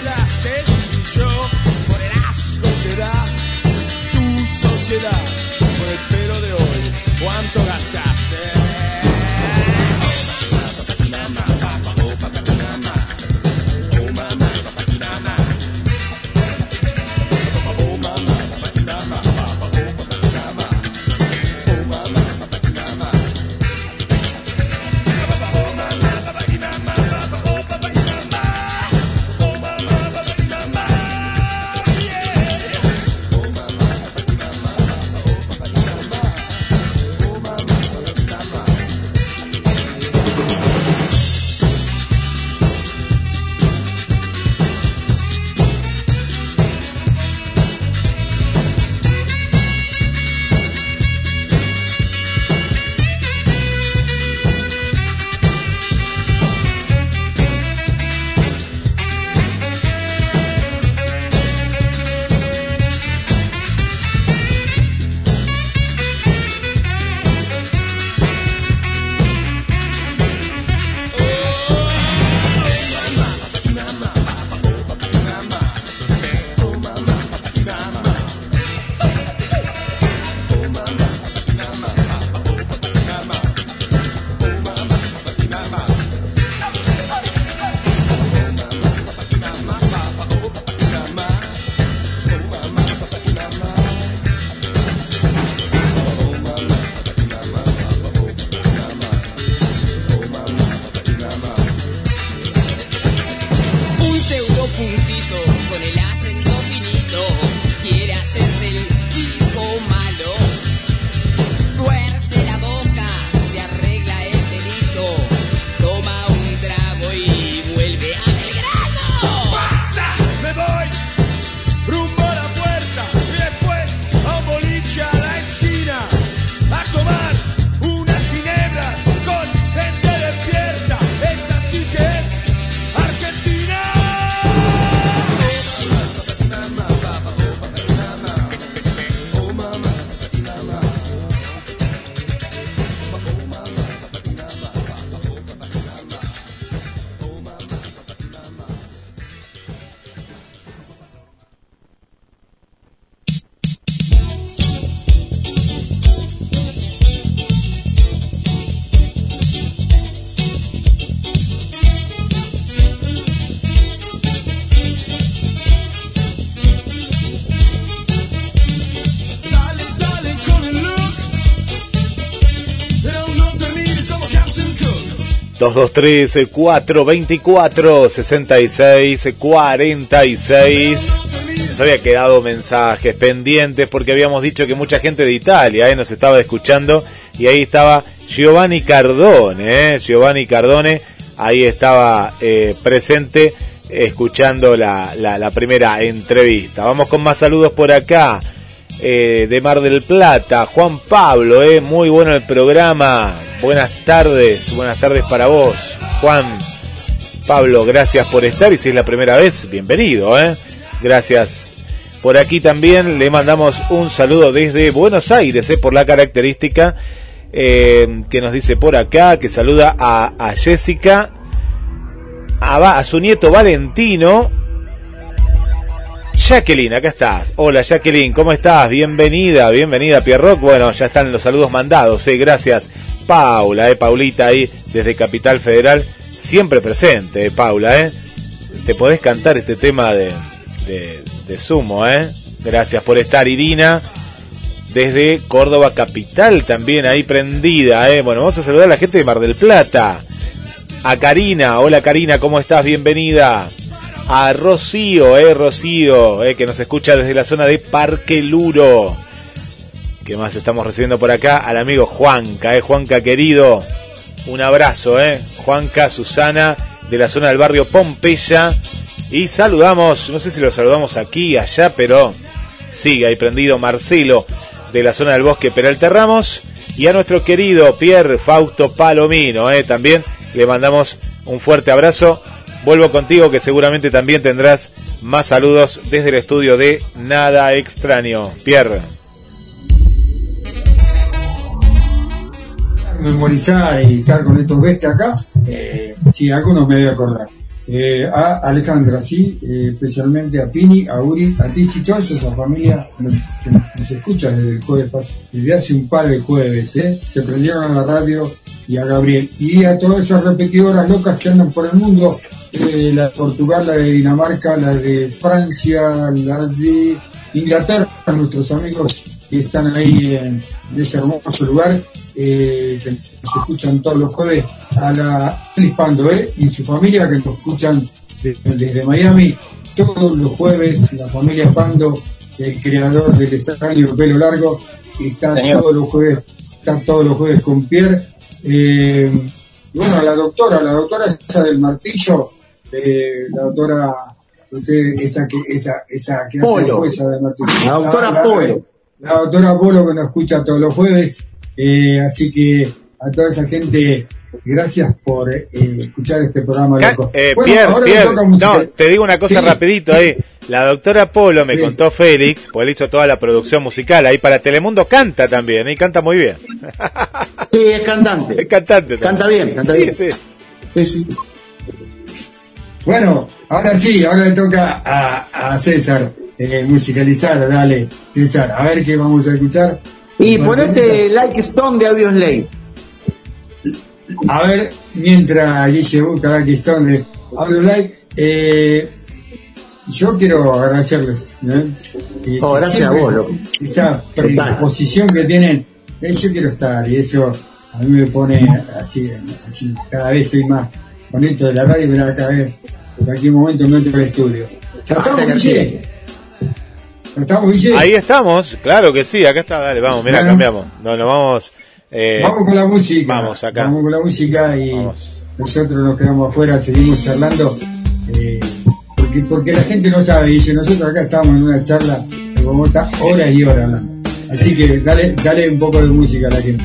B: sociedad destruyó por el asco que da tu sociedad.
C: 223-424-6646. Nos había quedado mensajes pendientes porque habíamos dicho que mucha gente de Italia eh, nos estaba escuchando y ahí estaba Giovanni Cardone, eh, Giovanni Cardone, ahí estaba eh, presente escuchando la, la, primera entrevista. Vamos con más saludos por acá. Eh, de Mar del Plata, Juan Pablo, eh, muy bueno el programa. Buenas tardes, buenas tardes para vos, Juan. Pablo, gracias por estar y si es la primera vez, bienvenido, ¿eh? Gracias. Por aquí también le mandamos un saludo desde Buenos Aires, ¿eh? Por la característica eh, que nos dice por acá, que saluda a, a Jessica, a, a su nieto Valentino. Jacqueline, acá estás. Hola Jacqueline, ¿cómo estás? Bienvenida, bienvenida Pierrock. Bueno, ya están los saludos mandados, eh, gracias. Paula, eh, Paulita ahí desde Capital Federal, siempre presente, eh, Paula, eh. Te podés cantar este tema de, de, de sumo, eh. Gracias por estar, Irina. Desde Córdoba Capital también ahí prendida, eh. Bueno, vamos a saludar a la gente de Mar del Plata. A Karina, hola Karina, ¿cómo estás? Bienvenida. A Rocío, eh, Rocío, eh, que nos escucha desde la zona de Parque Luro. ¿Qué más estamos recibiendo por acá? Al amigo Juanca, eh, Juanca querido. Un abrazo, eh. Juanca, Susana, de la zona del barrio Pompeya. Y saludamos, no sé si lo saludamos aquí, allá, pero sigue ahí prendido Marcelo, de la zona del bosque Peralta Ramos. Y a nuestro querido Pierre Fausto Palomino, eh, también le mandamos un fuerte abrazo. Vuelvo contigo que seguramente también tendrás más saludos desde el estudio de Nada Extraño. Pierre.
D: memorizar y estar con estos bestias acá, eh, sí, algunos me voy a acordar. Eh, a Alejandra, sí, eh, especialmente a Pini, a Uri, a Tizi, toda esa familia que nos escucha desde el jueves, desde hace un par de jueves, ¿eh? se prendieron a la radio y a Gabriel. Y a todas esas repetidoras locas que andan por el mundo, eh, la de Portugal, la de Dinamarca, la de Francia, la de Inglaterra, nuestros amigos que están ahí en, ese hermoso lugar, eh, que nos escuchan todos los jueves, a la Feliz Pando, ¿eh? y su familia que nos escuchan de- desde Miami todos los jueves, la familia Pando, el creador del extraño pelo largo, está
J: Señor.
D: todos los jueves, está todos los jueves con Pierre. Eh, y bueno, la doctora, la doctora esa del martillo, eh, la doctora, usted, esa que, esa, esa que hace
L: Polo.
D: la jueza del martillo.
L: La doctora
D: la-
L: Polo.
D: La doctora Polo que nos escucha todos los jueves, eh, así que a toda esa gente, gracias por eh, escuchar este programa loco.
C: eh,
D: Bueno,
C: Pierre,
D: ahora
C: Pierre,
D: toca
C: no, te digo una cosa
D: Sí.
C: rapidito ahí. La doctora Polo me
D: Sí.
C: contó Félix, pues él hizo toda la producción musical ahí para Telemundo, canta también, y canta muy bien.
L: Sí, es cantante. *laughs*
C: Es cantante. también.
L: Canta bien, canta
C: Sí,
L: bien.
C: sí.
L: Sí, sí.
D: Bueno, ahora sí, ahora le toca a, a César eh, musicalizar, dale, César, a ver qué vamos a escuchar.
L: Y ponete Like Stone de Audio Slave.
D: A ver, mientras Guille busca la cuestión de Audio Live, eh, yo quiero agradecerles. ¿eh? Y
L: Oh, gracias a vos, loco.
D: Esa predisposición que tienen, eh, yo quiero estar y eso a mí me pone así, así cada vez estoy más con esto de la radio, pero cada vez, en cualquier momento me entro al estudio. ¿Ya estamos, Guille? ¿Ya estamos, Guille?
C: Ahí estamos, claro que sí, acá está, dale, vamos, mira,
D: Bueno.
C: cambiamos. No, nos vamos. eh,
D: Vamos con la música.
C: Vamos acá.
D: Vamos con la música y nosotros nos quedamos afuera, seguimos charlando. eh, porque, porque la gente no sabe, dice, nosotros acá estamos en una charla de Bogotá horas y horas hablando. Así que dale, dale un poco de música a la gente.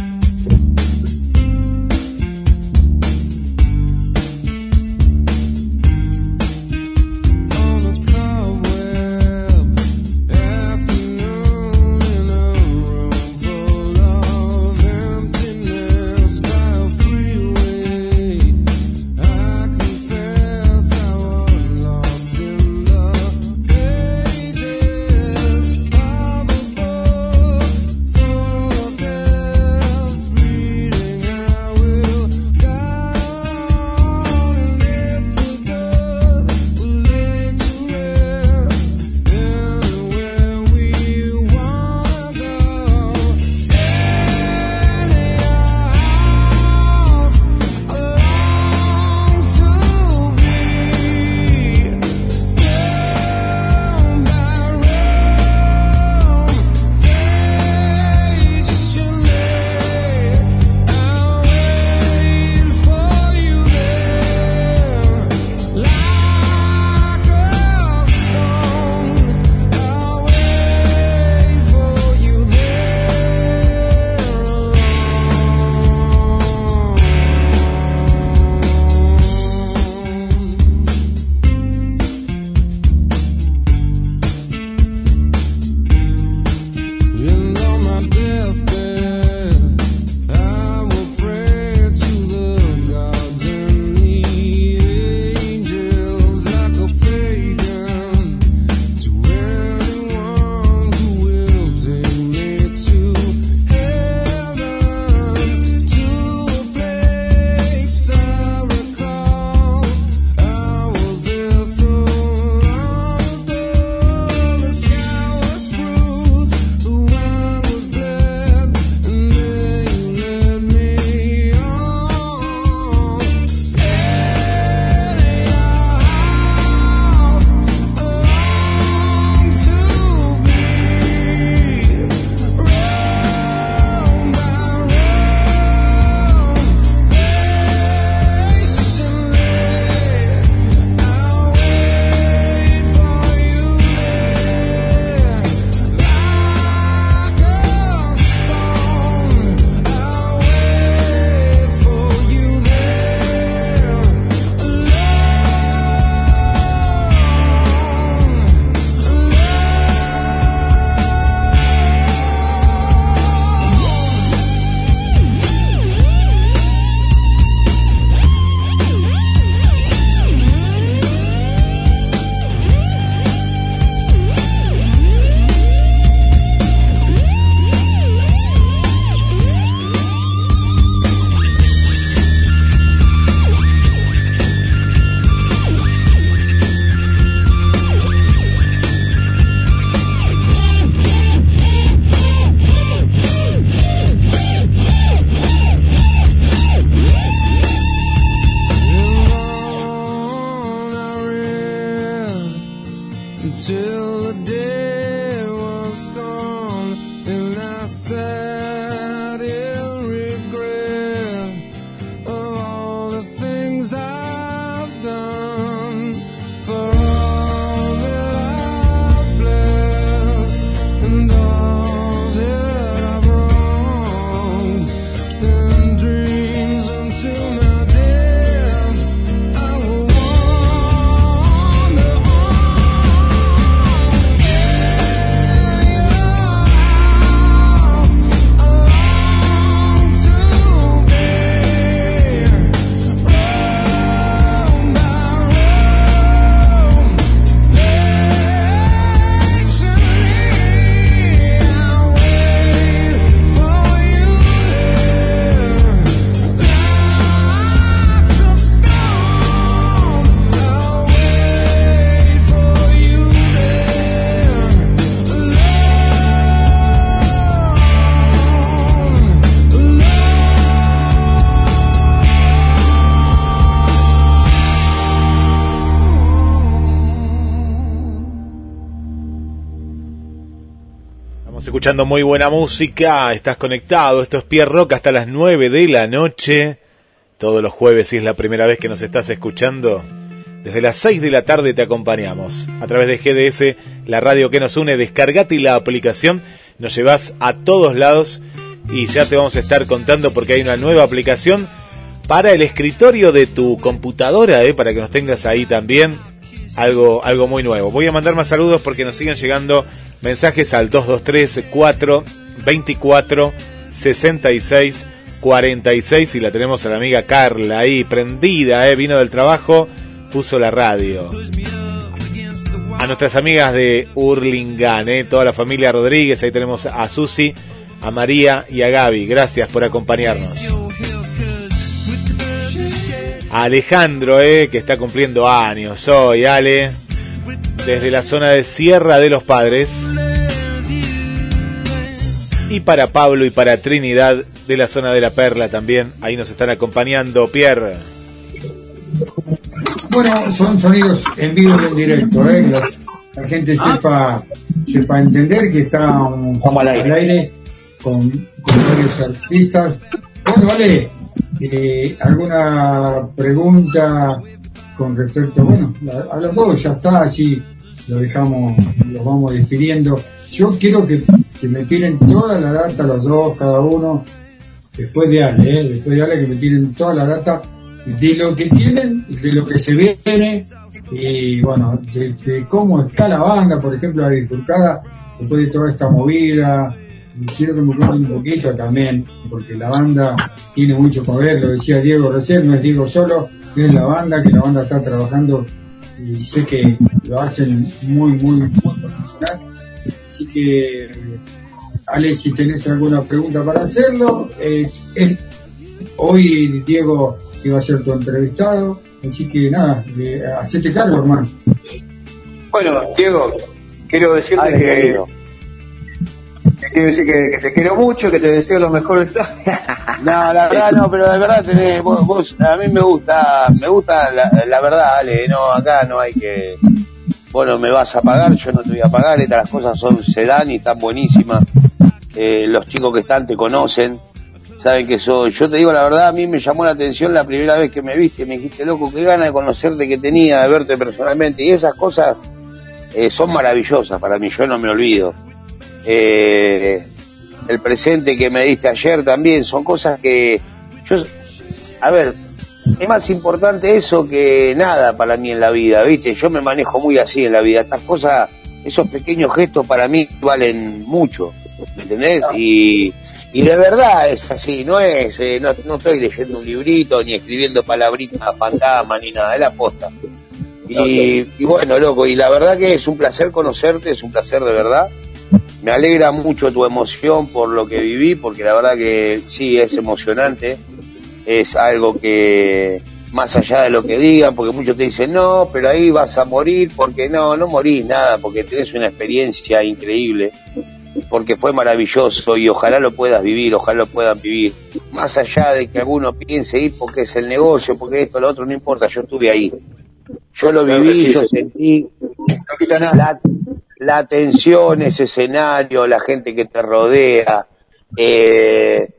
C: Muy buena música, estás conectado, esto es Pierre Rock hasta las 9 de la noche, todos los jueves si es la primera vez que nos estás escuchando. Desde las 6 de la tarde te acompañamos a través de GDS, la radio que nos une, descargate la aplicación, nos llevas a todos lados y ya te vamos a estar contando porque hay una nueva aplicación para el escritorio de tu computadora, eh, para que nos tengas ahí también, algo, algo muy nuevo. Voy a mandar más saludos porque nos siguen llegando mensajes al 223 4 24 66 46 y la tenemos a la amiga Carla ahí prendida, eh, vino del trabajo, puso la radio. A nuestras amigas de Hurlingham, eh, toda la familia Rodríguez, ahí tenemos a Susi, a María y a Gaby. Gracias por acompañarnos. A Alejandro, eh, que está cumpliendo años hoy, Ale, desde la zona de Sierra de los Padres. Y para Pablo y para Trinidad de la zona de la Perla también, ahí nos están acompañando, Pierre.
D: Bueno, son sonidos en vivo y en directo, ¿eh? La gente sepa, sepa entender que está um, al aire con, con varios artistas. Bueno, vale, eh, ¿alguna pregunta con respecto, bueno, a, a los dos ya está, así lo dejamos, los vamos despidiendo. Yo quiero que, me tiren toda la data los dos, cada uno, después de Ale, ¿eh? después de Ale que me tiren toda la data de lo que tienen, de lo que se viene, y bueno, de, cómo está la banda, por ejemplo, la bifurcada, después de toda esta movida, quiero que me cuenten un poquito también, porque la banda tiene mucho ver, lo decía Diego recién, no es Diego solo, es la banda, que la banda está trabajando y sé que lo hacen muy, muy, muy profesional. Así que, Ale, si tenés alguna pregunta para hacerlo, eh, es- hoy Diego iba a ser tu entrevistado, así que nada, eh, hacete cargo, hermano.
N: Bueno, Diego, quiero decirte que,
M: querido.
N: Quiero decir que, te quiero mucho, que te deseo los mejores
M: No, la verdad no, pero de verdad tenés, vos, vos- a mí me gusta, me gusta la, la verdad, Ale, no, acá no hay que, bueno, me vas a pagar, yo no te voy a pagar, estas las cosas son, se dan y están buenísimas, Eh, los chicos que están te conocen, saben que soy, yo te digo la verdad, a mí me llamó la atención la primera vez que me viste, me dijiste, loco, qué gana de conocerte que tenía, de verte personalmente, y esas cosas eh, son maravillosas para mí, yo no me olvido. Eh, el presente que me diste ayer también son cosas que yo a ver es más importante eso que nada para mí en la vida viste yo me manejo muy así en la vida. Estas cosas esos pequeños gestos para mí valen mucho ¿me entendés? y y de verdad es así no es eh, no, no estoy leyendo un librito ni escribiendo palabritas fantasma ni nada es la posta. Y, y bueno loco y la verdad que es un placer conocerte es un placer de verdad me alegra mucho tu emoción por lo que viví, porque la verdad que sí, es emocionante. Es algo que, más allá de lo que digan, porque muchos te dicen, no, pero ahí vas a morir, porque no, no morís nada, porque tenés una experiencia increíble, porque fue maravilloso y ojalá lo puedas vivir, ojalá lo puedan vivir. Más allá de que alguno piense ir porque es el negocio, porque esto, lo otro, no importa, yo estuve ahí. Yo lo viví, yo sentí,
N: invita a nadie.
M: La, atención, ese escenario, la gente que te rodea, eh,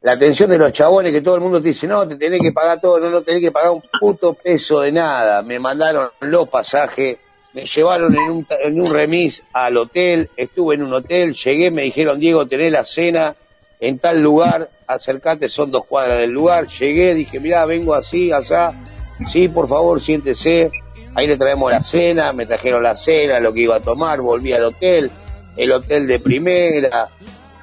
M: la atención de los chabones que todo el mundo te dice, no, te tenés que pagar todo, no, no tenés que pagar un puto peso de nada. Me mandaron los pasajes, me llevaron en un, en un remis al hotel, estuve en un hotel, llegué, me dijeron, Diego, tenés la cena en tal lugar, acercate, son dos cuadras del lugar. Llegué, dije, mirá, vengo así, allá, sí, por favor, siéntese. Ahí le traemos la cena, me trajeron la cena, lo que iba a tomar, volví al hotel, el hotel de primera,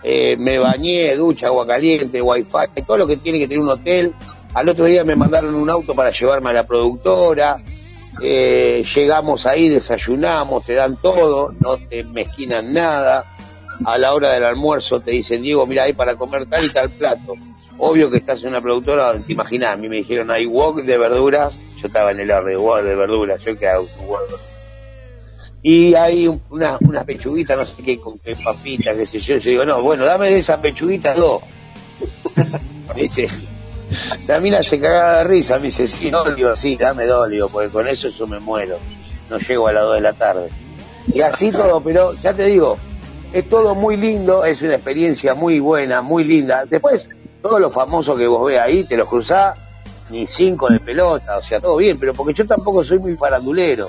M: eh, me bañé, ducha, agua caliente, wifi, todo lo que tiene que tener un hotel. Al otro día me mandaron un auto para llevarme a la productora. Eh, llegamos ahí, desayunamos, te dan todo, no te mezquinan nada. A la hora del almuerzo te dicen, Diego, mira, hay para comer tal y tal plato. Obvio que estás en una productora, te imaginas, a mí me dijeron, hay wok de verduras, yo estaba en el wok de verduras, yo que hago. Y hay un- una, una pechuguita, no sé qué, con qué papita, qué sé yo. Yo digo, no, bueno, dame de esas pechuguitas dos. *laughs* Dice, la mina se cagaba de risa, me dice, sí, no, digo, sí, dame dos, digo, porque con eso yo me muero. No llego a las dos de la tarde. Y así todo, pero ya te digo, es todo muy lindo, es una experiencia muy buena, muy linda. Después, todos los famosos que vos ves ahí, te los cruzás, ni cinco de pelota, o sea, todo bien, pero porque yo tampoco soy muy farandulero.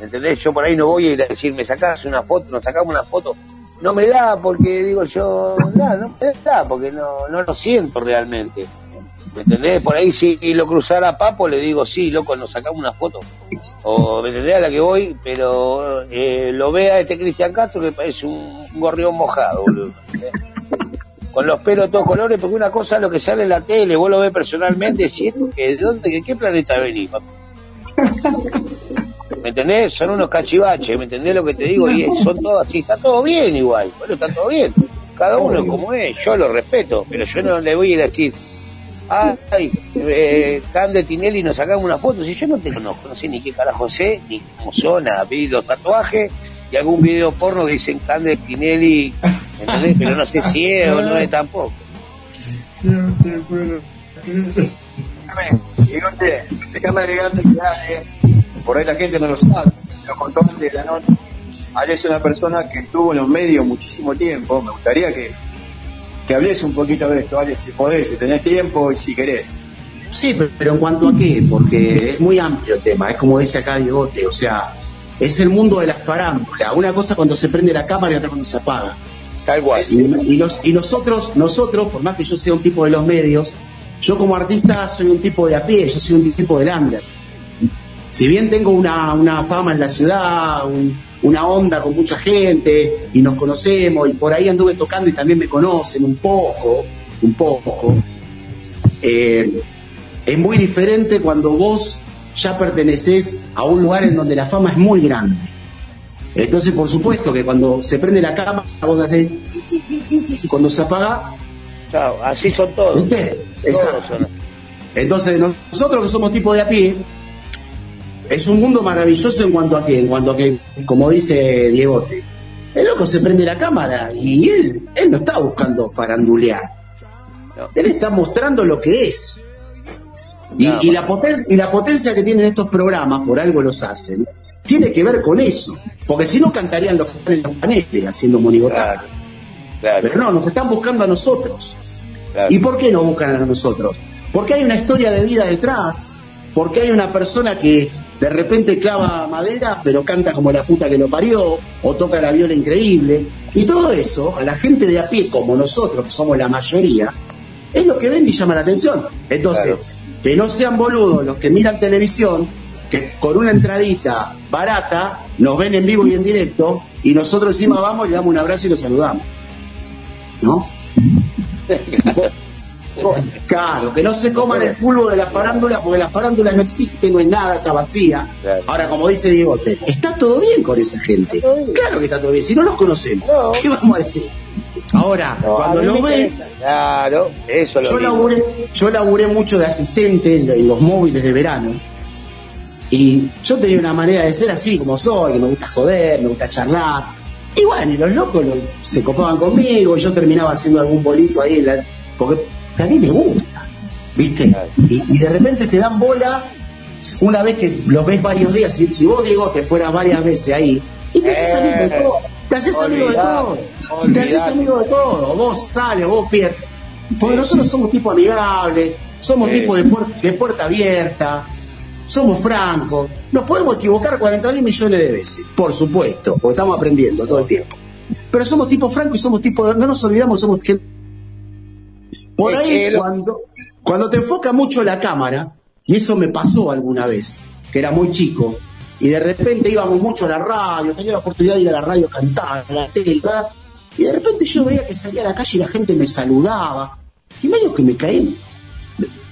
M: ¿Entendés? Yo por ahí no voy a ir a decir, me sacás una foto, nos sacamos una foto. No me da porque digo yo, no, no me da porque no, no lo siento realmente. ¿Me entendés? Por ahí si lo cruzara a Papo le digo, sí, loco, nos sacamos una foto. O, ¿me entendés? A la que voy, pero eh, lo ve a este Cristian Castro que parece un, gorrión mojado, boludo. Con los pelos de todos colores, porque una cosa es lo que sale en la tele, vos lo ves personalmente, siento que ¿de dónde, de qué planeta venís? ¿Me entendés? Son unos cachivaches, ¿me entendés lo que te digo? Y son todos así, está todo bien igual, bueno, está todo bien. Cada uno como es, yo lo respeto, pero yo no le voy a ir a decir, ay, eh, Cande Tinelli nos sacamos una foto, si yo no te conozco, no sé ni qué carajo sé, ni cómo son, nada, vi los tatuajes y algún video porno que dicen Cande Tinelli, ¿me entendés? Pero no sé si es o no es tampoco.
N: Bigote, déjame agregarte que Ale, por ahí la gente no lo sabe, lo contó antes de la nota. Ale es una persona que estuvo en los medios muchísimo tiempo. Me gustaría que, que hables un poquito de esto, Ale, si podés, si tenés tiempo y si querés.
L: Sí, pe- pero en cuanto a qué, porque es muy amplio el tema, es como dice acá Diegote, o sea, es el mundo de la farándula. Una cosa cuando se prende la cámara y otra cuando se apaga.
M: Tal cual.
L: Y, y los- y nosotros, nosotros, por más que yo sea un tipo de los medios, yo como artista soy un tipo de a pie, yo soy un tipo del under. Si bien tengo una, una fama en la ciudad, un- una onda con mucha gente, y nos conocemos, y por ahí anduve tocando y también me conocen un poco, un poco, eh, es muy diferente cuando vos ya perteneces a un lugar en donde la fama es muy grande. Entonces, por supuesto que cuando se prende la cámara, vos haces y, cuando se apaga,
M: Chao, así son todos.
L: Exacto.
M: Todos son.
L: entonces nosotros que somos tipo de a pie, es un mundo maravilloso en cuanto a que, en cuanto a que, como dice Diegote, el loco se prende la cámara y él, él no está buscando farandulear. Él está mostrando lo que es. Y, y la poten- y la potencia que tienen estos programas, por algo los hacen, tiene que ver con eso. Porque si no cantarían los que están en los paneles haciendo monigotaje. Pero no, nos están buscando a nosotros. ¿Y por qué nos buscan a nosotros? Porque hay una historia de vida detrás, porque hay una persona que de repente clava madera, pero canta como la puta que lo parió, o toca la viola increíble. Y todo eso, a la gente de a pie, como nosotros, que somos la mayoría, es lo que vende y llama la atención. Entonces, que no sean boludos los que miran televisión, que con una entradita barata nos ven en vivo y en directo, y nosotros encima vamos, le damos un abrazo y los saludamos. ¿No? *laughs* Claro, que no se coman el fútbol de la farándula, porque la farándula no existe, no es nada, está vacía. Ahora, como dice Diegote, está todo bien con esa gente. Claro que está todo bien, si no los conocemos, ¿qué vamos a decir? Ahora,
M: No,
L: cuando lo ven,
M: interesa. Claro, eso es lo
L: yo
M: mismo.
L: laburé, yo laburé mucho de asistente en, los móviles de verano. Y yo tenía una manera de ser así como soy, que me gusta joder, me gusta charlar. Y bueno, y los locos lo- se copaban conmigo, y yo terminaba haciendo algún bolito ahí, en la- porque a mí me gusta, ¿viste? Y, y de repente te dan bola una vez que los ves varios días, si, si vos, Diego, te fueras varias veces ahí, y te haces amigo de todo, te haces amigo de todo, te haces amigo de todo, vos sales, vos pierdes, porque nosotros somos tipo amigables, somos
M: Sí.
L: tipo de, puer- de puerta abierta, somos francos, nos podemos equivocar 40 mil millones de veces, por supuesto, porque estamos aprendiendo todo el tiempo. Pero somos tipo franco y somos tipo, de- no nos olvidamos, somos gente. Por ahí, cuando, cuando te enfoca mucho la cámara, y eso me pasó alguna vez, que era muy chico, y de repente íbamos mucho a la radio, tenía la oportunidad de ir a la radio a cantar, a la tele, ¿verdad? Y de repente yo veía que salía a la calle y la gente me saludaba, y medio que me caí,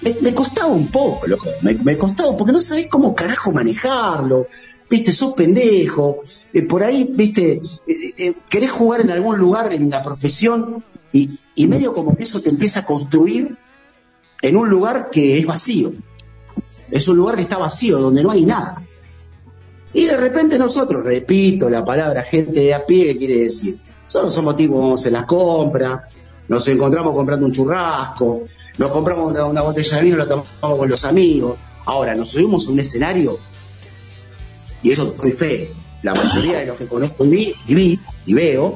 L: me, me costaba un poco, loco, me, me costaba, porque no sabés cómo carajo manejarlo, viste, sos pendejo, eh, por ahí, viste, eh, eh, querés jugar en algún lugar en la profesión y, y medio como que eso te empieza a construir en un lugar que es vacío, es un lugar que está vacío, donde no hay nada. Y de repente nosotros, repito la palabra gente de a pie, ¿qué quiere decir? Nosotros somos tipos, vamos en las compras, nos encontramos comprando un churrasco, nos compramos una, botella de vino, la tomamos con los amigos. Ahora, nos subimos a un escenario, y eso doy fe, la mayoría de los que conozco vi, y vi, y veo,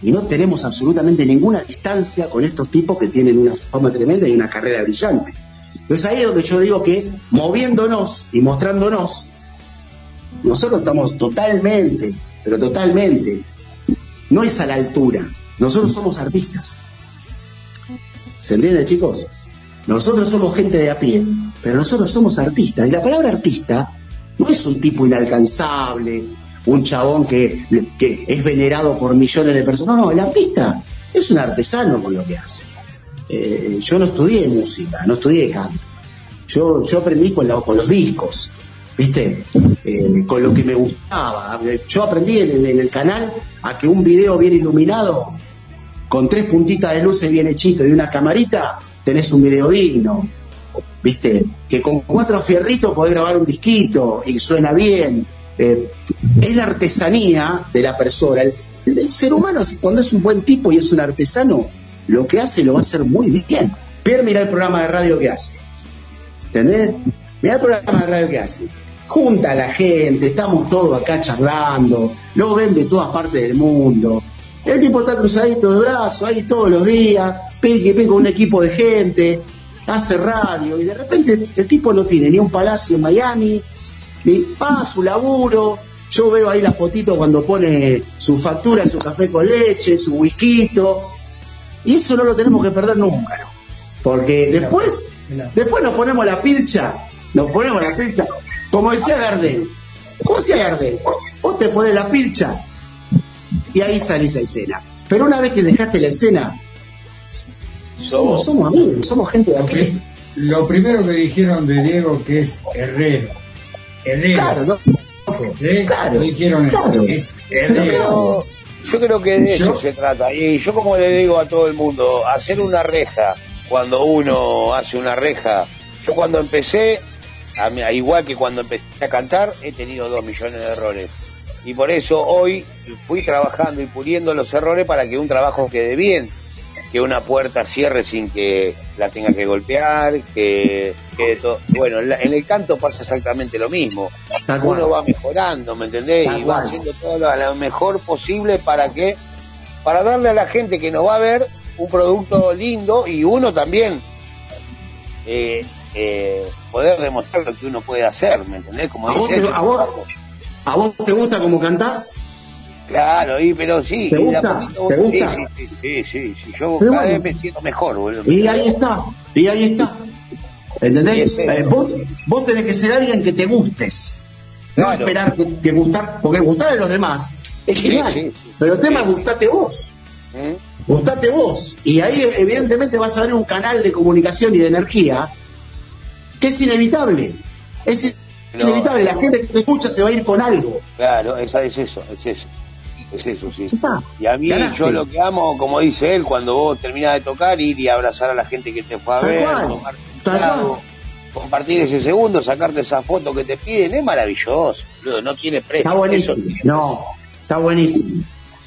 L: y no tenemos absolutamente ninguna distancia con estos tipos que tienen una fama tremenda y una carrera brillante. Entonces ahí es donde yo digo que moviéndonos y mostrándonos, nosotros estamos totalmente, pero totalmente, no es a la altura, nosotros somos artistas. ¿Se entiende, chicos? Nosotros somos gente de a pie, pero nosotros somos artistas. Y la palabra artista no es un tipo inalcanzable, un chabón que, es venerado por millones de personas. No, no, el artista es un artesano con lo que hace. Eh, yo no estudié música, no estudié canto. Yo, yo aprendí con, la- con los discos, ¿viste? Eh, con lo que me gustaba. Yo aprendí en, en el canal a que un video bien iluminado, con tres puntitas de luces bien hechito y una camarita, tenés un video digno. ¿Viste? Que con cuatro fierritos podés grabar un disquito y suena bien. Eh, es la artesanía de la persona. El, el ser humano, cuando es un buen tipo y es un artesano, lo que hace lo va a hacer muy bien. Pierre, mira el programa de radio que hace. ¿Entendés? Mirá el programa de radio que hace. Junta a la gente, estamos todos acá charlando, lo ven de todas partes del mundo. El tipo está cruzadito de brazos, ahí todos los días, pique, pique con un equipo de gente, hace radio, y de repente el tipo no tiene ni un palacio en Miami, ni pa, su laburo. Yo veo ahí la fotito cuando pone su factura, su café con leche, su whisky. Y eso no lo tenemos que perder nunca, ¿no? Porque después, después nos ponemos la pilcha, nos ponemos la pilcha, como decía Gardel, como decía Gardel, vos te pones la pilcha y ahí salís a escena. Pero una vez que dejaste la escena, somos, somos amigos, somos gente de aquí.
D: Lo primero que dijeron de Diego que es Herrero. Herrero.
L: Claro, ¿no?
D: ¿Sí?
L: Claro,
D: Lo dijeron
L: claro.
D: es Herrero.
M: Yo creo que de
D: Yo-
M: eso se trata. Y yo como le digo a todo el mundo, hacer una reja, cuando uno hace una reja, yo cuando empecé, a igual que cuando empecé a cantar, he tenido dos millones de errores. Y por eso hoy fui trabajando y puliendo los errores para que un trabajo quede bien, que una puerta cierre sin que la tenga que golpear, que, que to- bueno, en, la- en el canto pasa exactamente lo mismo. Uno va mejorando, ¿me entendés? Y va haciendo todo lo, lo mejor posible para que, para darle a la gente que nos va a ver un producto lindo y uno también eh, eh, poder demostrar lo que uno puede hacer, ¿me entendés? Como
L: ¿A vos, te, a vos- a vos te gusta como cantás?
M: Claro, y, pero sí.
L: ¿Te gusta? ¿Te gusta?
M: Sí, sí, sí, sí, Yo
L: Pero
M: cada
L: bueno.
M: vez me siento mejor, boludo.
L: Y ahí está, y ahí está. ¿Entendés? Eh, vos, vos tenés que ser alguien que te gustes. No
M: Claro.
L: esperar que, que gustar, porque gustar a los demás es genial.
M: sí,
L: Pero el tema es gustate vos.
M: ¿Mm?
L: Gustate vos. Y ahí evidentemente vas a ver un canal de comunicación y de energía que es inevitable. Es
M: No.
L: inevitable. La gente que te escucha se va a ir con algo.
M: Claro, esa es eso, es eso. Es eso, sí.
L: Está.
M: Y a mí,
L: Ganaste.
M: yo lo que amo, como dice él, cuando vos terminás de tocar, ir y abrazar a la gente que te fue a
L: Tal
M: ver,
L: cual,
M: tomar trago, compartir ese segundo, sacarte esa foto que te piden, es maravilloso, boludo, no tiene precio.
L: Está buenísimo.
M: Eso-
L: No, está buenísimo.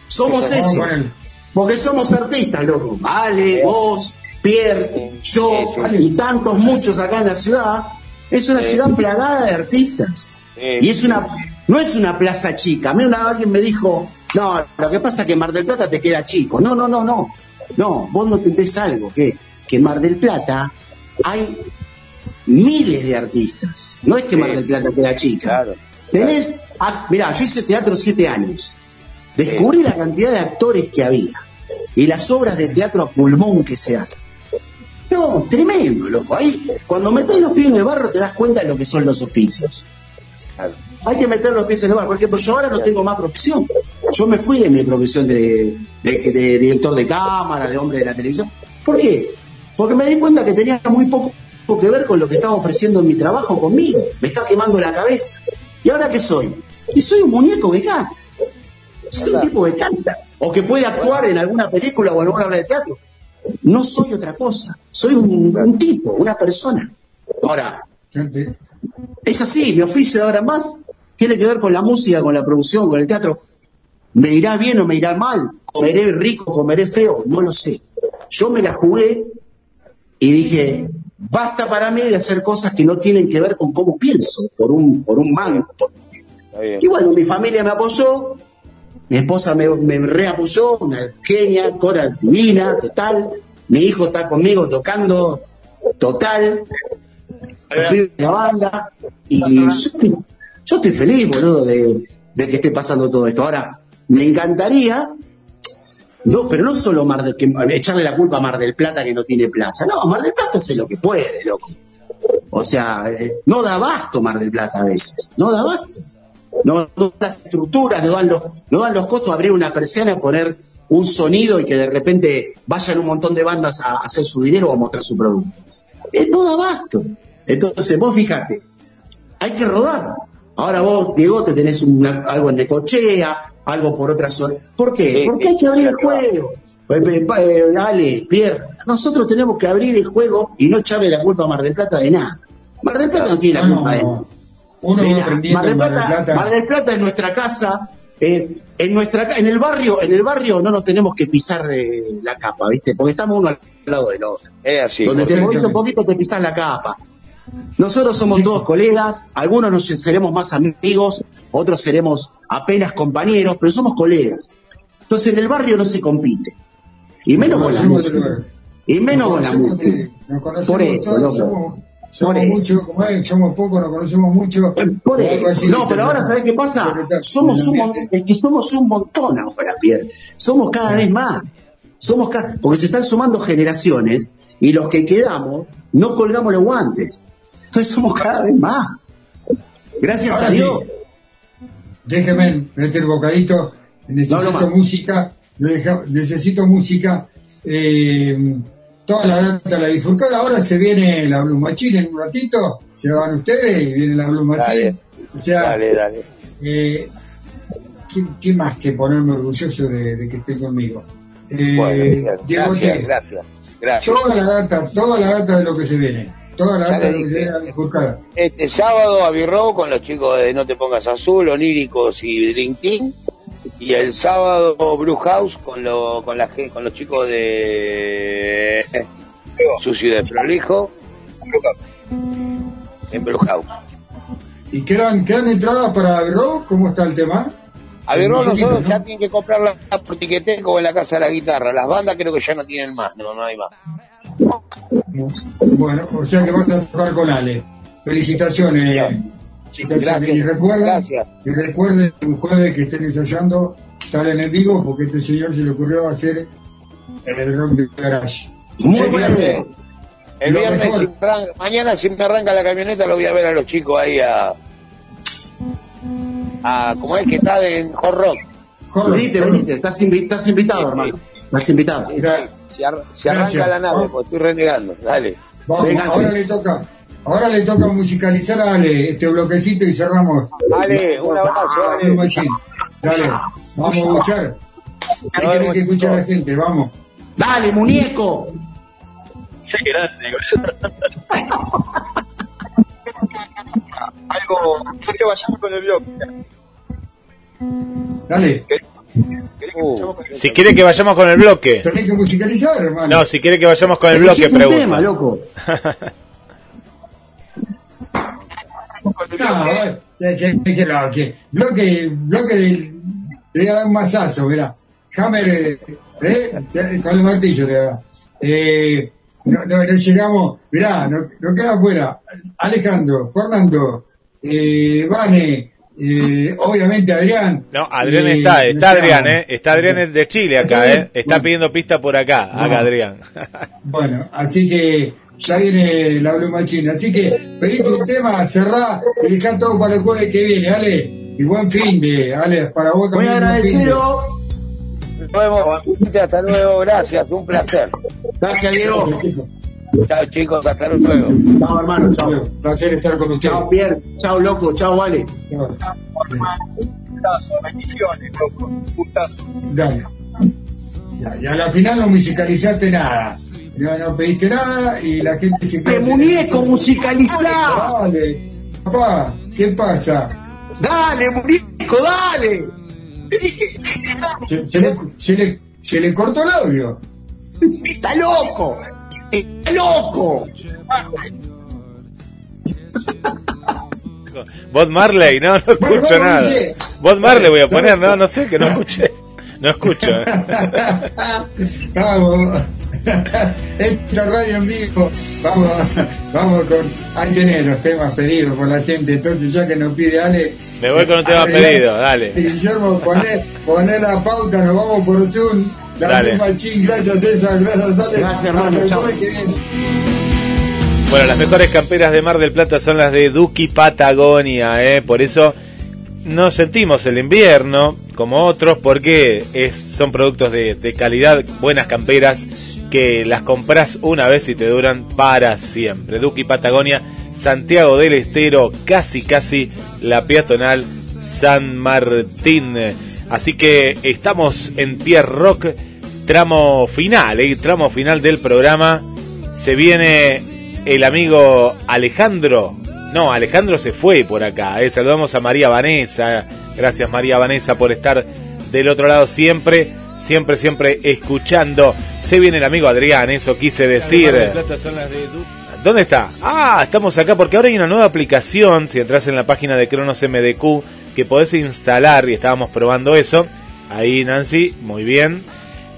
L: Somos eso.
D: el-
L: Porque somos artistas, loco. Ale, vos, Pierre, yo y tantos muchos acá en la ciudad Es una ciudad plagada de artistas. Y es una, no es una plaza chica. A mí una, alguien me dijo, no, lo que pasa es que Mar del Plata te queda chico. No, no, no, no. No, vos no entendés algo, que, que Mar del Plata hay miles de artistas. No es que Mar del Plata queda chica. Tenés, ah, mirá, yo hice teatro siete años. Descubrí la cantidad de actores que había y las obras de teatro a pulmón que se hace. No, tremendo, loco. Ahí, cuando metes los pies en el barro te das cuenta de lo que son los oficios. Hay que meter los pies en el barro. Por ejemplo, yo ahora no tengo más profesión. Yo me fui de mi profesión de, de- de director de cámara, de hombre de la televisión. ¿Por qué? Porque me di cuenta que tenía muy poco que ver con lo que estaba ofreciendo en mi trabajo conmigo. Me está quemando la cabeza. ¿Y ahora qué soy? Y soy un muñeco que canta. Soy un tipo que canta. O que puede actuar en alguna película o en alguna obra de teatro. No soy otra cosa. Soy un, un tipo, una persona. Ahora, es así, mi oficio de ahora más tiene que ver con la música, con la producción, con el teatro. ¿Me irá bien o me irá mal? ¿Comeré rico, comeré feo? No lo sé. Yo me la jugué y dije, basta para mí de hacer cosas que no tienen que ver con cómo pienso, por un, por un mango. por- Y bueno, mi familia me apoyó, mi esposa me, me reapoyó, una genia, Cora divina, total. Mi hijo está conmigo tocando, total. Estoy en la banda y yo estoy, yo estoy feliz, boludo, de, de que esté pasando todo esto. Ahora, me encantaría, no, pero no solo Mar del, que, echarle la culpa a Mar del Plata que no tiene plaza. No, Mar del Plata hace lo que puede, loco. O sea, eh, no da abasto Mar del Plata a veces, no da abasto. No, las estructuras, no dan, los, no dan los costos abrir una persiana, poner un sonido y que de repente vayan un montón de bandas a, hacer su dinero o a mostrar su producto. No da abasto. Entonces, vos fíjate, hay que rodar. Ahora vos, Diego, te tenés una- algo en Necochea, algo por otra zona. ¿Por qué? Porque hay que abrir el juego. Eh, eh, eh, Dale, Pierre, nosotros tenemos que abrir el juego y no echarle la culpa a Mar del Plata de nada. Mar del Plata no tiene la culpa de nada.
D: Uno
L: De
D: va aprendiendo
L: Mar del
D: en Mar del
L: Plata,
D: Plata.
L: Mar del Plata es nuestra casa. eh, en nuestra en el barrio, en el barrio no nos tenemos que pisar eh, la capa, ¿viste? Porque estamos uno al lado del otro.
M: Es así.
L: Donde te movís un poquito te pisas la capa. Nosotros somos todos colegas, algunos nos seremos más amigos, otros seremos apenas compañeros, pero somos colegas. Entonces en el barrio no se compite. Y menos con la música. Y menos
D: Nos
L: con la música. Por eso,
D: todos, somos, somos muchos, como él, somos pocos, nos conocemos mucho.
L: Por eso. No, pero ahora ¿sabés qué pasa? Somos un, es que somos un montón ahora, Pierre. Somos cada vez más. Somos porque se están sumando generaciones y los que quedamos no colgamos los guantes. Entonces somos cada vez más. Gracias
D: Ahora
L: a
D: sí,
L: Dios.
D: Déjeme meter bocadito. Necesito
L: No, no más.
D: música. necesito música. Eh, toda la data la disfrutar. Ahora se viene la Blue Machine en un ratito. Se van ustedes y viene la Blue Machine. O sea,
M: Dale, dale.
D: eh, ¿qué, qué más que ponerme orgulloso de, de que esté conmigo? Eh,
M: Bueno.
D: Diego
M: gracias, gracias. Gracias.
D: toda la data, toda la data de lo que se viene. Toda la data de lo que se viene a disfrutar.
M: Este sábado a Birro con los chicos de No Te Pongas Azul, Oníricos y Dream Team. Y el sábado Blue House con, lo, con, la, con los chicos de Sucio de Prolijo. En Blue House.
D: ¿Y quedan, quedan entradas para Bro? ¿Cómo está el tema?
M: A Birro
D: Muy poquito,
M: nosotros
D: ¿no?
M: ya tienen que comprarla por tiqueteco en la casa de la guitarra. Las bandas creo que ya no tienen más, no, no hay más.
D: Bueno, o sea que vas a tocar con Ale. Felicitaciones.
M: Gracias,
D: Y recuerden,
M: gracias.
D: y recuerden un jueves que estén ensayando, salen en vivo porque este señor se le ocurrió hacer el rock de garage.
L: Muy idea.
M: El
D: Lo
M: viernes, arranca- mañana si me arranca la camioneta, lo voy a ver a los chicos ahí a. a ¿Cómo es que está en Hot Rock?
L: Venite, venite, estás, invi- estás invitado, hermano. Estás invitado.
M: Si, ar- si arranca
D: Gracias.
M: la nave, pues estoy renegando. Dale.
D: Vamos, ahora le toca, ahora le toca musicalizar a Ale este bloquecito y cerramos.
M: Ale, un abrazo, Ale.
D: Dale, vamos a escuchar. Hay que, hay que escuchar a la gente, vamos.
L: Dale, muñeco.
N: Qué grande. *laughs* Algo, quiero que vayamos con el blog.
D: Dale,
C: Si quiere que vayamos con el bloque.
D: tenés que musicalizar, hermano.
C: No, si quiere que vayamos con el bloque,
L: un
C: pregunta.
L: tema, loco. *laughs*
D: No, eh, que, que, que, no, que bloque, bloque de, te voy a dar un masazo, mirá. Hammer, eh, eh, con el martillo te da. Eh, no, no, no llegamos, mirá, no, no queda afuera. Alejandro, Fernando, eh, Vane, eh, obviamente Adrián.
C: No, Adrián
D: eh,
C: está, está Adrián, ¿eh? Está Adrián es de Chile acá, ¿eh? Está pidiendo pista por acá, acá Adrián.
D: Bueno, así que ya viene la Blue Machine. Así que pedite un tema, cerrá y dejá todo para el jueves que viene, Ale. Y buen fin de, Ale, para vos
L: Muy
D: también. de.
L: agradecido.
M: Nos vemos, hasta luego, gracias, un placer.
L: Gracias, Diego.
M: Chao chicos, hasta luego.
L: Chao, hermano. Chao.
D: Placer estar con ustedes.
L: Chao, Pierre. Chao, loco. Chao, Vale.
P: bendiciones, loco. Gustazo.
D: Dale. Ya, y a la final no musicalizaste nada. No, no pediste nada y la gente se
L: ¡De muñeco musicalizá!
D: Dale, papá, ¿qué pasa?
L: Dale, muñeco, dale.
D: Se, se le, se, le, se le cortó el audio.
L: Está loco. Está loco.
C: Bob Marley, no, no escucho nada. Bob Marley voy a poner, no, no sé, que no escuché. No escucho. ¿eh? *laughs*
D: Vamos. *laughs* Esta radio en vivo. Vamos, *laughs* vamos con. Ahí tenés los temas pedidos por la gente. Entonces, ya que nos pide Ale.
C: Me voy con un tema
D: arreglá-
C: pedido, dale.
D: Guillermo, poné, poné la pauta, nos vamos por Zoom. La
C: Dale.
D: misma chin, gracias César, gracias Ale.
L: Gracias, hermano.
C: Bueno, las mejores camperas de Mar del Plata son las de Duki Patagonia, ¿eh? Por eso no sentimos el invierno como otros, porque son productos de, calidad, buenas camperas, que las compras una vez y te duran para siempre. Duki Patagonia, Santiago del Estero, casi casi la peatonal San Martín. Así que estamos en Pierre Rock, tramo final, ¿eh? tramo final del programa. Se viene el amigo Alejandro. No, Alejandro se fue por acá. ¿eh? Saludamos a María Vanessa. Gracias María Vanessa por estar del otro lado siempre, siempre, siempre escuchando. Se viene el amigo Adrián, eso quise decir. ¿Dónde está? Ah, estamos acá porque ahora hay una nueva aplicación. Si entras en la página de Cronos MDQ, que podés instalar y estábamos probando eso. Ahí, Nancy, muy bien.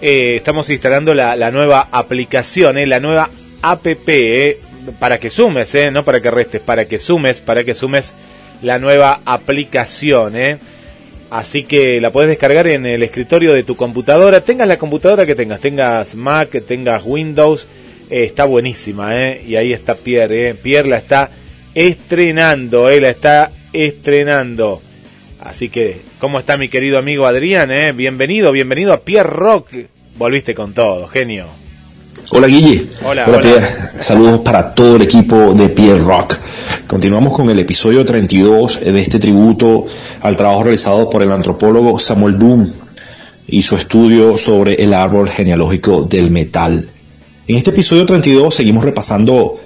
C: Eh, estamos instalando la, la nueva aplicación, eh, la nueva app, eh, para que sumes, eh, no para que restes, para que sumes, para que sumes la nueva aplicación. Eh. Así que la puedes descargar en el escritorio de tu computadora, tengas la computadora que tengas, tengas Mac, tengas Windows, eh, está buenísima, ¿eh? Y ahí está Pierre, ¿eh? Pierre la está estrenando, ¿eh? La está estrenando. Así que, ¿cómo está mi querido amigo Adrián? Bienvenido, bienvenido a Pierre Rock. Volviste con todo, genio.
Q: Hola Guille.
C: Hola.
Q: Saludos para todo el equipo de Pierre Rock. Continuamos con el episodio 32 de este tributo al trabajo realizado por el antropólogo Samuel Doom y su estudio sobre el árbol genealógico del metal. En este episodio 32 seguimos repasando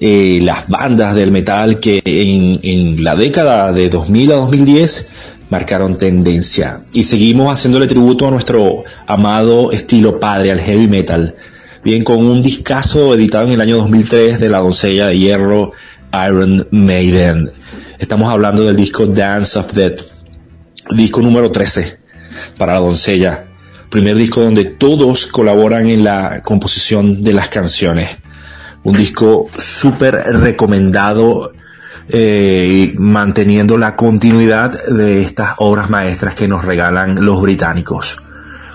Q: eh, las bandas del metal que en, en la década de 2000 a 2010 marcaron tendencia y seguimos haciéndole tributo a nuestro amado estilo padre al heavy metal bien con un discazo editado en el año 2003 de la doncella de hierro Iron Maiden. Estamos hablando del disco Dance of Death, disco número 13 para la doncella. Primer disco donde todos colaboran en la composición de las canciones. Un disco súper recomendado eh, manteniendo la continuidad de estas obras maestras que nos regalan los británicos.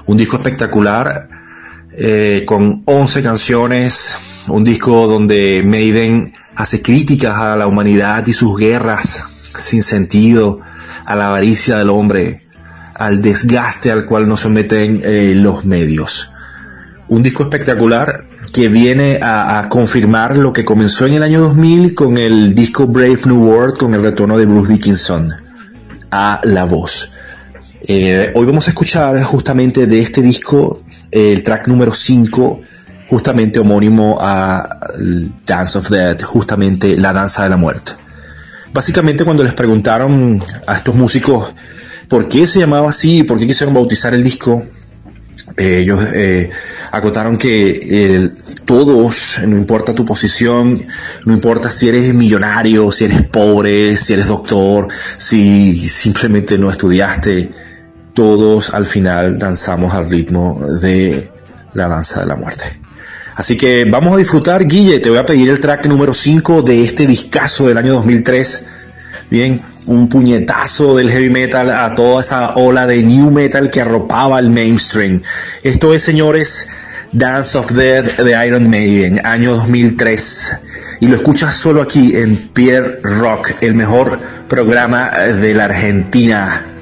Q: Un disco espectacular eh, con 11 canciones, un disco donde Maiden hace críticas a la humanidad y sus guerras sin sentido, a la avaricia del hombre, al desgaste al cual nos someten eh, los medios. Un disco espectacular que viene a, confirmar lo que comenzó en el año 2000 con el disco Brave New World, con el retorno de Bruce Dickinson a la voz. Eh, hoy vamos a escuchar justamente de este disco el track número 5, justamente homónimo a Dance of Death, justamente la danza de la muerte. Básicamente cuando les preguntaron a estos músicos por qué se llamaba así, por qué quisieron bautizar el disco, eh, ellos eh,
R: acotaron que eh, todos, no importa tu posición, no importa si eres millonario, si eres pobre, si eres doctor, si simplemente no estudiaste, todos al final danzamos al ritmo de la danza de la muerte. Así que vamos a disfrutar, Guille, te voy a pedir el track número 5 de este discazo del año 2003. Bien, un puñetazo del heavy metal a toda esa ola de new metal que arropaba el mainstream. Esto es, señores, Dance of Death de Iron Maiden, año 2003. Y lo escuchas solo aquí en Pierre Rock, el mejor programa de la Argentina.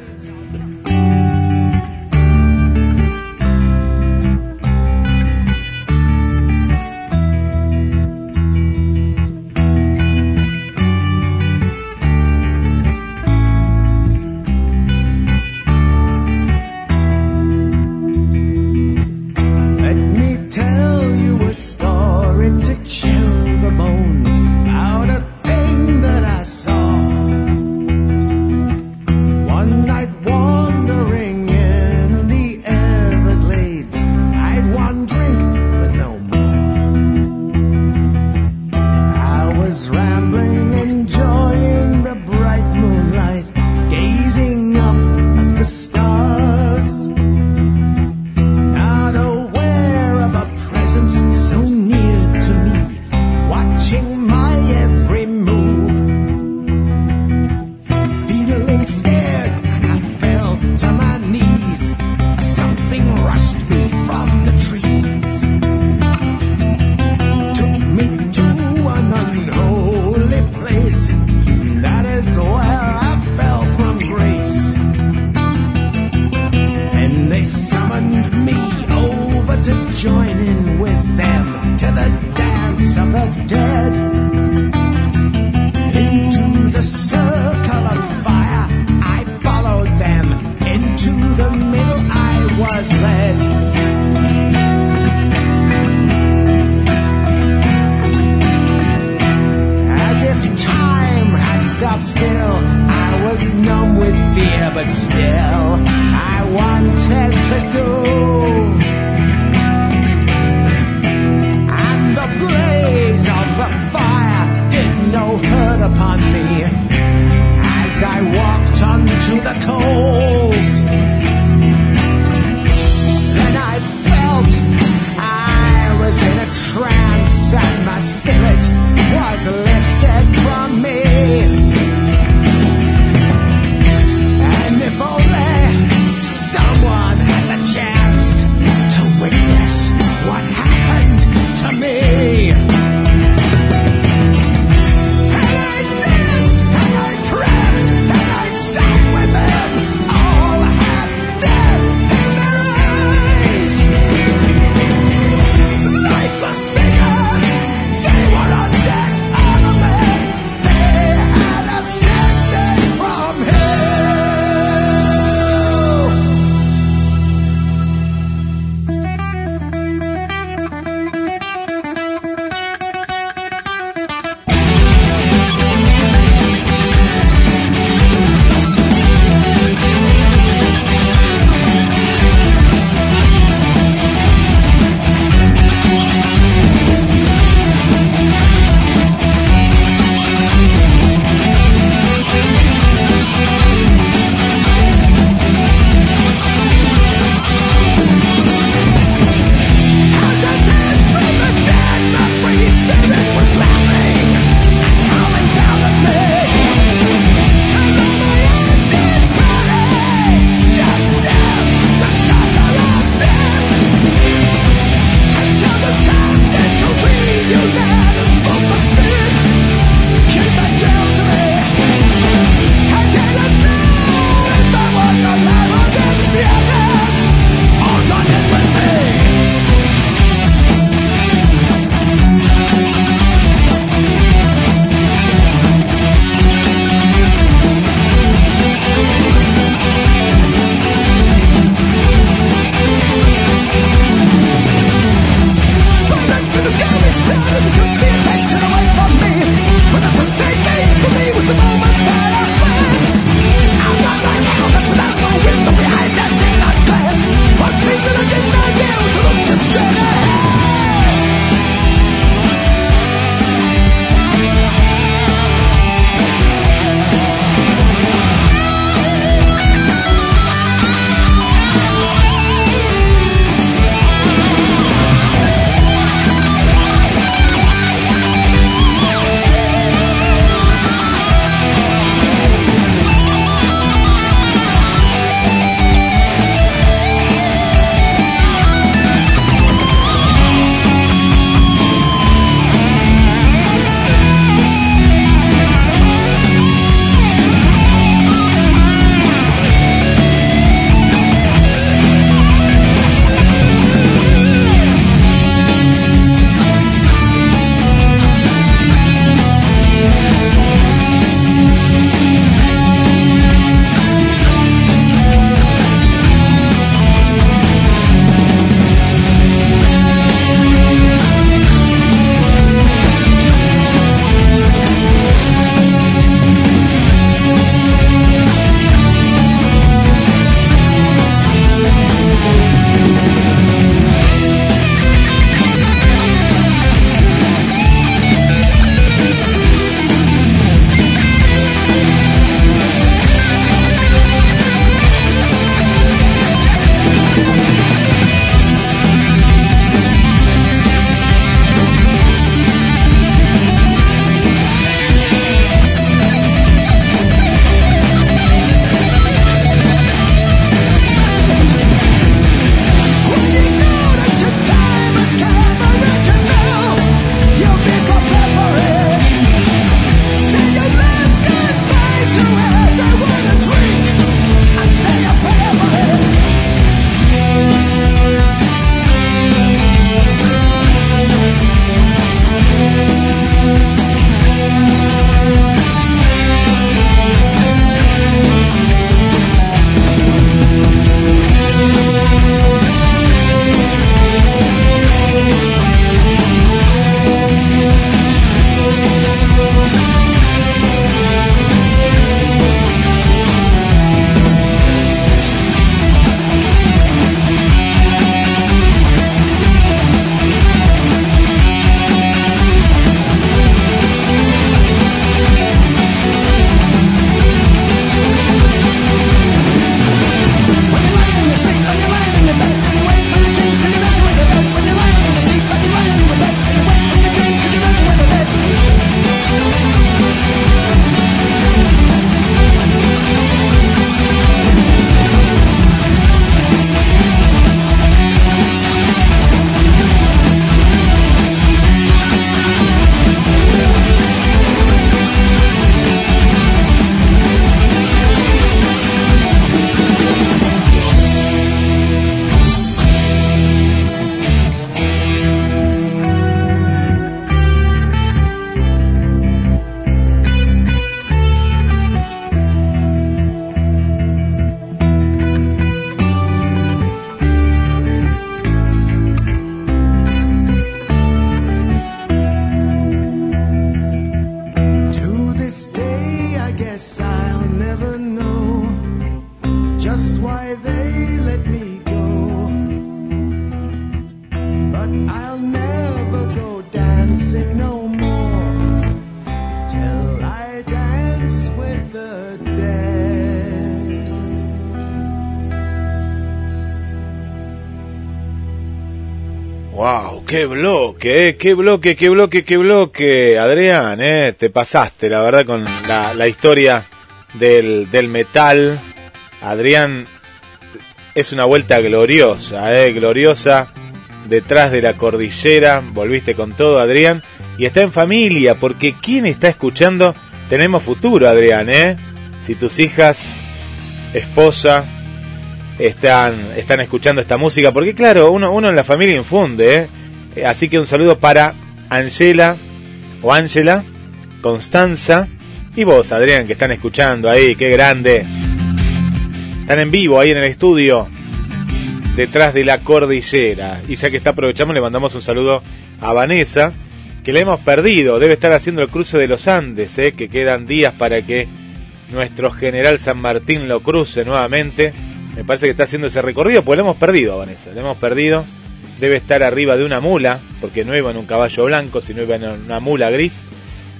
C: Bloque, eh, qué bloque, qué bloque, qué bloque. Adrián, eh, te pasaste, la verdad, con la, historia del, metal. Adrián es una vuelta gloriosa, eh, gloriosa. Detrás de la cordillera, volviste con todo, Adrián. Y está en familia, porque quien está escuchando, tenemos futuro, Adrián, eh. Si tus hijas, esposa, están, están escuchando esta música, porque claro, uno, uno en la familia infunde, ¿eh? Eh, Así que un saludo para Angela o Ángela, Constanza y vos, Adrián, que están escuchando ahí, qué grande. Están en vivo ahí en el estudio, detrás de la cordillera. Y ya que está aprovechamos, le mandamos un saludo a Vanessa, que le hemos perdido, debe estar haciendo el cruce de los Andes, ¿eh? que quedan días para que nuestro general San Martín lo cruce nuevamente. Me parece que está haciendo ese recorrido, pues lo hemos perdido Vanessa, lo hemos perdido. Debe estar arriba de una mula, porque no iba en un caballo blanco, sino iba en una mula gris.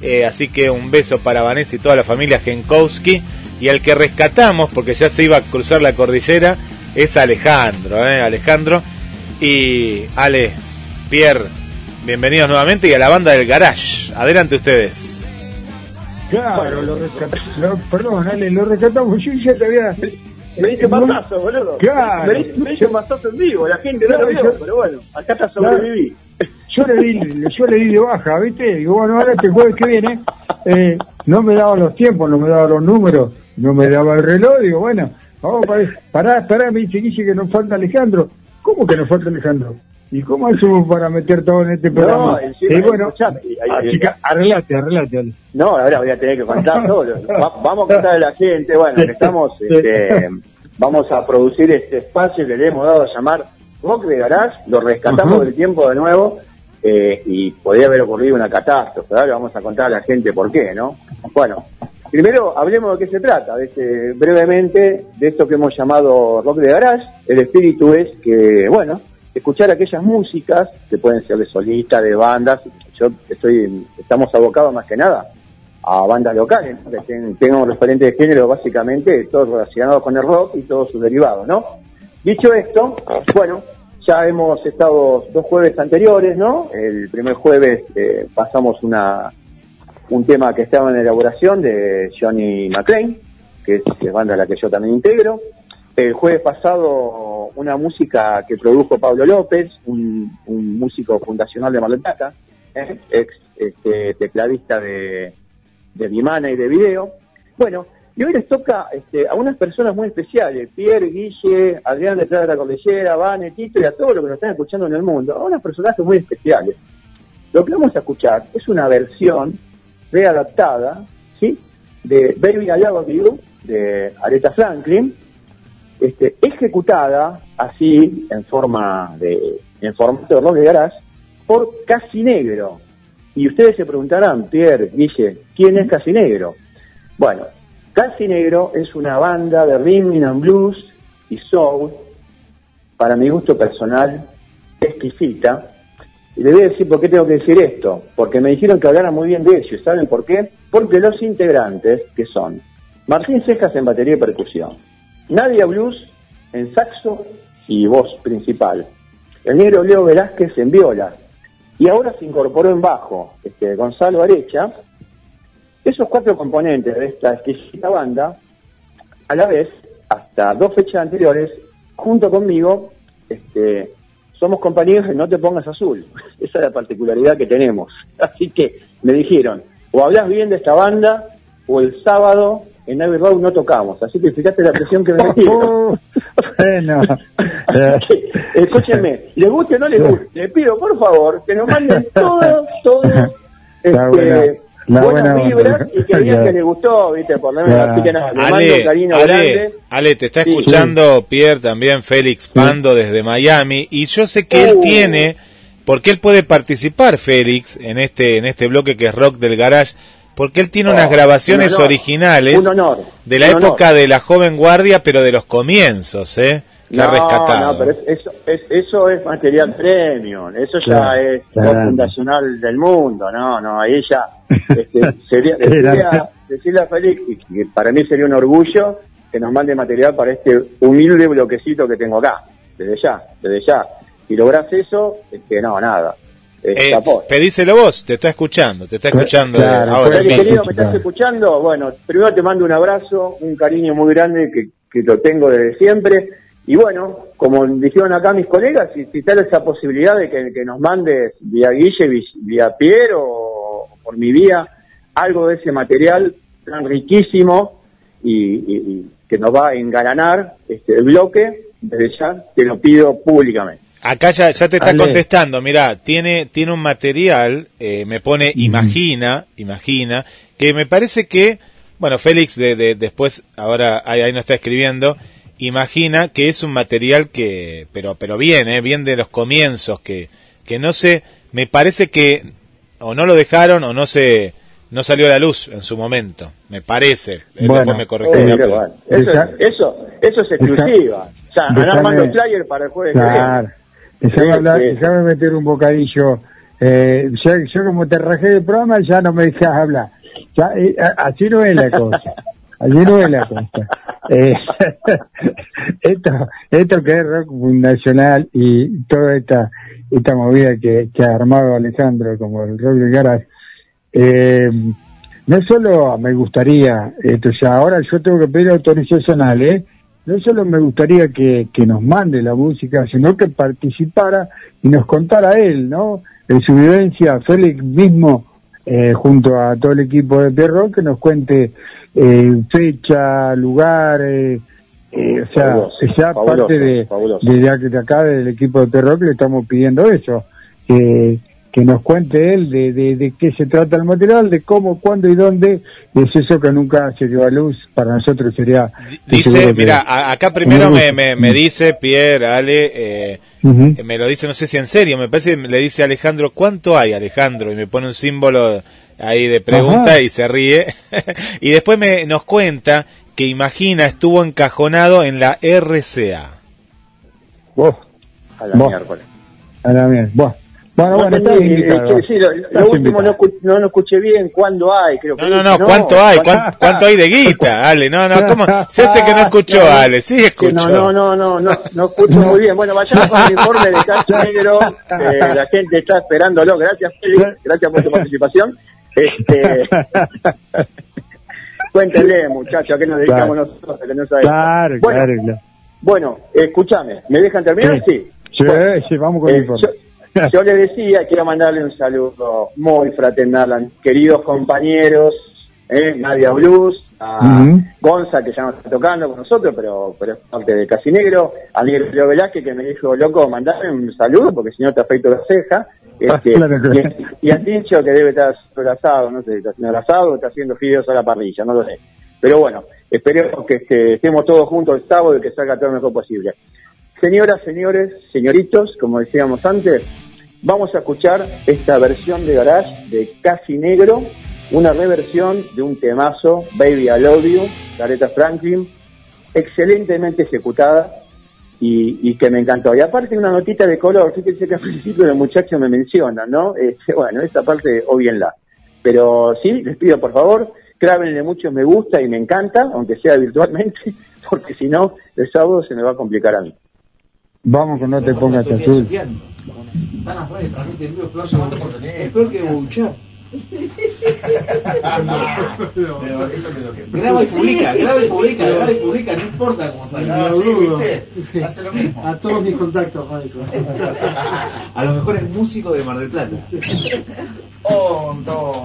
C: Eh, así que un beso para Vanessa y toda la familia Genkowski. Y el que rescatamos, porque ya se iba a cruzar la cordillera, es Alejandro. ¿eh? Alejandro y Ale, Pierre, bienvenidos nuevamente y a la banda del Garage. Adelante ustedes.
D: Claro, lo rescatamos. Perdón, Ale, lo rescatamos. Yo ya te había.
S: Me dice mazazo, boludo.
D: Claro.
S: Me dice, me dice mazazo en vivo, la gente no lo vio,
D: yo-
S: pero bueno, acá está sobreviví.
D: Yo le di, yo le di de baja, ¿viste? Digo, bueno, ahora este jueves que viene, eh, no me daba los tiempos, no me daba los números, no me daba el reloj, digo, bueno, vamos pará, pará, me dice Guille que nos falta Alejandro. ¿Cómo que nos falta Alejandro? ¿Y cómo hacemos para meter todo en este programa?
S: encima,
D: y bueno, así que arreglate, arreglate, Ale.
S: No, ahora voy a tener que contar *laughs* todo. Va- vamos a contar a la gente, bueno, que estamos, este, vamos a producir este espacio que le hemos dado a llamar Rock de Garage, lo rescatamos del tiempo de nuevo, eh, y podría haber ocurrido una catástrofe, ahora vamos a contar a la gente por qué, ¿no? Bueno, primero hablemos de qué se trata, de este- brevemente, de esto que hemos llamado Rock de Garage, el espíritu es que, bueno, escuchar aquellas músicas, que pueden ser de solistas, de bandas, yo estoy, estamos abocados más que nada a bandas locales, ¿no? que ten- tengan un referente de género básicamente, todos relacionados con el rock y todos sus derivados, ¿no? Dicho esto, bueno, ya hemos estado dos jueves anteriores, ¿no? El primer jueves eh, pasamos una un tema que estaba en elaboración de Johnny McClain, que es la banda a la que yo también integro. El jueves pasado una música que produjo Pablo López, un, músico fundacional de Mar ¿eh? ex este, tecladista de, de Vimana y de video. Bueno, y hoy les toca este, a unas personas muy especiales, Pierre, Guille, Adrián detrás de la cordillera, Vane, Tito y a todos los que nos están escuchando en el mundo, a unos personajes muy especiales. Lo que vamos a escuchar es una versión readaptada, ¿sí? De Baby I Love You, de Aretha Franklin, este, ejecutada así, en forma de, en formato de rock de garage, por Casi Negro. Y ustedes se preguntarán, Pierre, Guille, ¿quién es Casi Negro? Bueno, Casi Negro es una banda de rhythm and blues y soul, para mi gusto personal, exquisita. Y le voy a decir por qué tengo que decir esto, porque me dijeron que hablara muy bien de ellos. ¿Saben por qué? Porque los integrantes, que son Martín Cejas en batería y percusión, Nadia Blues en saxo y voz principal, el negro Leo Velázquez en viola, y ahora se incorporó en bajo este, Gonzalo Arecha. Esos cuatro componentes de esta exquisita banda, a la vez, hasta dos fechas anteriores, junto conmigo, este, somos compañeros de No Te Pongas Azul. *laughs* Esa es la particularidad que tenemos. *laughs* Así que me dijeron, o hablas bien de esta banda, o el sábado en Abbey Road no tocamos. Así que fíjate la presión que me *laughs* metieron.
D: Bueno, *laughs*
S: Escúchenme, les guste o no les guste, les pido por favor que nos manden todos, todos este,
D: buena-
S: buenas
D: buena
S: vibras
D: onda.
S: y que digan que les gustó, viste, por lo menos. Así que nada, les mando un
C: Ale,
S: cariño
C: Ale,
S: grande.
C: Ale, te está
S: Sí.
C: escuchando Pierre también, Félix Pando desde Miami, y yo sé que él
S: Uh.
C: tiene, porque él puede participar, Félix, en este, en este bloque que es Rock del Garage, porque él tiene
S: Oh,
C: unas grabaciones
S: un honor,
C: originales
S: un honor,
C: de la
S: un honor.
C: época de la joven guardia, pero de los comienzos, ¿eh? Que ha rescatado.
S: No, pero es- eso, es, eso es material premium, eso ya
C: Claro,
S: es
C: claro.
S: fundacional del mundo, no, no, ahí ya *laughs* este, sería, decirle, a, decirle a Félix que, para mí sería un orgullo que nos mande material para este humilde bloquecito que tengo acá, desde ya, desde ya. Si lográs eso, este, no, nada. Eh,
C: Eh, pedíselo vos, te está escuchando, te está escuchando
S: Claro,
C: ahora mismo.
S: querido, ¿me estás escuchando? Bueno, primero te mando un abrazo, un cariño muy grande que, que lo tengo desde siempre. Y bueno, como dijeron acá mis colegas, si, si tal esa posibilidad de que, que nos mandes vía Guille, vi- vía Piero o por mi vía, algo de ese material tan riquísimo y, y- y que nos va a engalanar este, el bloque, desde ya te lo pido públicamente.
C: Acá ya, ya te está
S: Ale.
C: contestando, mira, tiene, tiene un material, eh, me pone imagina, imagina, que me parece que, bueno, Félix de, de- después, ahora ahí, ahí nos está escribiendo, imagina que es un material que, pero, pero bien, eh, bien de los comienzos, que, que no sé, me parece que o no lo dejaron o no se, no salió a la luz en su momento, me parece, Él
D: Bueno,
C: después me corregirá,
S: Eh,
C: pero-
S: bueno, eso, eso, eso es exclusiva. O sea,
D: Déjame-
S: andar armando flyer para el jueves que viene.
D: Claro. Déjame,
S: Sí,
D: hablar- déjame meter un bocadillo. Eh, yo, yo como te rajé del programa ya no me dejas hablar. Ya, eh, así no es la cosa. *laughs* Así no es la cosa. Eh, *laughs* esto, esto que es rock fundacional y toda esta, esta movida que, que ha armado Alejandro como el rock de garage, eh, no solo me gustaría, esto ya ahora yo tengo que pedir autorización a Ale, no solo me gustaría que, que nos mande la música, sino que participara y nos contara él, ¿no? En su vivencia, Félix mismo, eh, junto a todo el equipo de Pierrot, que nos cuente eh, fecha, lugar, eh, eh, o sea,
S: Fabuloso,
D: ya
S: fabuloso,
D: parte de, de, de- acá del equipo de Pierrot le estamos pidiendo eso, que, que nos cuente él de, de, de qué se trata el material, de cómo, cuándo y dónde, es eso que nunca se dio a luz, para nosotros sería...
C: Dice, mira, acá primero me, me, me dice Pierre, Ale, eh,
D: Ujú.
C: me lo dice, no sé si en serio, me parece que le dice Alejandro, ¿cuánto hay Alejandro? Y me pone un símbolo ahí de pregunta
D: Ajá.
C: y se ríe. *laughs* y después me, nos cuenta que Imagina estuvo encajonado en la RCA.
D: Vos,
S: A la miércoles.
D: a la mierda. Bueno, bueno, bueno,
S: No,
D: estás
S: sí, lo, último no, no lo escuché bien, ¿cuándo hay? Creo que
C: No, no, no, ¿cuánto hay? ¿Cuán- ¿Cuánto hay de guita, Ale? No, no, ¿cómo? Se hace que no escuchó, *laughs* Ale, sí escuchó.
S: No, no, no, no, no, no escucho muy bien. Bueno, vayamos con el informe de Cacho Negro, que la gente está esperándolo. Gracias, Félix, gracias por tu participación. Este, *laughs* cuéntenle, muchachos, a qué nos dedicamos
D: Claro.
S: nosotros, que no sabemos.
D: Claro,
S: bueno,
D: claro, claro.
S: bueno, escúchame, ¿me dejan terminar? Sí.
D: Sí, sí, vamos con
S: Eh,
D: el informe.
S: yo, yo le decía, quiero mandarle un saludo muy fraternal a mis queridos compañeros, eh, Nadia Blues, a. Gonza, que ya no está tocando con nosotros, pero, pero es parte de Casi Negro, a Miguel Leo Velázquez, que me dijo, loco, mandarle un saludo, porque si no te afeito la ceja, este,
D: Claro, claro.
S: y, y a Tincho, que debe estar asado, no sé, está haciendo el asado o está haciendo fideos a la parrilla, no lo sé. Pero bueno, esperemos que este, estemos todos juntos el sábado y que salga todo lo mejor posible. Señoras, señores, señoritos, como decíamos antes, vamos a escuchar esta versión de Garage de Casi Negro, una reversión de un temazo, Baby I Love You, Aretha Franklin, excelentemente ejecutada y, que me encantó. Y aparte una notita de color, fíjense que al principio los muchachos me mencionan, ¿no? Este, bueno, esta parte obvienla. Pero sí, les pido por favor, clávenle mucho me gusta y me encanta, aunque sea virtualmente, *laughs* porque si no, el sábado se me va a complicar a mí.
D: Vamos con no te pongas azul.
T: Están afuera, transmite en vivo, peor llamando por teléfono. Es peor que Bouchard.
U: Pero eso es lo que.
T: Graba y publica, graba y publica, graba y publica, no importa cómo salga.
U: No, sí,
T: Boludo.
U: ¿viste?
T: Sí.
U: Hace lo mismo.
T: A todos mis contactos con eso. *laughs*
U: A lo mejor es músico de Mar del Plata. *laughs* Un, dos,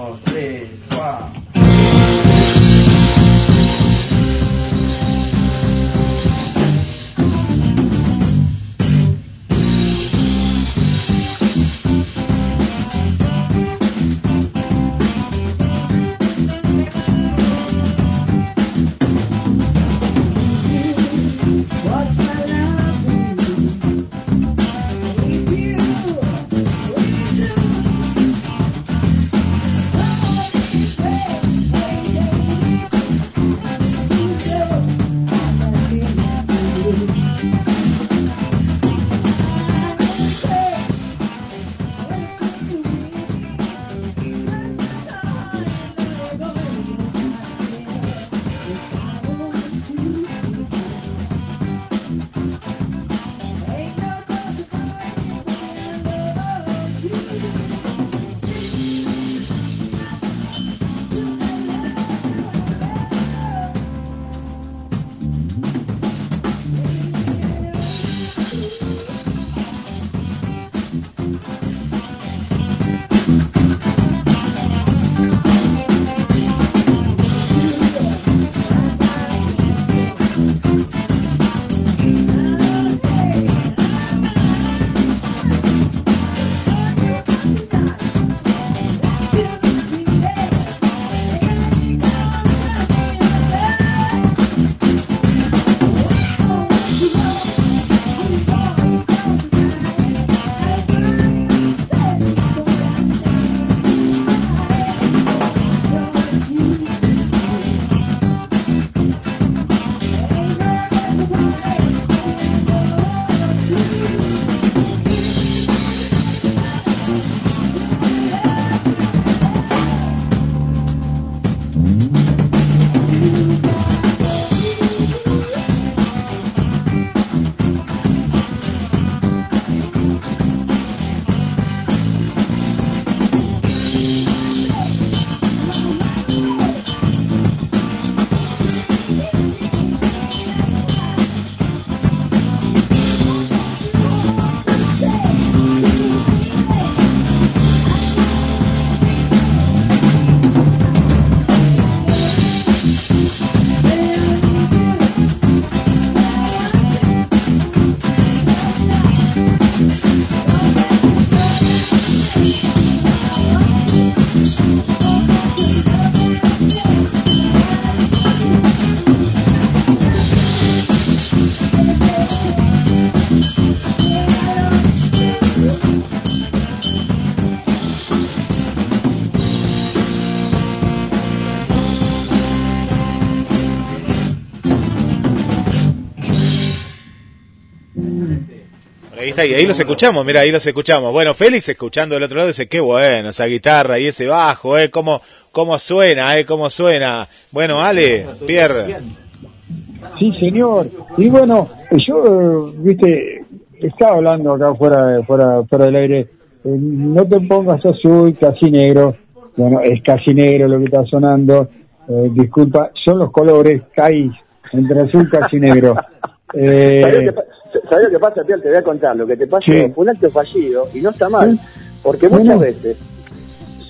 C: está, ahí los escuchamos, mira, ahí los escuchamos. Bueno, Félix escuchando del otro lado dice, qué bueno esa guitarra y ese bajo, eh, cómo, cómo suena, eh, cómo suena. Bueno, Ale, Pierre.
D: Sí, señor. Y bueno, yo, eh, viste, estaba hablando acá fuera, fuera, fuera del aire. eh, no te pongas azul, casi negro. Bueno, es casi negro lo que está sonando. Eh, disculpa, son los colores, caís entre azul, casi negro. Eh,
S: ¿Sabés lo que pa- sabés lo que pasa, Piel? Te voy a contar. Lo que te pasó
D: Sí.
S: fue un acto fallido y no está mal. Porque muchas
D: no.
S: veces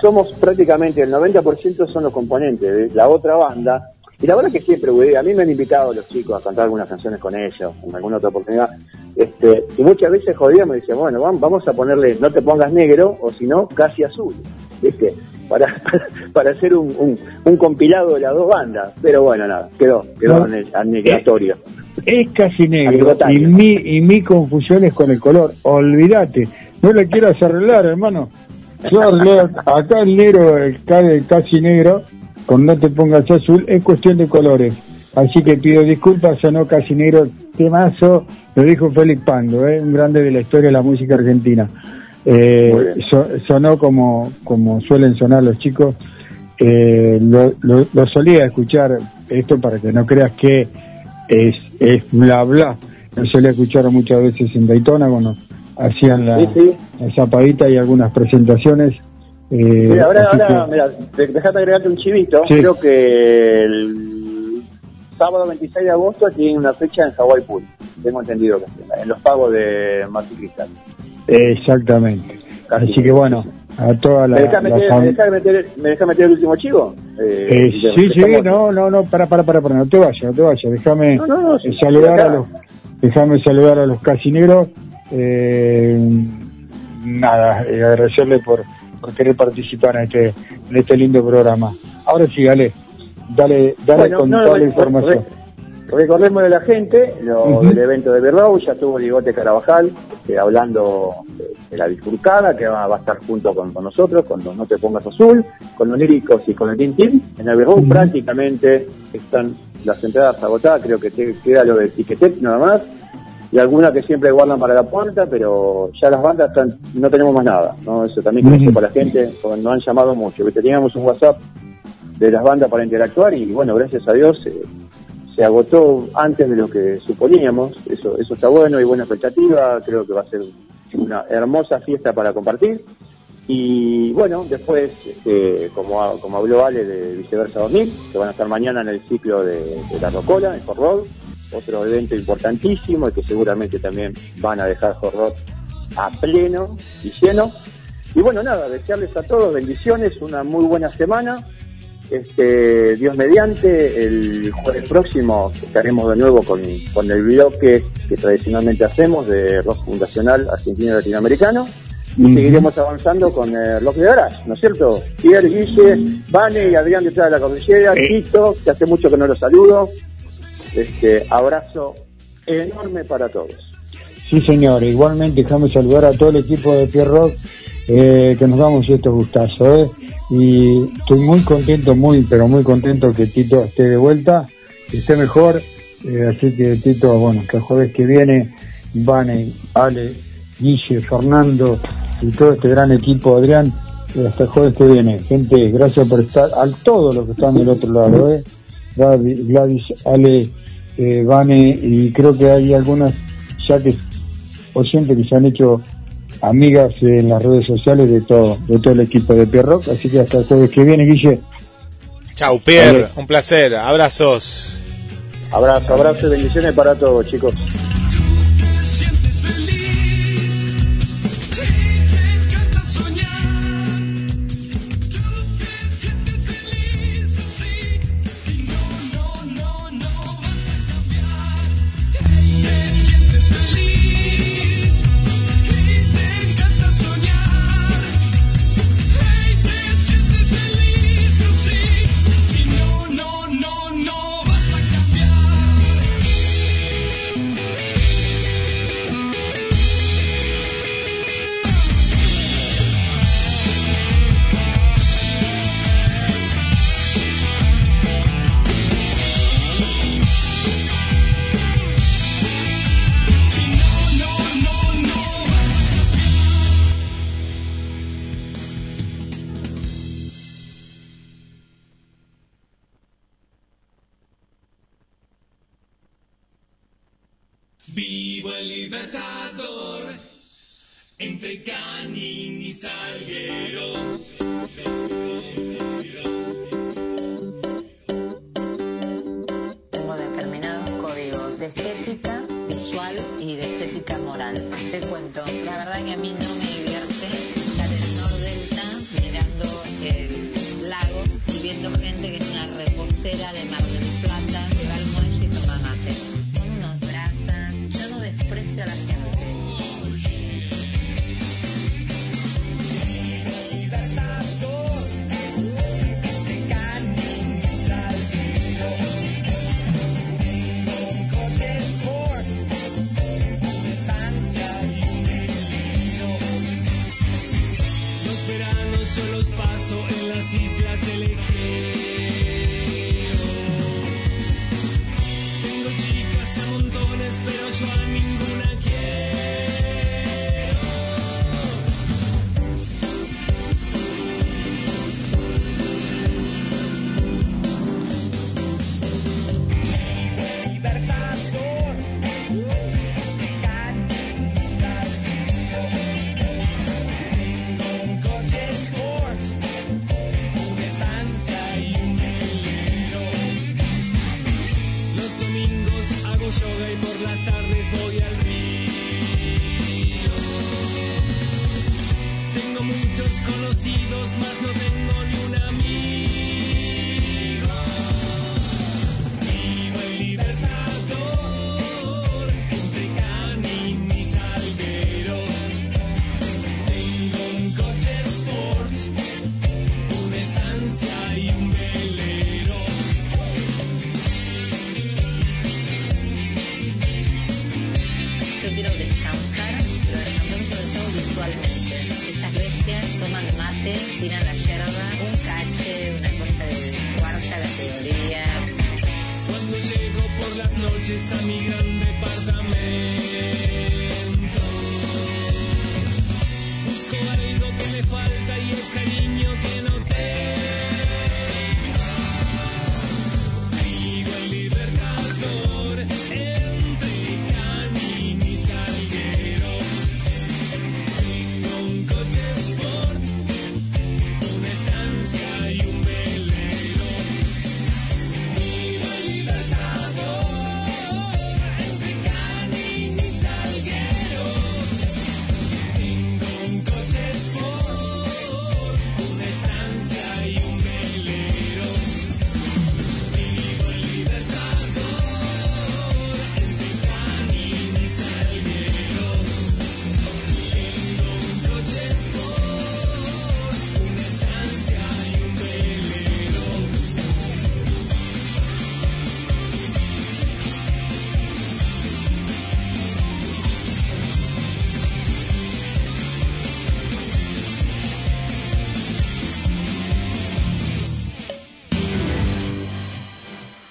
S: somos prácticamente el 90% son los componentes de la otra banda. Y la verdad que siempre, güey, a mí me han invitado los chicos a cantar algunas canciones con ellos, en alguna otra oportunidad. Este, y muchas veces jodíamos y decíamos, bueno, vam- vamos a ponerle, no te pongas negro, o si no, casi azul. ¿Viste? Para, *laughs* para hacer un, un, un compilado de las dos bandas. Pero bueno, nada, quedó, quedó
D: No. Es casi negro y mi, y mi confusión es con el color. Olvídate, no le quieras arreglar, hermano. Yo acá el negro, el, el casi negro, con no te pongas azul, es cuestión de colores. Así que pido disculpas, sonó casi negro, temazo, lo dijo Félix Pando, ¿eh? un grande de la historia de la música argentina. Eh, so- sonó como, como suelen sonar los chicos. Eh, lo, lo- lo solía escuchar esto para que no creas que es, es bla bla. Lo solía escuchar muchas veces en Daytona cuando hacían la,
S: Sí, sí.
D: la zapadita y algunas presentaciones. Eh,
S: Mira, ahora, ahora,
D: que-
S: mira, de- dejate agregarte un chivito.
D: Sí.
S: Creo que el sábado 26 de agosto tiene una fecha en Hawaii Pool. Tengo entendido que en los pagos de Martín Cristal.
D: Exactamente. Así que bueno, a toda la,
S: ¿Me dejas
D: la
S: meter, me dejas meter, el último chivo? Eh,
D: Eh, sí, sí,
S: estamos-
D: no, no, no, para, para, para, para, no te vayas, no te vayas, déjame
S: No, no, no, sí,
D: saludar a los, déjame saludar a los casinegros, eh, nada, eh, agradecerle por, por querer participar en este, en este lindo programa. Ahora sí, dale, dale, dale
S: Bueno,
D: con toda la información.
S: re- recordemos de la gente, lo
D: Ujú.
S: del evento de Birrow, ya estuvo Ligote Carabajal este, hablando de, de la disfrutada, que va, va a estar junto con, con nosotros, con los No Te Pongas Azul, con los líricos y con el Team. En el Birrow prácticamente están las entradas agotadas, creo que te- queda lo de Ticketek nada más, y algunas que siempre guardan para la puerta, pero ya las bandas están, no tenemos más nada, ¿no? Eso también que lo
D: Ujú.
S: sepa la gente, nos han llamado mucho, que teníamos un WhatsApp de las bandas para interactuar y bueno, gracias a Dios eh, se agotó antes de lo que suponíamos, eso, eso está bueno, hay buena expectativa, creo que va a ser una hermosa fiesta para compartir. Y bueno, después, este, como, como habló Ale de Viceversa 2000, que van a estar mañana en el ciclo de, de la Rocola, en Hot Road, otro evento importantísimo y que seguramente también van a dejar Hot Road a pleno y lleno. Y bueno, nada, desearles a todos bendiciones, una muy buena semana. Este, Dios mediante, el jueves próximo estaremos de nuevo con, con el bloque que tradicionalmente hacemos de rock fundacional argentino y latinoamericano. Y seguiremos avanzando con el rock de garage, ¿no es cierto? Pierre, Guille, Vane y Adrián detrás de la cordillera, Tito, que hace mucho que no los saludo. Este, abrazo enorme para todos.
D: Sí, señor. Igualmente, déjame saludar a todo el equipo de Pierrock, eh, que nos damos estos gustazos, ¿eh? Y estoy muy contento, muy, pero muy contento que Tito esté de vuelta, que esté mejor. eh, así que, Tito, bueno, que el jueves que viene, Vane, Ale, Guille, Fernando y todo este gran equipo, Adrián, eh, hasta el jueves que viene. Gente, gracias por estar, a todos los que están del otro lado, ¿eh? Gladys, Ale, eh, Vane, y creo que hay algunas ya que oyentes que se han hecho amigas en las redes sociales de todo, de todo el equipo de Pierrock, así que hasta el jueves que viene, Guille.
C: Chau, Pierre, un placer. Abrazos.
S: Abrazo, abrazo y bendiciones para todos, chicos.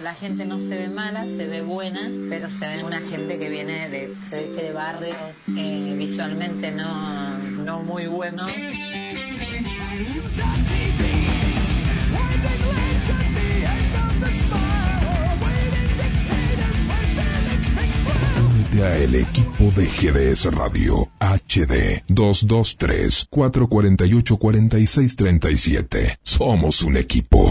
V: la gente no se ve mala, se ve buena, pero se ve una gente que viene de, se ve que de barrios eh, visualmente no, no muy buenos.
W: el equipo de GDS Radio HD 223 448 4637. Somos un equipo.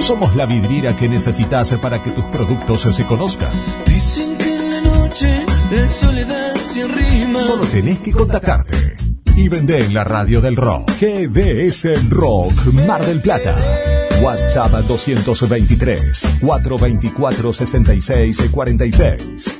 X: Somos la vidriera que necesitas para que tus productos se conozcan.
R: Dicen que en la noche la soledad se arrima.
X: Solo tenés que contactarte y vender en la radio del rock. GDS Rock Mar del Plata. WhatsApp 223 424 66 46.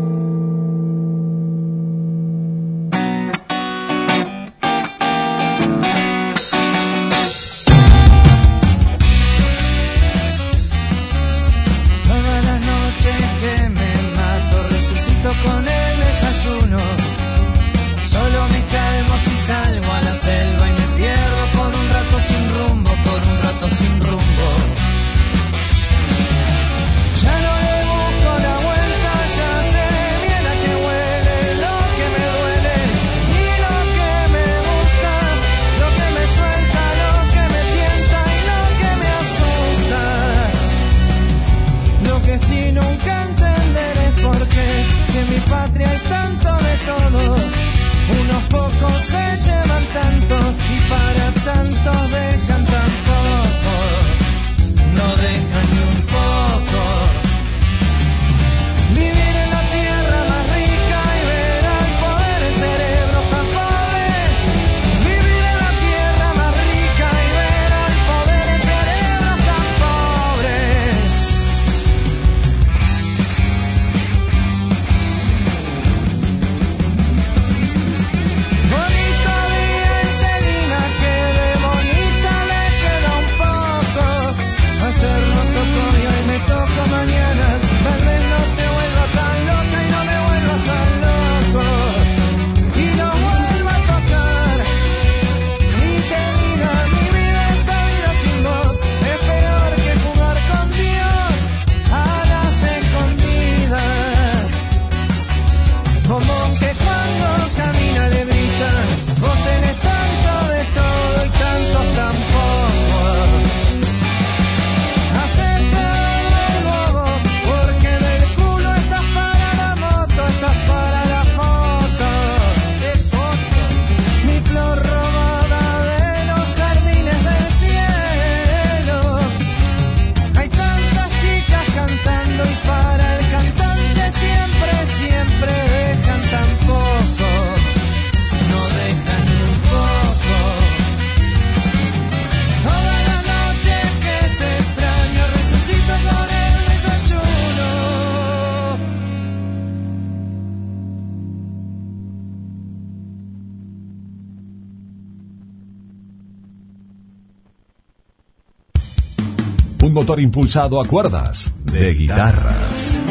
X: impulsado a cuerdas de guitarras.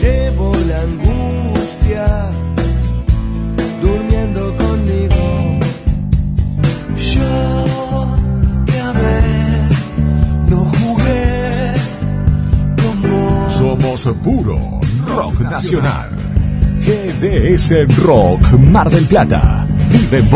R: Llevo la angustia durmiendo conmigo. Yo te amé, no jugué como.
X: Somos puro rock nacional. GDS Rock Mar del Plata. Vive en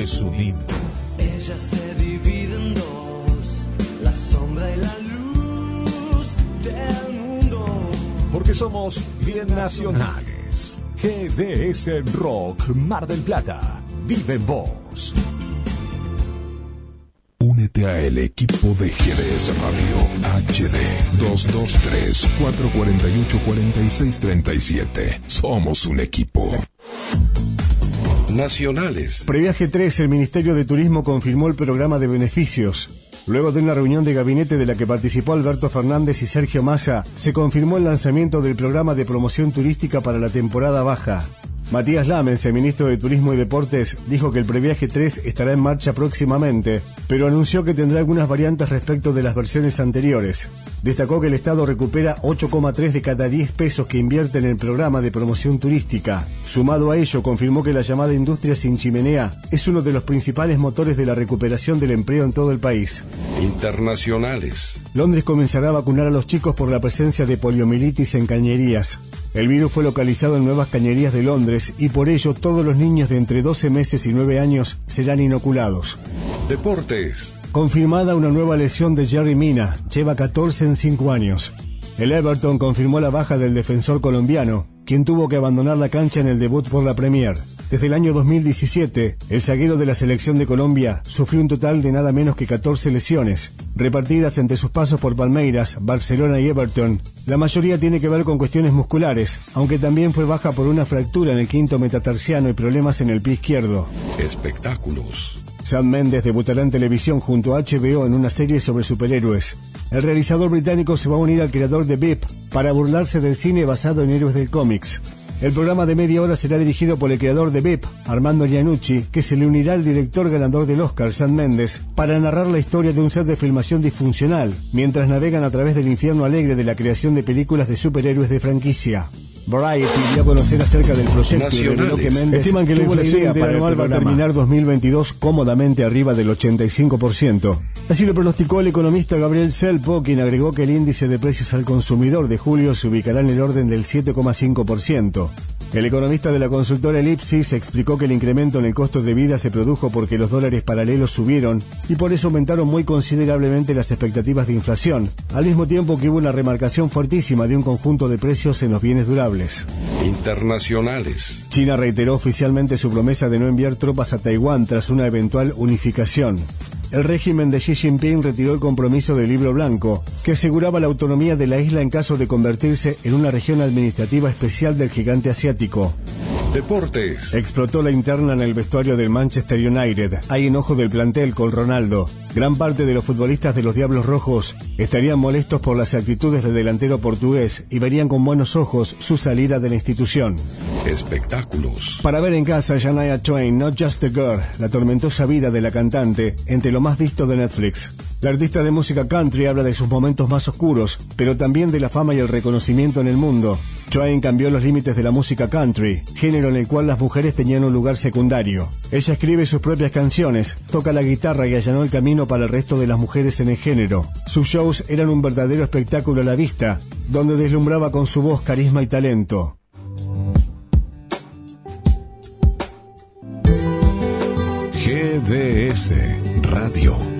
X: es un himno.
R: Ella se divide en dos, la sombra y la luz del mundo.
X: Porque somos bien nacionales. GDS Rock Mar del Plata. Vive en vos.
Y: Únete a el equipo de GDS Radio HD 223-448-4637. Somos un equipo.
Z: Nacionales. Previaje 3, el Ministerio de Turismo confirmó el programa de beneficios. Luego de una reunión de gabinete de la que participó Alberto Fernández y Sergio Massa, se confirmó el lanzamiento del programa de promoción turística para la temporada baja. Matías Lamens, el ministro de Turismo y Deportes, dijo que el previaje 3 estará en marcha próximamente, pero anunció que tendrá algunas variantes respecto de las versiones anteriores. Destacó que el Estado recupera 8,3 de cada 10 pesos que invierte en el programa de promoción turística. Sumado a ello, confirmó que la llamada industria sin chimenea es uno de los principales motores de la recuperación del empleo en todo el país. Internacionales. Londres comenzará a vacunar a los chicos por la presencia de poliomielitis en cañerías. El virus fue localizado en nuevas cañerías de Londres y por ello todos los niños de entre 12 meses y 9 años serán inoculados. Deportes. Confirmada una nueva lesión de Jerry Mina, lleva 14 en 5 años. El Everton confirmó la baja del defensor colombiano, quien tuvo que abandonar la cancha en el debut por la Premier. Desde el año 2017, el zaguero de la selección de Colombia sufrió un total de nada menos que 14 lesiones, repartidas entre sus pasos por Palmeiras, Barcelona y Everton. La mayoría tiene que ver con cuestiones musculares, aunque también fue baja por una fractura en el quinto metatarsiano y problemas en el pie izquierdo. Espectáculos. Sam Mendes debutará en televisión junto a HBO en una serie sobre superhéroes. El realizador británico se va a unir al creador de VIP para burlarse del cine basado en héroes del cómics. El programa de media hora será dirigido por el creador de VIP, Armando Giannucci, que se le unirá al director ganador del Oscar, Sam Mendes, para narrar la historia de un set de filmación disfuncional, mientras navegan a través del infierno alegre de la creación de películas de superhéroes de franquicia. Variety dio a conocer acerca del proyecto y reveló que Mendes estiman que la inflación interanual va a terminar 2022 cómodamente arriba del 85%. Así lo pronosticó el economista Gabriel Selpo, quien agregó que el índice de precios al consumidor de julio se ubicará en el orden del 7,5%. El economista de la consultora Elipsis explicó que el incremento en el costo de vida se produjo porque los dólares paralelos subieron y por eso aumentaron muy considerablemente las expectativas de inflación, al mismo tiempo que hubo una remarcación fuertísima de un conjunto de precios en los bienes durables. Internacionales. China reiteró oficialmente su promesa de no enviar tropas a Taiwán tras una eventual unificación. El régimen de Xi Jinping retiró el compromiso del libro blanco, que aseguraba la autonomía de la isla en caso de convertirse en una región administrativa especial del gigante asiático. Deportes. Explotó la interna en el vestuario del Manchester United. Hay enojo del plantel con Ronaldo. Gran parte de los futbolistas de los Diablos Rojos estarían molestos por las actitudes del delantero portugués y verían con buenos ojos su salida de la institución. Espectáculos. Para ver en casa, Shania Twain, Not Just a Girl, la tormentosa vida de la cantante, entre lo más visto de Netflix. La artista de música country habla de sus momentos más oscuros, pero también de la fama y el reconocimiento en el mundo. Twain cambió los límites de la música country, género en el cual las mujeres tenían un lugar secundario. Ella escribe sus propias canciones, toca la guitarra y allanó el camino para el resto de las mujeres en el género. Sus shows eran un verdadero espectáculo a la vista, donde deslumbraba con su voz, carisma y talento.
Y: GDS Radio.